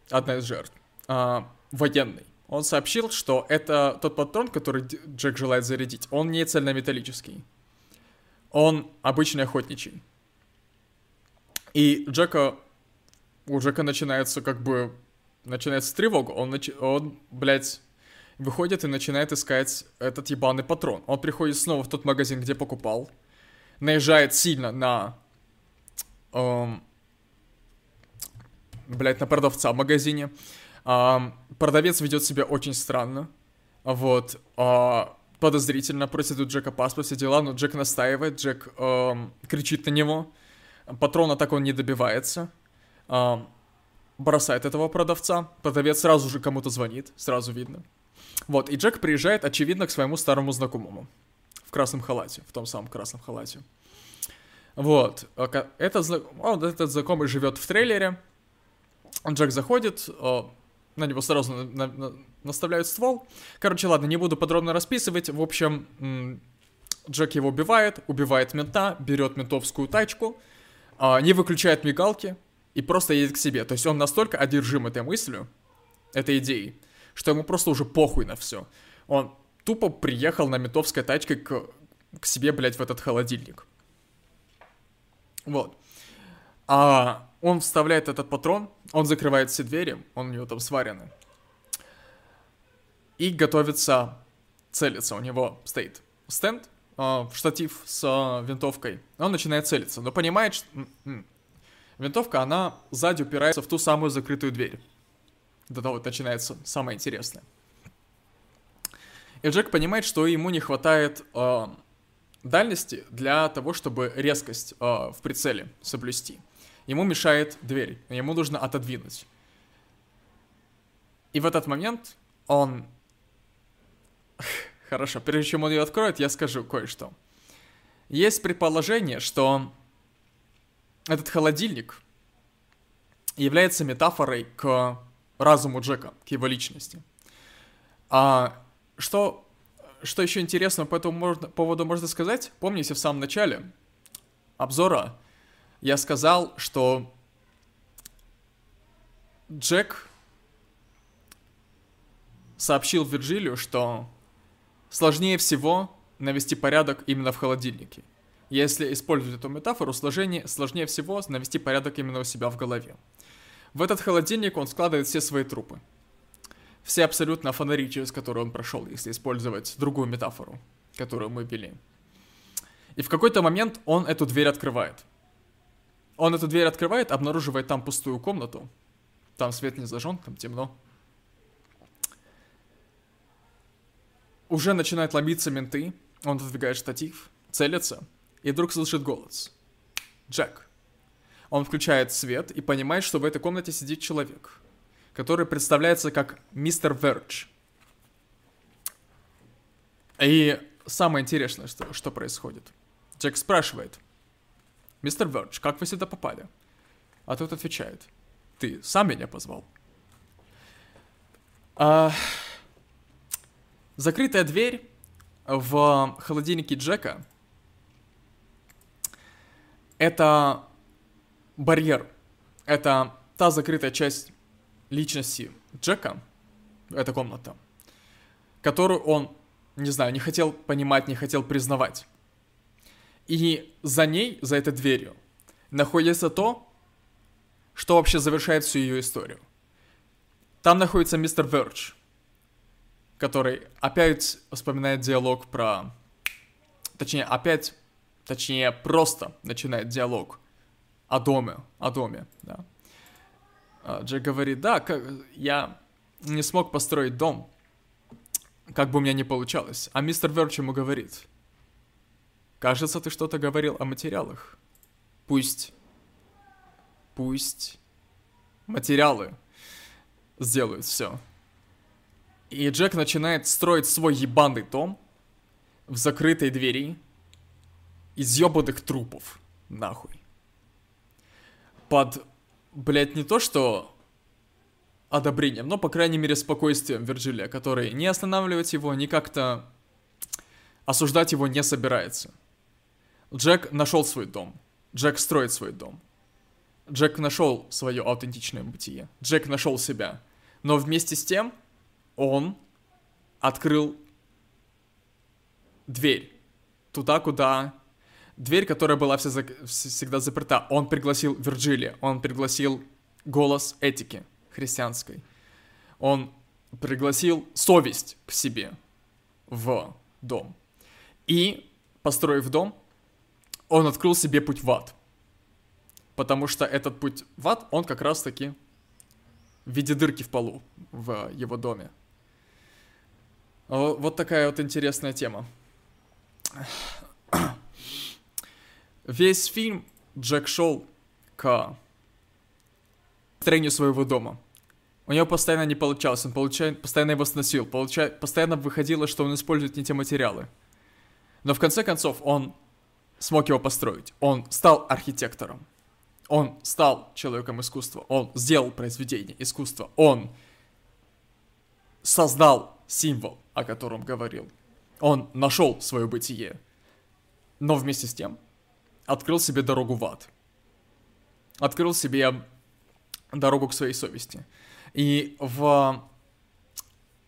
Speaker 2: одна из жертв, э, военный, он сообщил, что это тот патрон, который Джек желает зарядить, он не цельнометаллический. Он обычный охотничий. И Джека... У Джека начинается как бы... Начинается тревога. Он, нач... он блядь, выходит и начинает искать этот ебаный патрон. Он приходит снова в тот магазин, где покупал. Наезжает сильно на... Эм, блядь, на продавца в магазине. Продавец ведет себя очень странно. Вот. Э, подозрительно просит у Джека паспорт, все дела, но Джек настаивает, Джек кричит на него. Патрона так он не добивается. Бросает этого продавца. Продавец сразу же кому-то звонит, сразу видно. Вот, и Джек приезжает, очевидно, к своему старому знакомому. В красном халате, в том самом красном халате. Вот, этот, он, этот знакомый живет в трейлере. Джек заходит, на него сразу на, на, наставляют ствол. Короче, ладно, не буду подробно расписывать. В общем, Джек его убивает, убивает мента, берет ментовскую тачку, а, не выключает мигалки и просто едет к себе. То есть он настолько одержим этой мыслью, этой идеей, что ему просто уже похуй на все. Он тупо приехал на ментовской тачке к, к себе, блядь, в этот холодильник. Вот. А он вставляет этот патрон, он закрывает все двери, он у него там сварены. И готовится целиться. У него стоит стенд, э, штатив с э, винтовкой. Он начинает целиться, но понимает, что винтовка, она сзади упирается в ту самую закрытую дверь. До вот начинается самое интересное. И Джек понимает, что ему не хватает э, дальности для того, чтобы резкость э, в прицеле соблюсти. Ему мешает дверь, ему нужно отодвинуть. И в этот момент он... [LAUGHS] Хорошо, прежде чем он ее откроет, я скажу кое-что. Есть предположение, что этот холодильник является метафорой к разуму Джека, к его личности. А что, что еще интересно по этому можно, поводу можно сказать? Помните, в самом начале обзора я сказал, что Джек сообщил Вирджилию, что сложнее всего навести порядок именно в холодильнике. Если использовать эту метафору, сложнее, сложнее всего навести порядок именно у себя в голове. В этот холодильник он складывает все свои трупы. Все абсолютно фонари, через которые он прошел, если использовать другую метафору, которую мы ввели. И в какой-то момент он эту дверь открывает. Он эту дверь открывает, обнаруживает там пустую комнату. Там свет не зажжен, там темно. Уже начинают ломиться менты. Он отодвигает штатив, целится, и вдруг слышит голос. Джек. Он включает свет и понимает, что в этой комнате сидит человек, который представляется как мистер Вердж. И самое интересное, что, что происходит. Джек спрашивает, «Мистер Вердж, как вы сюда попали?» А тот отвечает, «Ты сам меня позвал». А... Закрытая дверь в холодильнике Джека — это барьер. Это та закрытая часть личности Джека, эта комната, которую он, не знаю, не хотел понимать, не хотел признавать. И за ней, за этой дверью, находится то, что вообще завершает всю ее историю. Там находится мистер Вердж, который опять вспоминает диалог про... Точнее, опять, точнее, просто начинает диалог о доме, о доме, да. А, Джек говорит, да, как, я не смог построить дом, как бы у меня не получалось. А мистер Верч ему говорит, кажется, ты что-то говорил о материалах. Пусть, пусть материалы сделают все. И Джек начинает строить свой ебаный дом в закрытой двери из ебаных трупов. Нахуй под, блядь, не то что одобрением, но, по крайней мере, спокойствием Вирджилия, который не останавливает его, не как-то осуждать его не собирается. Джек нашел свой дом. Джек строит свой дом. Джек нашел свое аутентичное бытие. Джек нашел себя. Но вместе с тем он открыл дверь туда, куда... Дверь, которая была вся за... всегда заперта. Он пригласил Вирджилия, он пригласил голос этики христианской. Он пригласил совесть к себе в дом. И, построив дом, он открыл себе путь в ад. Потому что этот путь в ад, он как раз-таки в виде дырки в полу в его доме. Вот такая вот интересная тема. Весь фильм Джек шел к строению своего дома. У него постоянно не получалось, он получай, постоянно его сносил, получай, постоянно выходило, что он использует не те материалы. Но в конце концов он смог его построить. Он стал архитектором. Он стал человеком искусства. Он сделал произведение искусства. Он создал символ, о котором говорил. Он нашел свое бытие. Но вместе с тем открыл себе дорогу в ад. Открыл себе дорогу к своей совести. И в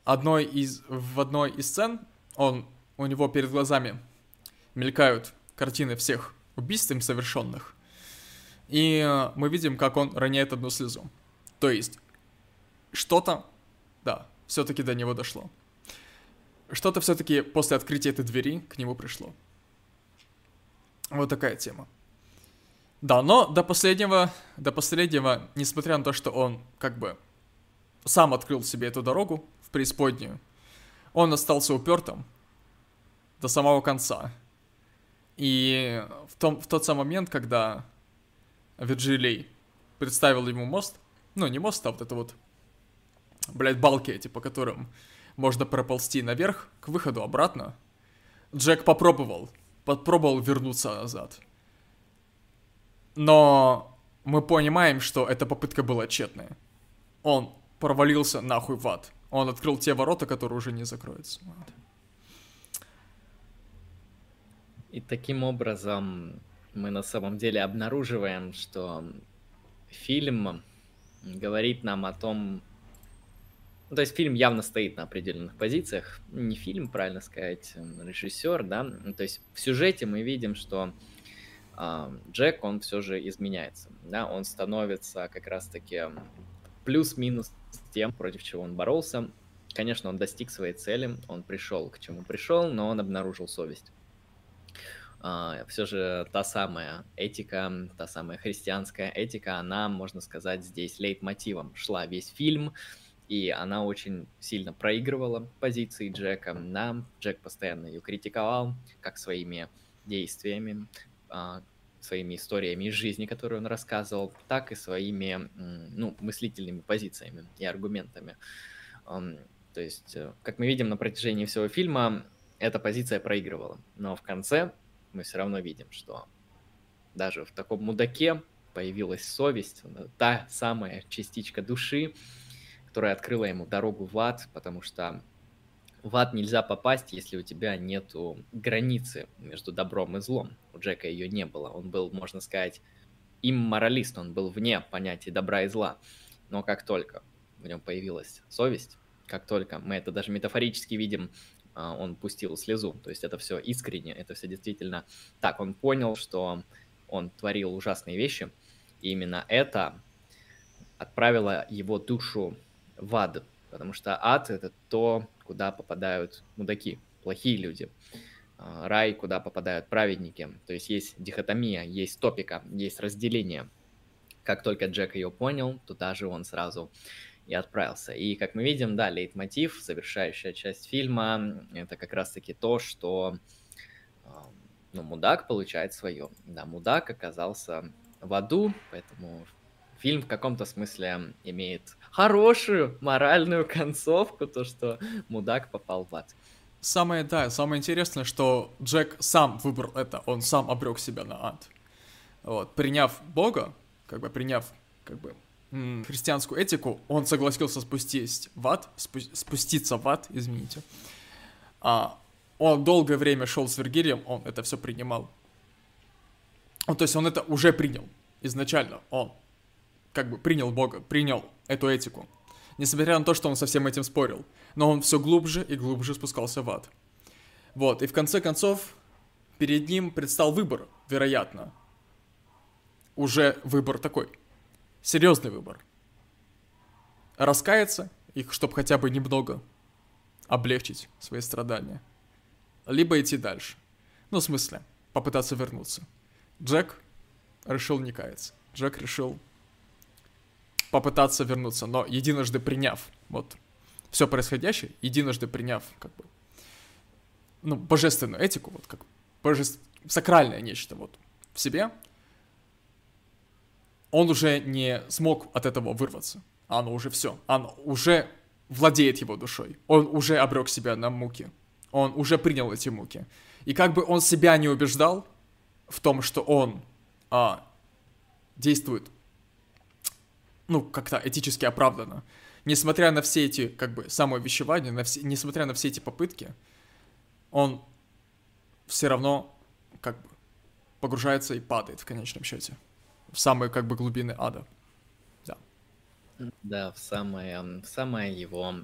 Speaker 2: одной из, в одной из сцен он, у него перед глазами мелькают картины всех убийств им совершенных. И э, мы видим, как он роняет одну слезу. То есть, что-то, да, все-таки до него дошло. Что-то все-таки после открытия этой двери к нему пришло. Вот такая тема. Да, но до последнего, до последнего, несмотря на то, что он как бы сам открыл себе эту дорогу в преисподнюю, он остался упертым до самого конца. И в, том, в тот самый момент, когда Вирджилей представил ему мост, ну, не мост, а вот это вот, блядь, балки эти, по которым можно проползти наверх, к выходу обратно, Джек попробовал, попробовал вернуться назад. Но мы понимаем, что эта попытка была тщетная. Он провалился нахуй в ад. Он открыл те ворота, которые уже не закроются.
Speaker 1: И таким образом мы на самом деле обнаруживаем, что фильм говорит нам о том, то есть фильм явно стоит на определенных позициях. Не фильм, правильно сказать, режиссер, да. То есть в сюжете мы видим, что э, Джек, он все же изменяется. Да, он становится как раз-таки плюс-минус тем, против чего он боролся. Конечно, он достиг своей цели, он пришел к чему пришел, но он обнаружил совесть. Uh, все же та самая этика, та самая христианская этика, она, можно сказать, здесь лейтмотивом шла весь фильм, и она очень сильно проигрывала позиции Джека. Да, Джек постоянно ее критиковал, как своими действиями, uh, своими историями из жизни, которые он рассказывал, так и своими ну, мыслительными позициями и аргументами. То есть, э, как мы видим на протяжении всего фильма, эта позиция проигрывала. Но в конце мы все равно видим, что даже в таком мудаке появилась совесть, та самая частичка души, которая открыла ему дорогу в ад, потому что в ад нельзя попасть, если у тебя нету границы между добром и злом. У Джека ее не было. Он был, можно сказать, имморалист, он был вне понятия добра и зла. Но как только в нем появилась совесть, как только мы это даже метафорически видим он пустил слезу. То есть это все искренне, это все действительно так. Он понял, что он творил ужасные вещи, и именно это отправило его душу в ад, потому что ад — это то, куда попадают мудаки, плохие люди. А, рай, куда попадают праведники. То есть есть дихотомия, есть топика, есть разделение. Как только Джек ее понял, туда же он сразу и отправился. И, как мы видим, да, лейтмотив, завершающая часть фильма, это как раз-таки то, что ну, мудак получает свое. Да, мудак оказался в аду, поэтому фильм в каком-то смысле имеет хорошую моральную концовку, то, что мудак попал в ад.
Speaker 2: Самое, да, самое интересное, что Джек сам выбрал это, он сам обрек себя на ад. Вот, приняв Бога, как бы приняв, как бы, христианскую этику, он согласился спустить в ад, спу- спуститься в ад, извините. А, он долгое время шел с Вергилием, он это все принимал. Ну, то есть он это уже принял изначально, он как бы принял Бога, принял эту этику. Несмотря на то, что он со всем этим спорил. Но он все глубже и глубже спускался в ад. Вот, и в конце концов, перед ним предстал выбор, вероятно. Уже выбор такой. Серьезный выбор. Раскаяться, их, чтобы хотя бы немного облегчить свои страдания. Либо идти дальше. Ну, в смысле, попытаться вернуться. Джек решил не каяться. Джек решил попытаться вернуться, но единожды приняв вот все происходящее, единожды приняв как бы ну, божественную этику, вот как божеств... сакральное нечто вот в себе, он уже не смог от этого вырваться. Оно уже все. Оно уже владеет его душой. Он уже обрек себя на муки. Он уже принял эти муки. И как бы он себя не убеждал в том, что он а, действует ну, как-то этически оправданно. Несмотря на все эти, как бы, самоувещевания, на все, несмотря на все эти попытки, он все равно, как бы, погружается и падает в конечном счете. В самые, как бы, глубины ада. Да.
Speaker 1: Да, в самое, в самое его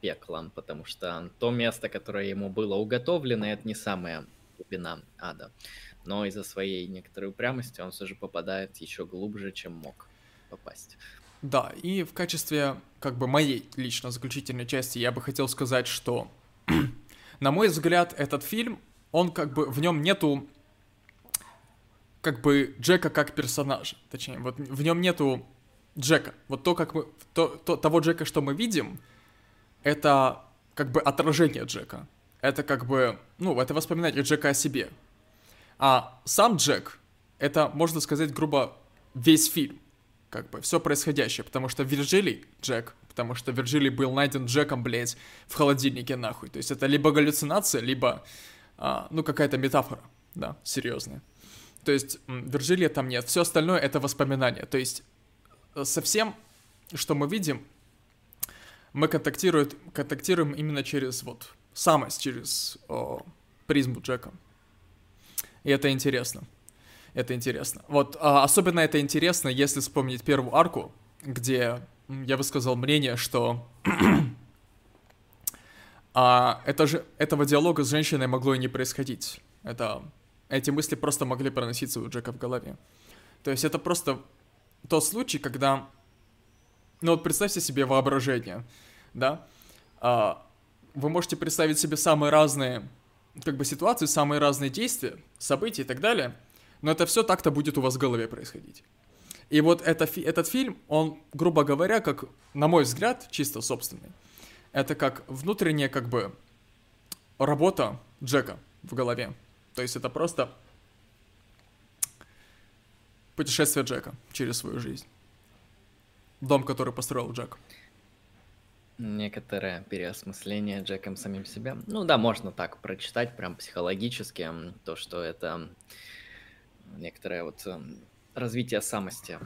Speaker 1: пекло, потому что то место, которое ему было уготовлено, это не самая глубина ада. Но из-за своей некоторой упрямости он все же попадает еще глубже, чем мог попасть.
Speaker 2: Да, и в качестве как бы моей лично заключительной части я бы хотел сказать, что, [CLEARS THROAT] на мой взгляд, этот фильм, он как бы, в нем нету как бы Джека как персонажа, точнее, вот в нем нету Джека. Вот то, как мы, то, то, того Джека, что мы видим, это как бы отражение Джека. Это как бы, ну, это воспоминание Джека о себе. А сам Джек, это, можно сказать, грубо, весь фильм как бы, все происходящее, потому что Вирджилий, Джек, потому что Вирджилий был найден Джеком, блядь, в холодильнике, нахуй. То есть это либо галлюцинация, либо, а, ну, какая-то метафора, да, серьезная. То есть Вирджилия там нет, все остальное это воспоминания. То есть э, со всем, что мы видим, мы контактируем, контактируем именно через вот самость, через о, призму Джека. И это интересно это интересно. Вот, а, особенно это интересно, если вспомнить первую арку, где я высказал мнение, что [CLEARS THROAT] а, это же, этого диалога с женщиной могло и не происходить. Это, эти мысли просто могли проноситься у Джека в голове. То есть это просто тот случай, когда... Ну вот представьте себе воображение, да? А, вы можете представить себе самые разные как бы ситуации, самые разные действия, события и так далее — но это все так-то будет у вас в голове происходить. И вот это, этот фильм, он, грубо говоря, как, на мой взгляд, чисто собственный, это как внутренняя, как бы, работа Джека в голове. То есть это просто путешествие Джека через свою жизнь. Дом, который построил Джек.
Speaker 1: Некоторое переосмысление Джеком самим себя. Ну да, можно так прочитать, прям психологически, то, что это некоторое вот эм, развитие самости,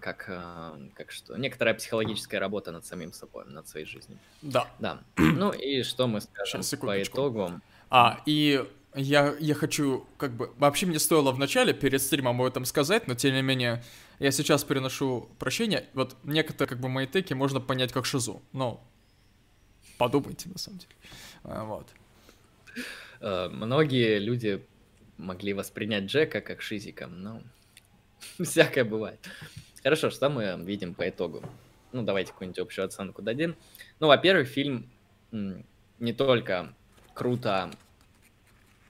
Speaker 1: как, э, как что, некоторая психологическая работа над самим собой, над своей жизнью.
Speaker 2: Да.
Speaker 1: Да. [CLEARS THROAT] Ну и что мы скажем Сейчас, по итогу?
Speaker 2: А, и я, я хочу, как бы, вообще мне стоило в начале перед стримом об этом сказать, но тем не менее, я сейчас переношу прощение. Вот некоторые, как бы, мои теки можно понять как шизу, но подумайте, на самом деле. А, вот.
Speaker 1: Э, многие люди могли воспринять Джека как шизика, но [LAUGHS] всякое бывает. Хорошо, что мы видим по итогу? Ну, давайте какую-нибудь общую оценку дадим. Ну, во-первых, фильм не только круто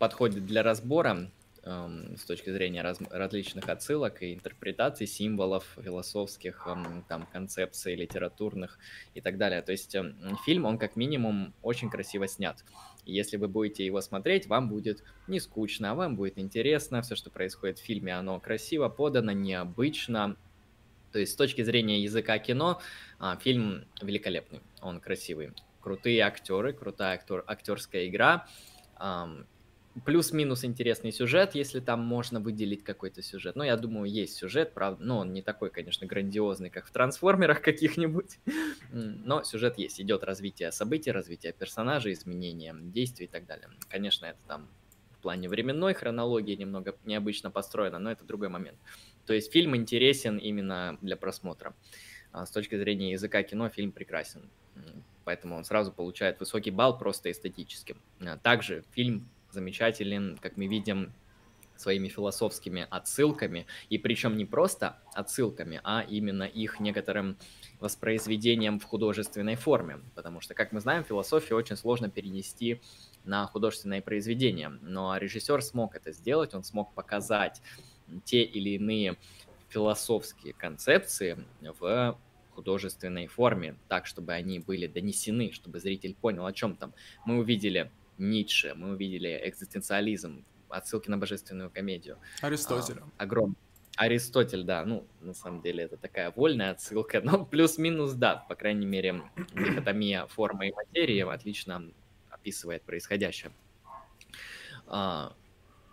Speaker 1: подходит для разбора, эм, с точки зрения раз, различных отсылок и интерпретаций, символов, философских эм, там, концепций, литературных и так далее. То есть эм, фильм, он как минимум очень красиво снят. Если вы будете его смотреть, вам будет не скучно, а вам будет интересно. Все, что происходит в фильме, оно красиво подано, необычно. То есть с точки зрения языка кино, а, фильм великолепный, он красивый. Крутые актеры, крутая актер, актерская игра плюс-минус интересный сюжет, если там можно выделить какой-то сюжет. Ну, я думаю, есть сюжет, правда, но он не такой, конечно, грандиозный, как в трансформерах [LAUGHS] каких-нибудь, но сюжет есть, идет развитие событий, развитие персонажей, изменение действий и так далее. Конечно, это там в плане временной хронологии немного необычно построено, но это другой момент. То есть фильм интересен именно для просмотра. А с точки зрения языка кино фильм прекрасен, поэтому он сразу получает высокий балл просто эстетическим. А также фильм замечателен, как мы видим, своими философскими отсылками, и причем не просто отсылками, а именно их некоторым воспроизведением в художественной форме, потому что, как мы знаем, философию очень сложно перенести на художественное произведение, но режиссер смог это сделать, он смог показать те или иные философские концепции в художественной форме, так, чтобы они были донесены, чтобы зритель понял, о чем там. Мы увидели Ницше, мы увидели экзистенциализм, отсылки на божественную комедию.
Speaker 2: Аристотеля.
Speaker 1: А, огром... Аристотель, да, ну, на самом деле, это такая вольная отсылка, но [LAUGHS] плюс-минус, да, по крайней мере, дихотомия формы и материи отлично описывает происходящее. А,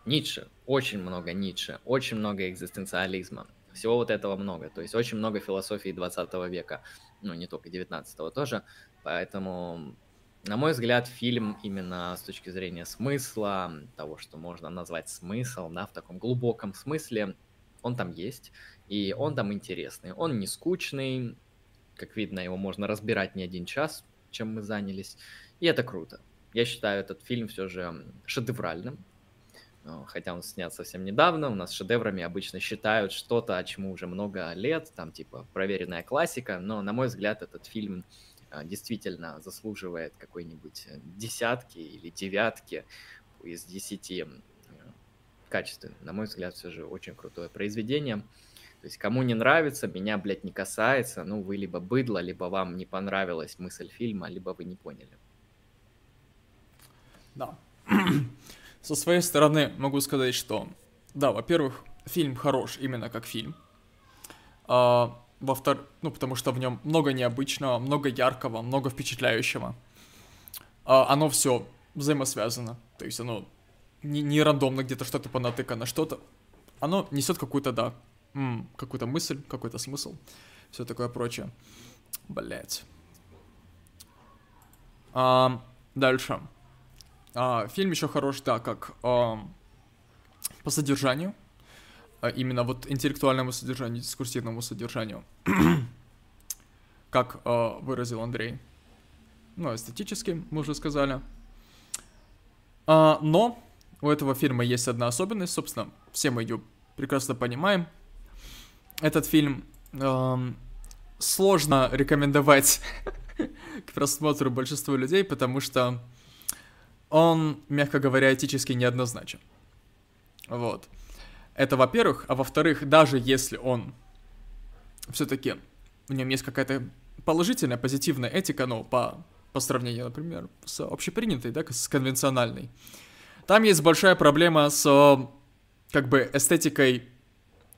Speaker 1: Ницше, очень много Ницше, очень много экзистенциализма, всего вот этого много, то есть очень много философии 20 века, ну, не только 19 тоже, поэтому на мой взгляд, фильм именно с точки зрения смысла, того, что можно назвать смысл, да, в таком глубоком смысле, он там есть, и он там интересный. Он не скучный, как видно, его можно разбирать не один час, чем мы занялись, и это круто. Я считаю этот фильм все же шедевральным, хотя он снят совсем недавно, у нас шедеврами обычно считают что-то, чему уже много лет, там типа проверенная классика, но на мой взгляд этот фильм действительно заслуживает какой-нибудь э, десятки или девятки из десяти качественно. На мой взгляд, все же очень крутое произведение. То есть, кому не нравится, меня, блядь, не касается. Ну, вы либо быдло, либо вам не понравилась мысль фильма, либо вы не поняли.
Speaker 2: Да. [CLEARS THROAT] Со своей стороны могу сказать, что, да, во-первых, фильм хорош именно как фильм. А, во втор... ну, потому что в нем много необычного, много яркого, много впечатляющего. А, оно все взаимосвязано, то есть оно не, не рандомно где-то что-то понатыкано, что-то. Оно несет какую-то, да, какую-то мысль, какой-то смысл, все такое прочее. Блять. А, дальше. А, фильм еще хорош, да, как а, по содержанию. А именно вот интеллектуальному содержанию, дискурсивному содержанию, [CLEARS THROAT] как э, выразил Андрей. Ну, эстетически, мы уже сказали. А, но у этого фильма есть одна особенность, собственно, все мы ее прекрасно понимаем. Этот фильм э, сложно рекомендовать [LAUGHS] к просмотру большинству людей, потому что он, мягко говоря, этически неоднозначен. Вот. Это во-первых, а во-вторых, даже если он все-таки в нем есть какая-то положительная, позитивная этика, ну, по, по сравнению, например, с общепринятой, да, с конвенциональной, там есть большая проблема с, как бы, эстетикой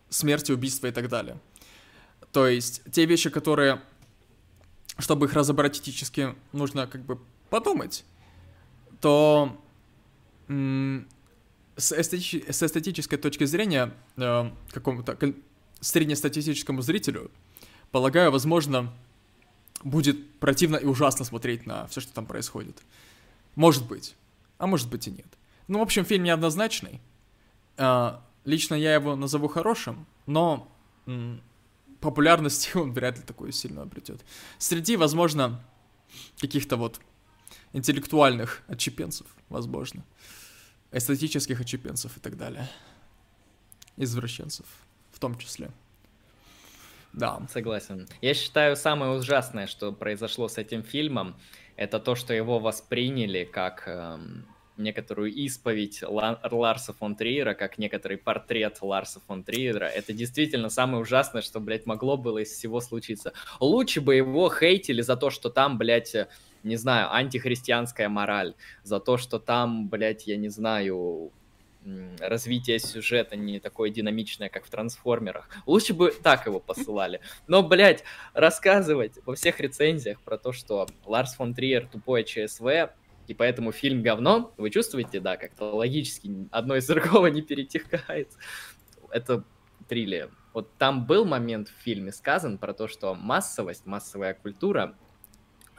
Speaker 2: смерти, убийства и так далее. То есть, те вещи, которые, чтобы их разобрать этически, нужно, как бы, подумать, то с, эстетич... с эстетической точки зрения э, какому-то среднестатистическому зрителю, полагаю, возможно, будет противно и ужасно смотреть на все, что там происходит. Может быть. А может быть и нет. Ну, в общем, фильм неоднозначный. Э, лично я его назову хорошим, но популярности [LAUGHS] он вряд ли такую сильно обретет. Среди, возможно, каких-то вот интеллектуальных отчепенцев, возможно эстетических отчепенцев и так далее. Извращенцев в том числе. Да.
Speaker 1: Согласен. Я считаю, самое ужасное, что произошло с этим фильмом, это то, что его восприняли как эм, некоторую исповедь Ларса фон Триера, как некоторый портрет Ларса фон Триера. Это действительно самое ужасное, что, блядь, могло было из всего случиться. Лучше бы его хейтили за то, что там, блядь, не знаю, антихристианская мораль, за то, что там, блядь, я не знаю, развитие сюжета не такое динамичное, как в трансформерах. Лучше бы так его посылали. Но, блядь, рассказывать во всех рецензиях про то, что Ларс фон Триер тупое ЧСВ, и поэтому фильм говно. Вы чувствуете, да, как-то логически одно из другого не перетекает. Это триллер. Вот там был момент в фильме сказан про то, что массовость, массовая культура,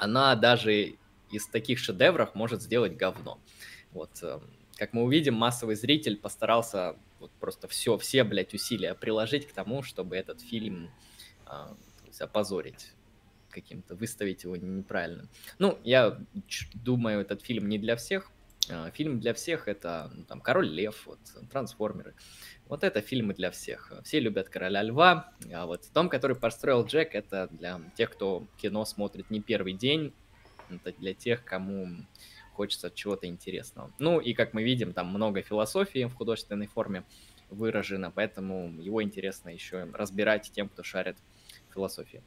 Speaker 1: она даже из таких шедевров может сделать говно. Вот, эм, как мы увидим, массовый зритель постарался вот просто все, все, блядь, усилия приложить к тому, чтобы этот фильм а, опозорить каким-то, выставить его неправильно. Ну, я думаю, этот фильм не для всех. А, фильм для всех это ну, там Король Лев, вот, Трансформеры. Вот это фильмы для всех. Все любят Короля Льва, а вот дом, который построил Джек, это для тех, кто кино смотрит не первый день, это для тех, кому хочется чего-то интересного. Ну и как мы видим, там много философии в художественной форме выражено, поэтому его интересно еще разбирать тем, кто шарит философии.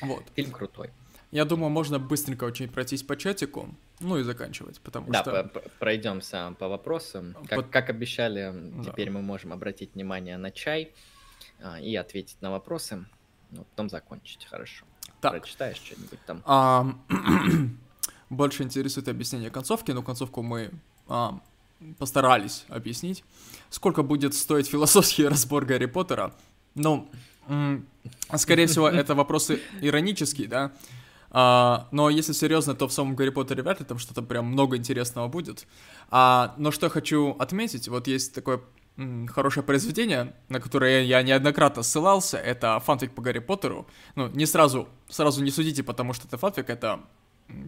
Speaker 1: Вот. Фильм крутой.
Speaker 2: Я думаю, можно быстренько очень пройтись по чатику, ну и заканчивать, потому
Speaker 1: да,
Speaker 2: что...
Speaker 1: Да, пройдемся по вопросам. Как, Под... как обещали, да. теперь мы можем обратить внимание на чай а, и ответить на вопросы, ну, потом закончить, хорошо. Так. Прочитаешь что-нибудь там? А, [CLEARS THROAT]
Speaker 2: больше интересует объяснение концовки, но концовку мы а, постарались объяснить. Сколько будет стоить философский [LAUGHS] разбор Гарри Поттера? Ну, скорее всего, это вопросы иронические, да? А, но если серьезно, то в самом Гарри Поттере вряд ли там что-то прям много интересного будет. А, но что хочу отметить, вот есть такое хорошее произведение, на которое я неоднократно ссылался, это фанфик по Гарри Поттеру. Ну, не сразу, сразу не судите, потому что это фанфик, это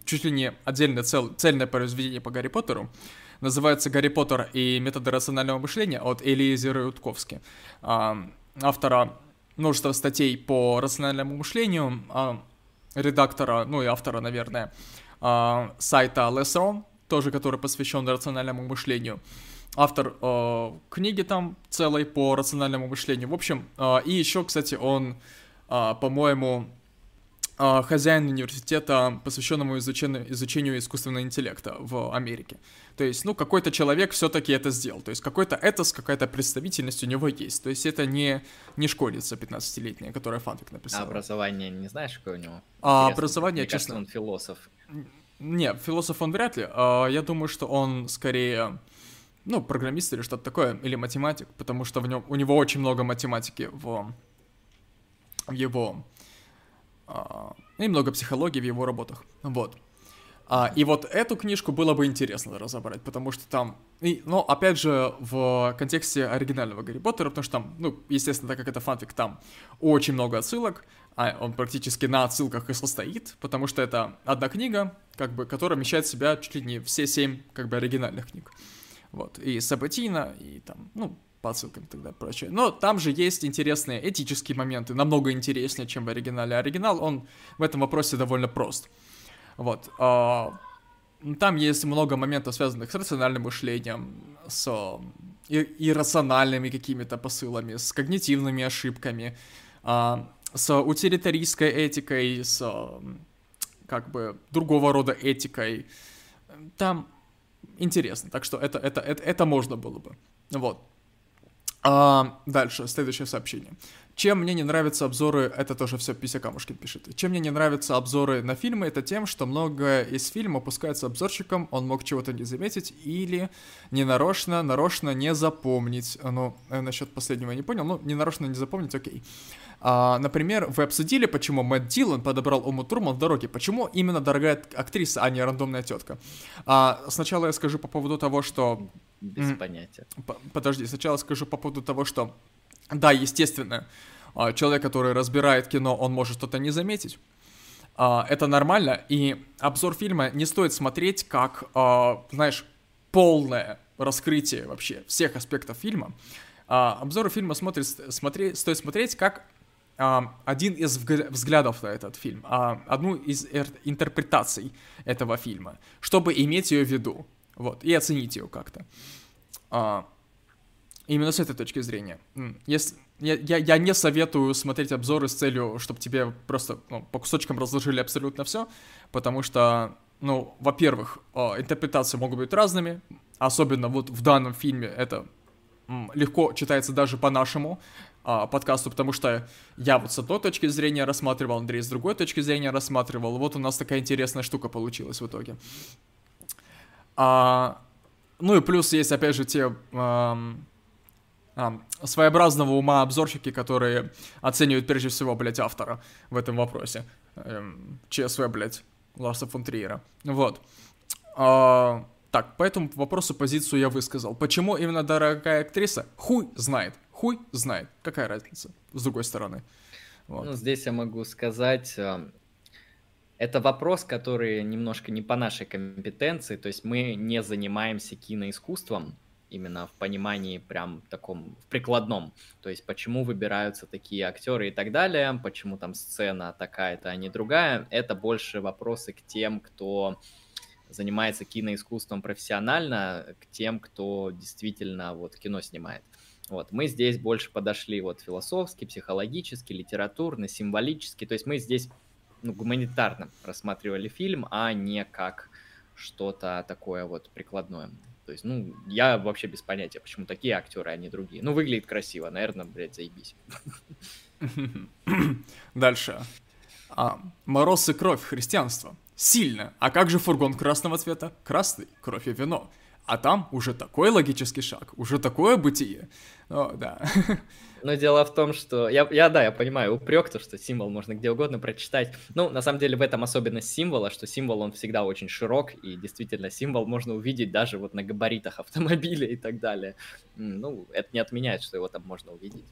Speaker 2: чуть ли не отдельное цел, цельное произведение по Гарри Поттеру. Называется «Гарри Поттер и методы рационального мышления» от Элизера Ютковски, а, автора множества статей по рациональному мышлению, а, редактора, ну и автора, наверное, а, сайта Lessron, тоже который посвящен рациональному мышлению автор э, книги там целой по рациональному мышлению. В общем, э, и еще, кстати, он, э, по-моему, а, хозяин университета, посвященному изучению, изучению искусственного интеллекта в Америке. То есть, ну, какой-то человек все-таки это сделал. То есть, какой-то этос, какая-то представительность у него есть. То есть, это не, не школьница 15-летняя, которая фанфик написала.
Speaker 1: А образование не знаешь, какое у него?
Speaker 2: А, образование, Мне честно...
Speaker 1: Кажется, он философ.
Speaker 2: Нет, философ он вряд ли. А, я думаю, что он скорее ну, программист или что-то такое, или математик, потому что в нем, у него очень много математики в, в его а, и много психологии в его работах. Вот. А, и вот эту книжку было бы интересно разобрать, потому что там... И, но, опять же, в контексте оригинального Гарри Поттера, потому что там, ну, естественно, так как это фанфик, там очень много отсылок, а он практически на отсылках и состоит, потому что это одна книга, как бы, которая вмещает в себя чуть ли не все семь, как бы, оригинальных книг. Вот, и Сабатина, и там, ну, по отсылкам далее, прочее. Но там же есть интересные этические моменты, намного интереснее, чем в оригинале. Оригинал, он в этом вопросе довольно прост. Вот. А, там есть много моментов, связанных с рациональным мышлением, с иррациональными какими-то посылами, с когнитивными ошибками, а, с утилитаристской этикой, с как бы другого рода этикой. Там интересно, так что это, это, это, это можно было бы. Вот. А, дальше, следующее сообщение. Чем мне не нравятся обзоры, это тоже все Пися Камушкин пишет. Чем мне не нравятся обзоры на фильмы, это тем, что многое из фильма опускается обзорщиком, он мог чего-то не заметить или ненарочно, нарочно не запомнить. Ну, э, насчет последнего я не понял, ну, ненарочно не запомнить, окей. А, например, вы обсудили, почему Мэтт Дилан подобрал Уму Турман в дороге. Почему именно дорогая актриса, а не рандомная тетка? А, сначала я скажу по поводу того, что
Speaker 1: без понятия.
Speaker 2: Подожди, сначала скажу по поводу того, что, да, естественно, а, человек, который разбирает кино, он может что-то не заметить. А, это нормально, и обзор фильма не стоит смотреть как, а, знаешь, полное раскрытие вообще всех аспектов фильма. Обзоры фильма смотрит, смотреть, стоит смотреть как один из взглядов на этот фильм, одну из интерпретаций этого фильма, чтобы иметь ее в виду. Вот, и оценить ее как-то. Именно с этой точки зрения. Если, я, я, я не советую смотреть обзоры с целью, чтобы тебе просто ну, по кусочкам разложили абсолютно все, потому что, ну, во-первых, а, интерпретации могут быть разными, особенно вот в данном фильме это легко читается даже по нашему а, подкасту, потому что я вот с одной точки зрения рассматривал, Андрей с другой точки зрения рассматривал, вот у нас такая интересная штука получилась в итоге. А, ну и плюс есть, опять же, те а, а, своеобразного ума обзорщики, которые оценивают прежде всего, блядь, автора в этом вопросе. Эм, ЧСВ, блядь, Ларса фон Триера. Вот. А, так, по этому вопросу позицию я высказал. Почему именно дорогая актриса? Хуй знает. Хуй знает. Какая разница, с другой стороны.
Speaker 1: Вот. Ну, здесь я могу сказать, э, это вопрос, который немножко не по нашей компетенции, то есть мы не занимаемся киноискусством, именно в понимании прям таком, в прикладном. То есть почему выбираются такие актеры и так далее, почему там сцена такая-то, а не другая. Это больше вопросы к тем, кто занимается киноискусством профессионально, к тем, кто действительно вот кино снимает. Вот, мы здесь больше подошли вот философски, психологически, литературно, символически, то есть мы здесь ну, гуманитарно рассматривали фильм, а не как что-то такое вот прикладное. То есть, ну, я вообще без понятия, почему такие актеры, а не другие. Ну, выглядит красиво, наверное, блядь, заебись. [LAUGHS]
Speaker 2: Дальше. А, мороз и кровь, христианство. Сильно. А как же фургон красного цвета? Красный, кровь и вино. А там уже такой логический шаг, уже такое бытие. О, да. [LAUGHS]
Speaker 1: Но дело в том, что... Я, я да, я понимаю упрек, то, что символ можно где угодно прочитать. Ну, на самом деле, в этом особенность символа, что символ, он всегда очень широк, и действительно, символ можно увидеть даже вот на габаритах автомобиля и так далее. Ну, это не отменяет, что его там можно увидеть.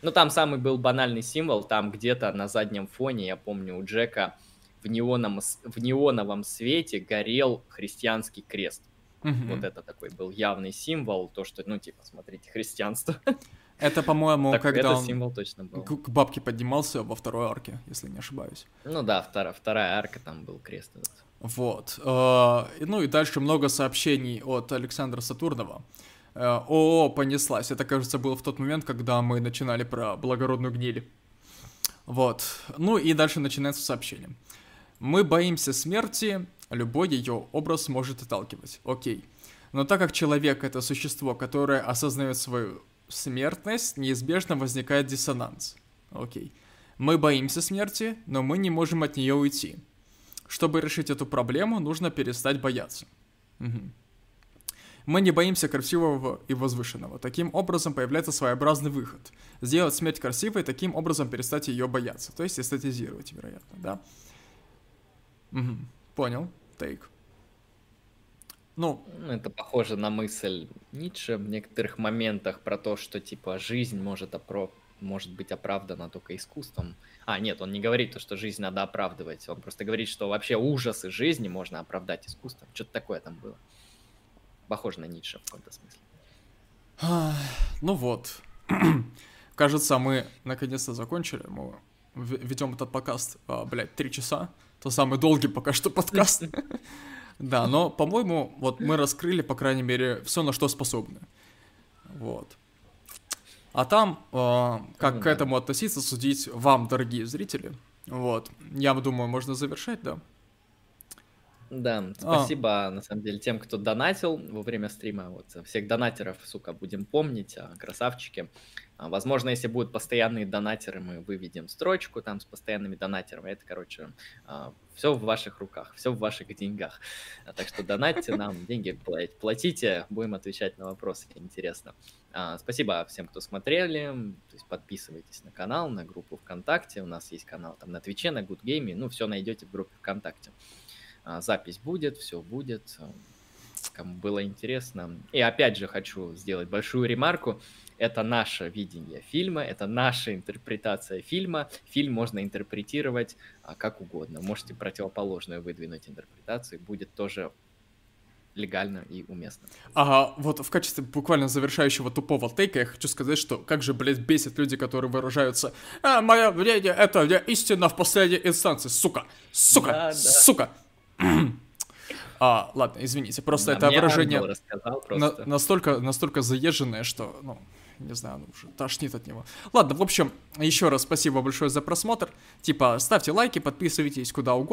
Speaker 1: Ну, там самый был банальный символ, там где-то на заднем фоне, я помню, у Джека в, неоном, в неоновом свете горел христианский крест. Угу. Вот это такой был явный символ, то, что, ну, типа, смотрите, христианство. [LAUGHS]
Speaker 2: Это, по-моему, когда
Speaker 1: это он символ точно был.
Speaker 2: К, к бабке поднимался во второй арке, если не ошибаюсь.
Speaker 1: Ну да, вторая, вторая арка, там был крест этот.
Speaker 2: Вот. Э, ну и дальше много сообщений от Александра Сатурнова. Э, ООО понеслась. Это, кажется, было в тот момент, когда мы начинали про благородную гниль. Вот. Ну и дальше начинается сообщение. Мы боимся смерти, любой ее образ может отталкивать. Окей. Но так как человек — это существо, которое осознает свою смертность, неизбежно возникает диссонанс. Окей. Мы боимся смерти, но мы не можем от нее уйти. Чтобы решить эту проблему, нужно перестать бояться. Угу. Мы не боимся красивого и возвышенного. Таким образом появляется своеобразный выход. Сделать смерть красивой, таким образом перестать ее бояться. То есть эстетизировать, вероятно, да? Угу. Понял. Тейк.
Speaker 1: Ну, это похоже на мысль Ницше в некоторых моментах про то, что типа жизнь может, опро... может быть оправдана только искусством. А, нет, он не говорит то, что жизнь надо оправдывать. Он просто говорит, что вообще ужасы жизни можно оправдать искусством. Что-то такое там было. Похоже на Ницше в каком-то смысле.
Speaker 2: Ну вот. [CLEARS THROAT] Кажется, мы наконец-то закончили. Мы ведем этот подкаст, а, блядь, три часа. То самый долгий пока что подкаст. [LAUGHS] Да, но, по-моему, вот мы раскрыли, по крайней мере, все, на что способны. Вот. А там, э, как к этому относиться, судить вам, дорогие зрители. Вот. Я думаю, можно завершать, да?
Speaker 1: Да, а. спасибо, а. на самом деле, тем, кто донатил во время стрима. Вот всех донатеров, сука, будем помнить, а, красавчики. А, возможно, если будут постоянные донатеры, мы выведем строчку там с постоянными донатерами. Это, короче, все в ваших руках, все в ваших деньгах. Так что донатьте нам, [LAUGHS] деньги платите, будем отвечать на вопросы, интересно. Спасибо всем, кто смотрели. То есть подписывайтесь на канал, на группу ВКонтакте. У нас есть канал там на Твиче, на Good Game. Ну, все найдете в группе ВКонтакте. А, запись будет, все будет, э, кому было интересно. И опять же хочу сделать большую ремарку. Это наше видение фильма, это наша интерпретация фильма. Фильм можно интерпретировать а, как угодно. Можете противоположную выдвинуть интерпретацию, будет тоже легально и уместно.
Speaker 2: Ага, вот в качестве буквально завершающего тупого тейка я хочу сказать, что как же, блядь, бесит люди, которые выражаются «А, мое мнение, это истина в последней инстанции, сука, сука, да, да. Сука». [CLEARS THROAT] А, ладно, извините, просто да, это выражение просто. На, настолько, настолько заезженное, что, ну, не знаю, ну, уже тошнит от него. Ладно, в общем, еще раз спасибо большое за просмотр. Типа, ставьте лайки, подписывайтесь куда угодно.